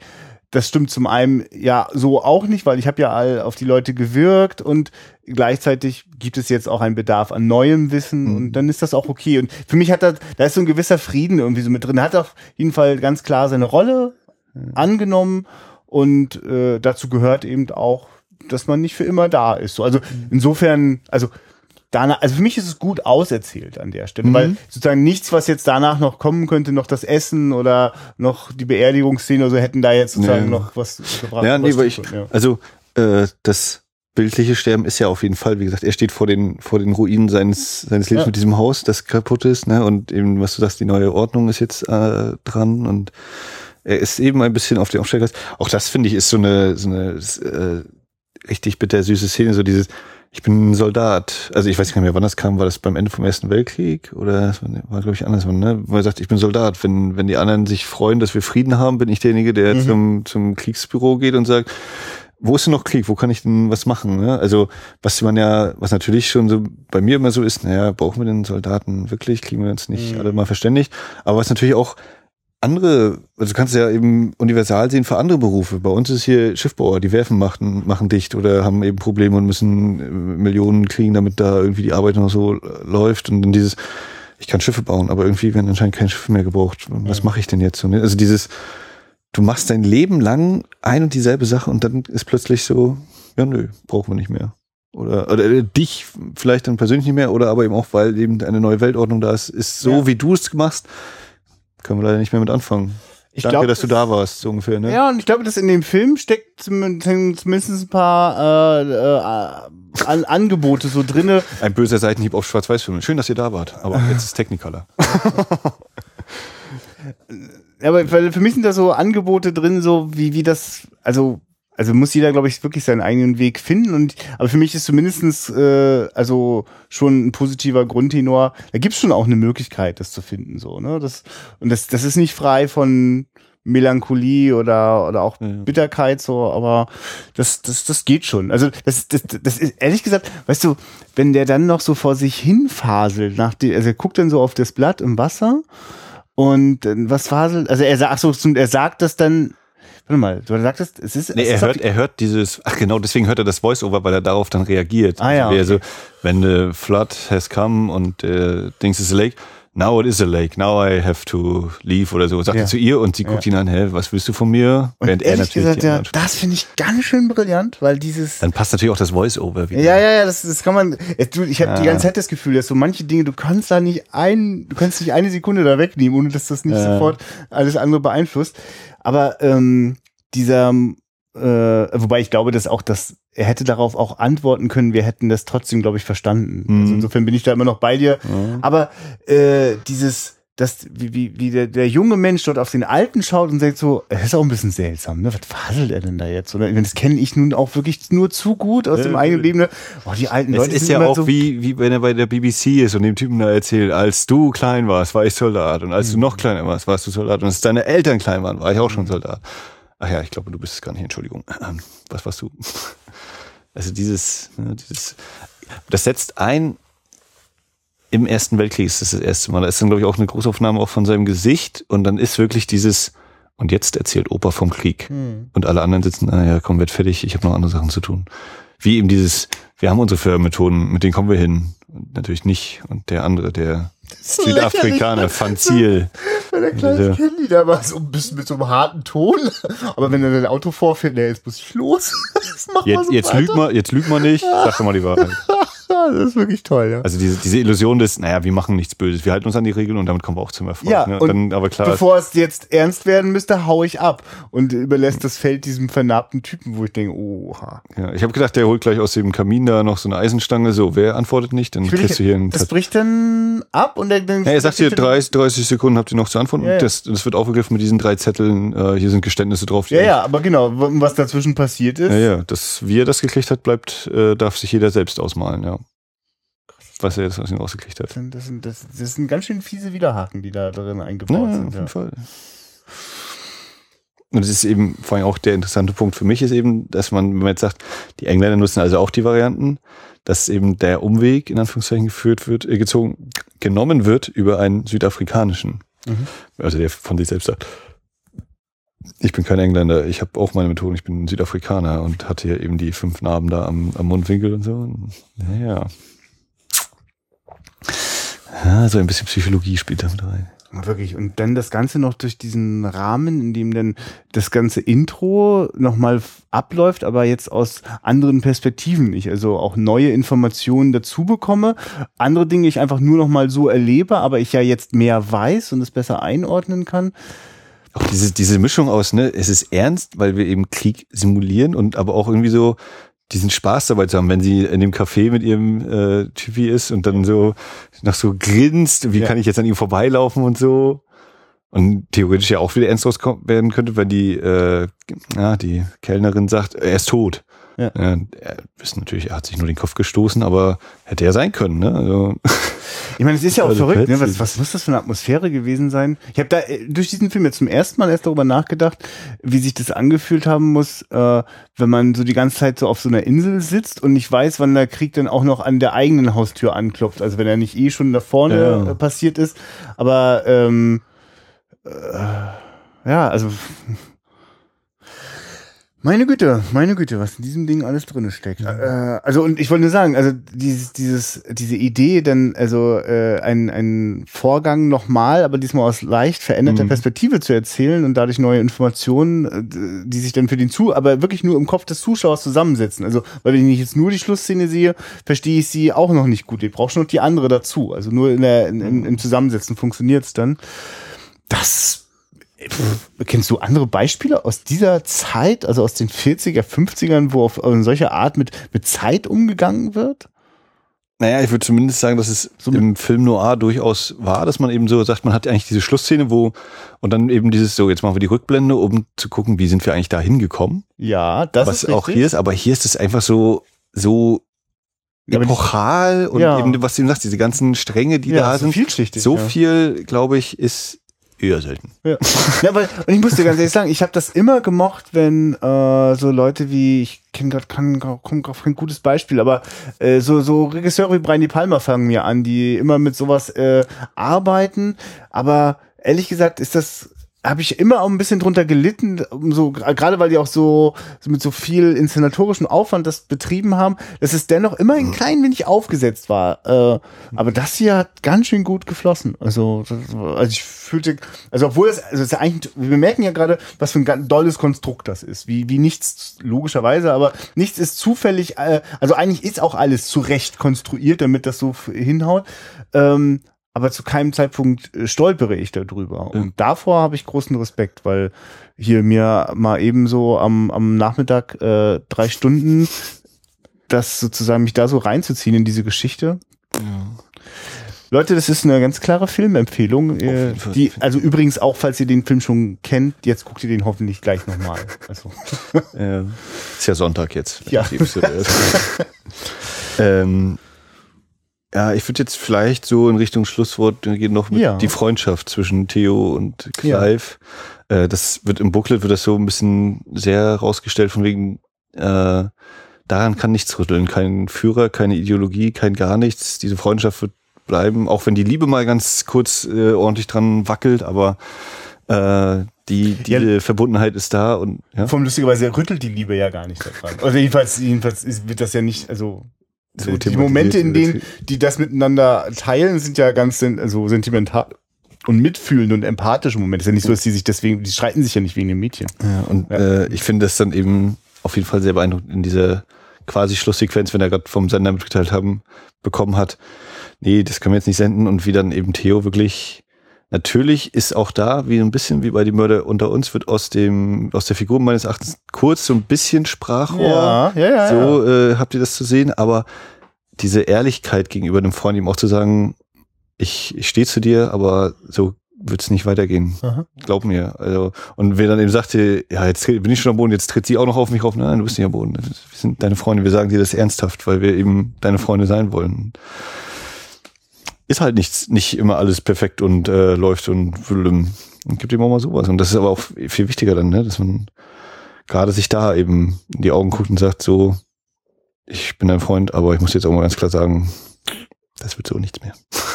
Das stimmt zum einen ja so auch nicht, weil ich habe ja all auf die Leute gewirkt und gleichzeitig gibt es jetzt auch einen Bedarf an neuem Wissen Mhm. und dann ist das auch okay. Und für mich hat da, da ist so ein gewisser Frieden irgendwie so mit drin. Er hat auf jeden Fall ganz klar seine Rolle angenommen und äh, dazu gehört eben auch, dass man nicht für immer da ist. So, also insofern, also danach, also für mich ist es gut auserzählt an der Stelle, Mhm. weil sozusagen nichts, was jetzt danach noch kommen könnte, noch das Essen oder noch die Beerdigungsszene oder so hätten da jetzt sozusagen Nee. noch was gebracht. Ja, nee, was weil ich, ja. also äh, das bildliche Sterben ist ja auf jeden Fall, wie gesagt, er steht vor den vor den Ruinen seines seines Lebens Ja. mit diesem Haus, das kaputt ist, ne? Und eben, was du sagst, die neue Ordnung ist jetzt äh, dran und er ist eben ein bisschen auf dem Aufstellgleis. Auch das finde ich ist so eine so eine äh, richtig bittersüße Szene, so dieses ich bin ein Soldat. Also ich weiß gar nicht mehr, wann das kam. War das beim Ende vom Ersten Weltkrieg? Oder das war, war glaube ich, andersrum, ne? Wo er sagt, ich bin Soldat. Wenn, wenn die anderen sich freuen, dass wir Frieden haben, bin ich derjenige, der Mhm. zum, zum Kriegsbüro geht und sagt, wo ist denn noch Krieg? Wo kann ich denn was machen? Ne? Also, was man ja, was natürlich schon so bei mir immer so ist, naja, brauchen wir den Soldaten wirklich? Kriegen wir uns nicht Mhm. alle mal verständigt? Aber was natürlich auch andere, also du kannst ja eben universal sehen für andere Berufe. Bei uns ist hier Schiffbauer, die Werfen machen, machen dicht oder haben eben Probleme und müssen äh, Millionen kriegen, damit da irgendwie die Arbeit noch so läuft. Und dann dieses, ich kann Schiffe bauen, aber irgendwie werden anscheinend keine Schiffe mehr gebraucht. Was mache ich denn jetzt so? Also dieses, du machst dein Leben lang ein und dieselbe Sache und dann ist plötzlich so, ja nö, brauchen wir nicht mehr. Oder, oder äh, dich vielleicht dann persönlich nicht mehr, oder aber eben auch, weil eben eine neue Weltordnung da ist, ist so, Ja. wie du es machst, können wir leider nicht mehr mit anfangen. Ich Danke, glaub, dass du da warst, so ungefähr, ne? Ja, und ich glaube, dass in dem Film steckt zum- zumindest ein paar äh, äh, an, Angebote so drinne. Ein böser Seitenhieb auf Schwarz-Weiß-Filme. Schön, dass ihr da wart, aber jetzt ist Technicolor. Ja, aber für mich sind da so Angebote drin, so wie, wie das, also, also muss jeder, glaube ich, wirklich seinen eigenen Weg finden. Und aber für mich ist zumindestens äh, also schon ein positiver Grundtenor. Da gibt's schon auch eine Möglichkeit, das zu finden. So, ne? Das, und das, das ist nicht frei von Melancholie oder, oder auch Ja. Bitterkeit, so, aber das, das, das geht schon. Also, das, das, das ist, ehrlich gesagt, weißt du, wenn der dann noch so vor sich hin faselt, nach die, also er guckt dann so auf das Blatt im Wasser Und äh, was faselt? Also er sagt, ach so, er sagt das dann. Warte mal, du sagtest, es ist. Nee, er hört, er hört dieses, ach genau, deswegen hört er das Voice-Over, weil er darauf dann reagiert. Ah, ja, Also, er okay. so, wenn the flood has come und äh, Dings is a lake, now it is a lake, now I have to leave oder so. Sagt Ja. er zu ihr und sie guckt ihn an, hä, was willst du von mir? Und Während ehrlich gesagt, die ja, das finde ich ganz schön brillant, weil dieses. Dann passt natürlich auch das Voice-Over wieder. Ja, ja, ja, das, das kann man. es- Du, ich habe die Ja. ganze Zeit das Gefühl, dass so manche Dinge, du kannst da nicht ein, du kannst nicht eine Sekunde da wegnehmen, ohne dass das nicht Ja. sofort alles andere beeinflusst. Aber ähm, dieser, äh, wobei ich glaube, dass auch das, er hätte darauf auch antworten können, wir hätten das trotzdem, glaube ich, verstanden. Mhm. Also insofern bin ich da immer noch bei dir. Aber äh, dieses, das, wie, wie, wie der, der junge Mensch dort auf den Alten schaut und sagt so, es ist auch ein bisschen seltsam, ne? Was faselt er denn da jetzt? Oder das kenne ich nun auch wirklich nur zu gut aus Ja, dem eigenen Leben. Ne? Oh, die alten Es Leute ist sind ja auch so, wie, wie wenn er bei der BBC ist und dem Typen da erzählt, als du klein warst, war ich Soldat und als du noch kleiner warst, warst du Soldat und als deine Eltern klein waren, war ich auch schon Soldat. Ach ja, ich glaube, du bist es gar nicht, Entschuldigung. Was warst du? Also dieses, ne, dieses, das setzt ein im Ersten Weltkrieg, ist das das erste Mal. Da ist dann, glaube ich, auch eine Großaufnahme auch von seinem Gesicht und dann ist wirklich dieses, und jetzt erzählt Opa vom Krieg. Hm. Und alle anderen sitzen, naja, komm, werd fertig, ich habe noch andere Sachen zu tun. Wie eben dieses, wir haben unsere Fördermethoden, mit denen kommen wir hin. Und natürlich nicht. Und der andere, der Südafrikaner, Ziel. Wenn der kleine Diese- Candy da war, so ein bisschen mit so einem harten Ton. Aber wenn er sein Auto vorfährt, nee, jetzt muss ich los. Jetzt, so jetzt lügt man, jetzt lügt man nicht, sag doch mal die Wahrheit. Ja, das ist wirklich toll, ja. Also diese, diese Illusion des, naja, wir machen nichts Böses, wir halten uns an die Regeln und damit kommen wir auch zum Erfolg. Ja, ne? und dann, aber klar, Bevor es jetzt ernst werden müsste, hau ich ab und überlässt das Feld diesem vernarbten Typen, wo ich denke, oha. ja, ich habe gedacht, der holt gleich aus dem Kamin da noch so eine Eisenstange. So, wer antwortet nicht, dann kriegst du hier einen das bricht dann ab und dann. Ja, er sagt hier 30, 30 Sekunden habt ihr noch zu antworten. Ja, ja. Das, das wird aufgegriffen mit diesen drei Zetteln. Äh, hier sind Geständnisse drauf. Ja, ja, aber genau, was dazwischen passiert ist. Ja, ja, das, wie er das gekriegt hat, bleibt, äh, darf sich jeder selbst ausmalen, ja. Was er jetzt aus ihm rausgekriegt hat. Das sind, das, das, sind ganz schön fiese Widerhaken, die da drin Ja, eingebaut ja, sind. auf Ja. jeden Fall. Und das ist eben, vor allem auch der interessante Punkt für mich ist eben, dass man, wenn man jetzt sagt, die Engländer nutzen also auch die Varianten, dass eben der Umweg in Anführungszeichen geführt wird, äh, gezogen, genommen wird über einen südafrikanischen. Mhm. Also der von sich selbst sagt, ich bin kein Engländer, ich habe auch meine Methoden, ich bin Südafrikaner und hatte hier eben die fünf Narben da am, am Mundwinkel und so. Naja. Ja, so ein bisschen Psychologie spielt damit rein. Wirklich. Und dann das Ganze noch durch diesen Rahmen, in dem dann das ganze Intro nochmal abläuft, aber jetzt aus anderen Perspektiven ich also auch neue Informationen dazu bekomme. Andere Dinge ich einfach nur nochmal so erlebe, aber ich ja jetzt mehr weiß und es besser einordnen kann. Auch diese, diese Mischung aus, ne, es ist ernst, weil wir eben Krieg simulieren und aber auch irgendwie so diesen Spaß dabei zu haben, wenn sie in dem Café mit ihrem äh, Typi ist und dann so noch so grinst, wie Ja. kann ich jetzt an ihm vorbeilaufen und so. Und theoretisch ja auch wieder ernst raus werden könnte, wenn die, äh, ja, die Kellnerin sagt, er ist tot. Ja. er wissen natürlich, er hat sich nur den Kopf gestoßen, aber hätte er sein können, ne? Also, Ich meine, es ist ja auch verrückt, ne? was, was muss das für eine Atmosphäre gewesen sein? Ich habe da äh, durch diesen Film jetzt zum ersten Mal erst darüber nachgedacht, wie sich das angefühlt haben muss, äh, wenn man so die ganze Zeit so auf so einer Insel sitzt und nicht weiß, wann der Krieg dann auch noch an der eigenen Haustür anklopft. Also wenn er nicht eh schon da vorne Ja. äh, passiert ist. Aber ähm, äh, ja, also meine Güte, meine Güte, was in diesem Ding alles drin steckt. Äh, also und ich wollte nur sagen, also dieses, dieses, diese Idee, dann also äh, ein, ein Vorgang nochmal, aber diesmal aus leicht veränderter Mhm. Perspektive zu erzählen und dadurch neue Informationen, äh, die sich dann für den Zu, aber wirklich nur im Kopf des Zuschauers zusammensetzen. Also weil wenn ich jetzt nur die Schlussszene sehe, verstehe ich sie auch noch nicht gut. Ich brauche schon noch die andere dazu. Also nur in der, in, in, im Zusammensetzen funktioniert's dann. Das Pff, Kennst du andere Beispiele aus dieser Zeit, also aus den 40er, 50ern, wo auf eine solche Art mit, mit Zeit umgegangen wird? Naja, ich würde zumindest sagen, dass es So im Film Noir durchaus war, dass man eben so sagt, man hat eigentlich diese Schlussszene, wo und dann eben dieses so, jetzt machen wir die Rückblende, um zu gucken, wie sind wir eigentlich da hingekommen. Ja, das Was ist auch richtig. hier ist, aber hier ist es einfach so, so Ja, epochal und Ja. eben, was du eben sagst, diese ganzen Stränge, die ja, da so sind. vielschichtig. So ja. viel, glaube ich, ist eher selten. Ja. ja, weil, und ich muss dir ganz ehrlich sagen, ich habe das immer gemocht, wenn äh, so Leute wie, ich kenne gerade kein, kein gutes Beispiel, aber äh, so, so Regisseure wie Brian De Palma fangen mir an, die immer mit sowas äh, arbeiten, aber ehrlich gesagt ist das habe ich immer auch ein bisschen drunter gelitten, so gerade weil die auch so, so mit so viel inszenatorischem Aufwand das betrieben haben, dass es dennoch immer ein klein wenig aufgesetzt war. Äh, aber das hier hat ganz schön gut geflossen. Also, das, also ich fühlte, also obwohl es, also es ist ja eigentlich, wir merken ja gerade, was für ein ganz dolles Konstrukt das ist, wie wie nichts logischerweise, aber nichts ist zufällig, äh, also eigentlich ist auch alles zurecht konstruiert, damit das so hinhaut. Ähm, aber zu keinem Zeitpunkt äh, stolpere ich darüber. Ja. Und davor habe ich großen Respekt, weil hier mir mal eben so am, am Nachmittag äh, drei Stunden das sozusagen mich da so reinzuziehen in diese Geschichte. Ja. Leute, das ist eine ganz klare Filmempfehlung. Äh, die, also übrigens auch, falls ihr den Film schon kennt, jetzt guckt ihr den hoffentlich gleich nochmal. Also. Ja, ist ja Sonntag jetzt. Ja. ähm, ja, ich würde jetzt vielleicht so in Richtung Schlusswort gehen noch mit ja. die Freundschaft zwischen Theo und Clive. Ja. Äh, das wird im Booklet wird das so ein bisschen sehr rausgestellt von wegen äh, daran kann nichts rütteln, kein Führer, keine Ideologie, kein gar nichts. Diese Freundschaft wird bleiben, auch wenn die Liebe mal ganz kurz äh, ordentlich dran wackelt, aber äh, die, die ja. Verbundenheit ist da und ja. Vom lustigerweise rüttelt die Liebe ja gar nicht daran. Also jedenfalls, jedenfalls wird das ja nicht, also so die Momente, in denen die das miteinander teilen, sind ja ganz also sentimental und mitfühlend und empathische Momente. Es ist ja nicht so, dass die sich deswegen, die streiten sich ja nicht wegen dem Mädchen. Ja, und ja. Äh, ich finde das dann eben auf jeden Fall sehr beeindruckend in dieser quasi Schlusssequenz, wenn er gerade vom Sender mitgeteilt haben, bekommen hat, nee, das können wir jetzt nicht senden und wie dann eben Theo wirklich Natürlich ist auch da, wie ein bisschen wie bei die Mörder unter uns, wird aus dem, aus der Figur meines Erachtens kurz so ein bisschen Sprachrohr. Ja, ja, ja. So äh, habt ihr das zu sehen, aber diese Ehrlichkeit gegenüber dem Freund, ihm auch zu sagen, ich, ich stehe zu dir, aber so wird es nicht weitergehen. Aha. Glaub mir. Also, und wer dann eben sagte, ja, jetzt bin ich schon am Boden, jetzt tritt sie auch noch auf mich auf. Nein, du bist nicht am Boden. Wir sind deine Freunde, wir sagen dir das ernsthaft, weil wir eben deine Freunde sein wollen ist halt nichts, nicht immer alles perfekt und äh, läuft und, und gibt ihm auch mal sowas. Und das ist aber auch viel wichtiger dann, ne? dass man gerade sich da eben in die Augen guckt und sagt, so, ich bin dein Freund, aber ich muss jetzt auch mal ganz klar sagen, das wird so nichts mehr.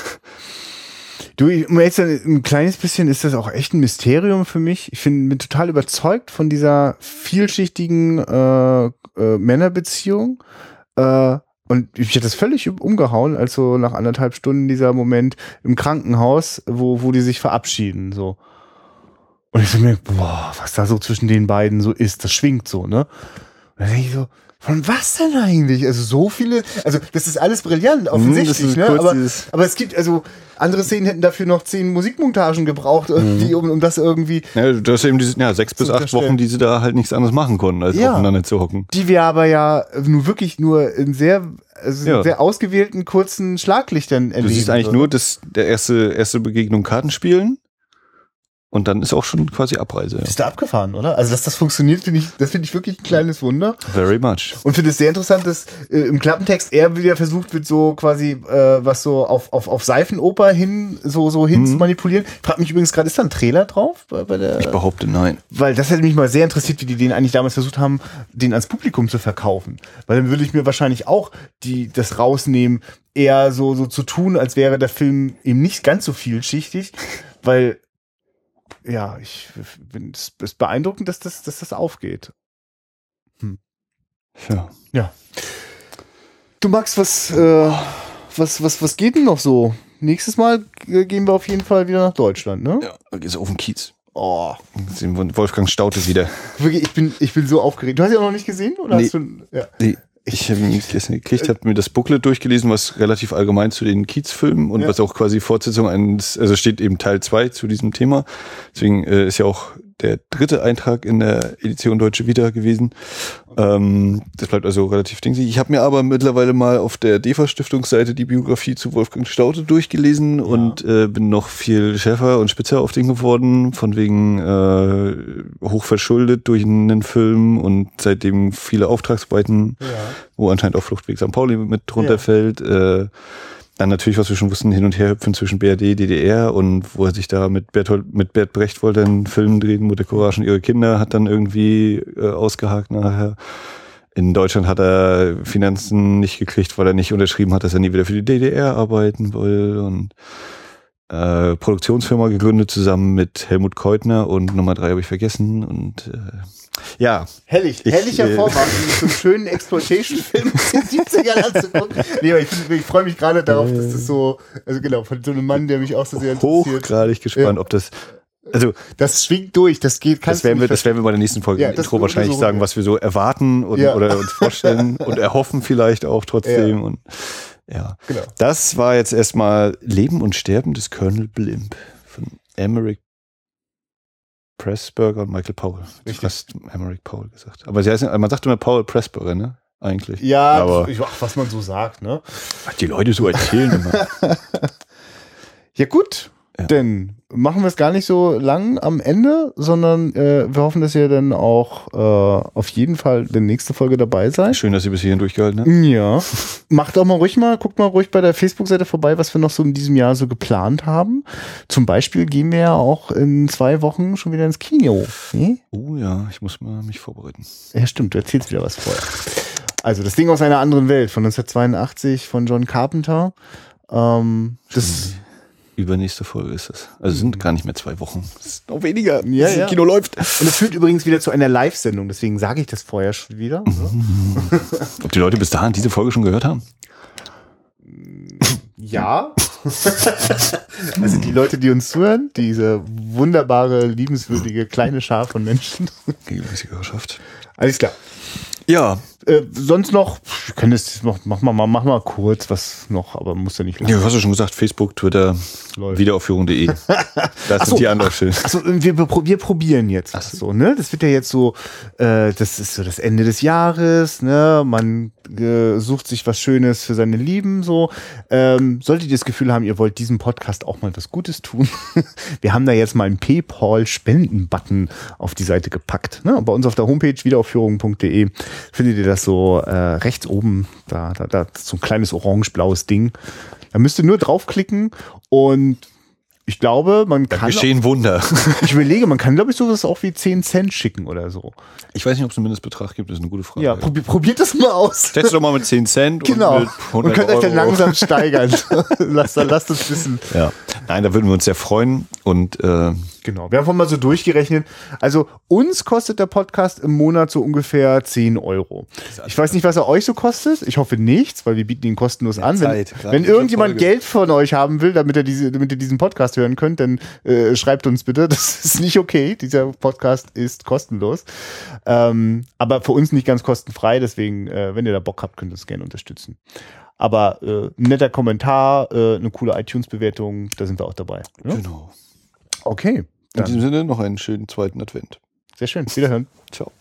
Du, jetzt ein kleines bisschen ist das auch echt ein Mysterium für mich. Ich bin total überzeugt von dieser vielschichtigen äh, äh, Männerbeziehung. Äh, und ich hatte das völlig umgehauen, als so nach anderthalb Stunden dieser Moment im Krankenhaus, wo, wo die sich verabschieden, so. Und ich so mir, boah, was da so zwischen den beiden so ist, das schwingt so, ne? Und dann denke ich so, von was denn eigentlich? Also so viele, also das ist alles brillant, mhm, offensichtlich, ne? Aber, aber es gibt, also andere Szenen hätten dafür noch zehn Musikmontagen gebraucht, mhm. um, um das irgendwie. Ja, du hast eben diese, ja, sechs bis acht Wochen, die sie da halt nichts anderes machen konnten, als ja, aufeinander zu hocken. Die wir aber ja nur wirklich nur in sehr, also ja. sehr ausgewählten kurzen Schlaglichtern erleben. Du siehst eigentlich so. nur das, der erste, erste Begegnung Kartenspielen und dann ist auch schon quasi Abreise. Ja. Bist du abgefahren, oder? Also, dass das funktioniert, finde ich, das finde ich wirklich ein kleines Wunder. Very much. Und finde es sehr interessant, dass äh, im Klappentext eher wieder versucht wird, so quasi äh, was so auf, auf, auf Seifenoper hin, so, so hin mhm. zu manipulieren. Frag mich übrigens gerade, ist da ein Trailer drauf? Bei, bei der, ich behaupte nein. Weil das hätte mich mal sehr interessiert, wie die den eigentlich damals versucht haben, den ans Publikum zu verkaufen. Weil dann würde ich mir wahrscheinlich auch die, das rausnehmen, eher so, so zu tun, als wäre der Film eben nicht ganz so vielschichtig. Weil ja, ich bin es ist beeindruckend, dass das, dass das aufgeht. Hm. Ja. Ja. Du Max, was, äh, was, was, was geht denn noch so? Nächstes Mal gehen wir auf jeden Fall wieder nach Deutschland, ne? Ja, geht's auf den Kiez. Oh. Wolfgang Staute wieder. Wirklich, ich bin, ich bin so aufgeregt. Du hast ihn auch noch nicht gesehen? Oder nee. hast du, ja. nee. Ich habe ihn gestern gekriegt, habe mir das Booklet durchgelesen, was relativ allgemein zu den Kiez-Filmen und ja. was auch quasi Fortsetzung eines, also steht eben Teil zwei zu diesem Thema. Deswegen äh, ist ja auch der dritte Eintrag in der Edition Deutsche Vita gewesen. Ähm, das bleibt also relativ dingsig. Ich habe mir aber mittlerweile mal auf der DEFA-Stiftungsseite die Biografie zu Wolfgang Staute durchgelesen ja. und äh, bin noch viel schärfer und spitzer auf den geworden, von wegen äh, hochverschuldet durch einen Film und seitdem viele Auftragsarbeiten, ja. wo anscheinend auch Fluchtweg St. Pauli mit drunter ja. fällt. Äh, dann natürlich, was wir schon wussten, hin und her hüpfen zwischen BRD, DDR und wo er sich da mit Bert, mit Bert Brecht wollte einen Film drehen, Mutter Courage und ihre Kinder, hat dann irgendwie äh, ausgehakt nachher. In Deutschland hat er Finanzen nicht gekriegt, weil er nicht unterschrieben hat, dass er nie wieder für die DDR arbeiten will und äh, Produktionsfirma gegründet zusammen mit Helmut Keutner und Nummer drei habe ich vergessen und äh, ja. Herrlich, Ich, herrlicher äh, Vorwand, so einen schönen Exploitation-Film aus den 70ern anzugucken. Nee, aber ich, ich freue mich gerade darauf, dass das so, also genau, von so einem Mann, der mich auch so sehr interessiert. Hochgradig gespannt, ob das also Das schwingt durch, das geht, das werden du wir, nicht das werden wir bei der nächsten Folge Ja, Intro wahrscheinlich untersuchen sagen, was wir so erwarten und, Ja. oder uns vorstellen und erhoffen vielleicht auch trotzdem und ja. Genau. Das war jetzt erstmal Leben und Sterben des Colonel Blimp von Emmerich Pressburger und Michael Powell. Ich fast Emmerich Powell gesagt. Aber sie heißen, man sagt immer Powell Pressburger, ne? Eigentlich. Ja, aber ich, ach, was man so sagt, ne? was die Leute so erzählen immer. Ja, gut. Ja. Denn machen wir es gar nicht so lang am Ende, sondern äh, wir hoffen, dass ihr dann auch äh, auf jeden Fall in der nächsten Folge dabei seid. Schön, dass ihr bis hierhin durchgehalten habt. Ja. Macht auch mal ruhig mal, guckt mal ruhig bei der Facebook-Seite vorbei, was wir noch so in diesem Jahr so geplant haben. Zum Beispiel gehen wir ja auch in zwei Wochen schon wieder ins Kino. Hm? Oh ja, ich muss mal mich vorbereiten. Ja, stimmt, du erzählst wieder was vorher. Also das Ding aus einer anderen Welt von 1982 von John Carpenter. Ähm, das, Übernächste Folge ist das. Also es sind gar nicht mehr zwei Wochen. Es ist noch weniger. Ja, das ja. Kino läuft. und es führt übrigens wieder zu einer Live-Sendung, deswegen sage ich das vorher schon wieder. Ob die Leute bis dahin diese Folge schon gehört haben? Ja. also die Leute, die uns zuhören, diese wunderbare, liebenswürdige kleine Schar von Menschen. Regelmäßige Hörerschaft. Alles klar. Ja, Äh, sonst noch, wir können das noch, mach mal, mach mal kurz was noch, aber muss ja nicht ja, du hast ja schon gesagt, Facebook, Twitter, Läuft. Wiederaufführung.de. Das so. sind die Anlaufstellen. Achso, wir, wir, wir probieren jetzt was so, ne? Das wird ja jetzt so, äh, das ist so das Ende des Jahres, ne? Man äh, sucht sich was Schönes für seine Lieben, so. Ähm, solltet ihr das Gefühl haben, ihr wollt diesem Podcast auch mal was Gutes tun, wir haben da jetzt mal einen PayPal-Spenden-Button auf die Seite gepackt. Ne? Bei uns auf der Homepage wiederaufführung.de findet ihr das so äh, rechts oben, da, da, da so ein kleines orange-blaues Ding. Da müsst ihr nur draufklicken und ich glaube, man Da kann. geschehen Wunder. Ich überlege, man kann, glaube ich, sowas auch wie 10 Cent schicken oder so. Ich weiß nicht, ob es einen Mindestbetrag gibt, das ist eine gute Frage. Ja, probi probiert das mal aus. Setzt doch mal mit 10 Cent Genau. und mit 100 Und könnt euch dann Euro. langsam steigern. lasst, lasst uns wissen. Ja. Nein, da würden wir uns sehr freuen und äh, Genau. Wir haben mal so durchgerechnet. Also uns kostet der Podcast im Monat so ungefähr 10 Euro. Ich weiß nicht, was er euch so kostet. Ich hoffe nichts, weil wir bieten ihn kostenlos an. Zeit, wenn wenn irgendjemand Folge. Geld von euch haben will, damit er diese, damit ihr diesen Podcast hören könnt, dann äh, schreibt uns bitte. Das ist nicht okay. Dieser Podcast ist kostenlos. Ähm, aber für uns nicht ganz kostenfrei. Deswegen, äh, wenn ihr da Bock habt, könnt ihr uns gerne unterstützen. Aber äh, ein netter Kommentar, äh, eine coole iTunes-Bewertung, da sind wir auch dabei. Ja? genau. Okay. In diesem Sinne noch einen schönen zweiten Advent. Sehr schön. Wiederhören. Ciao.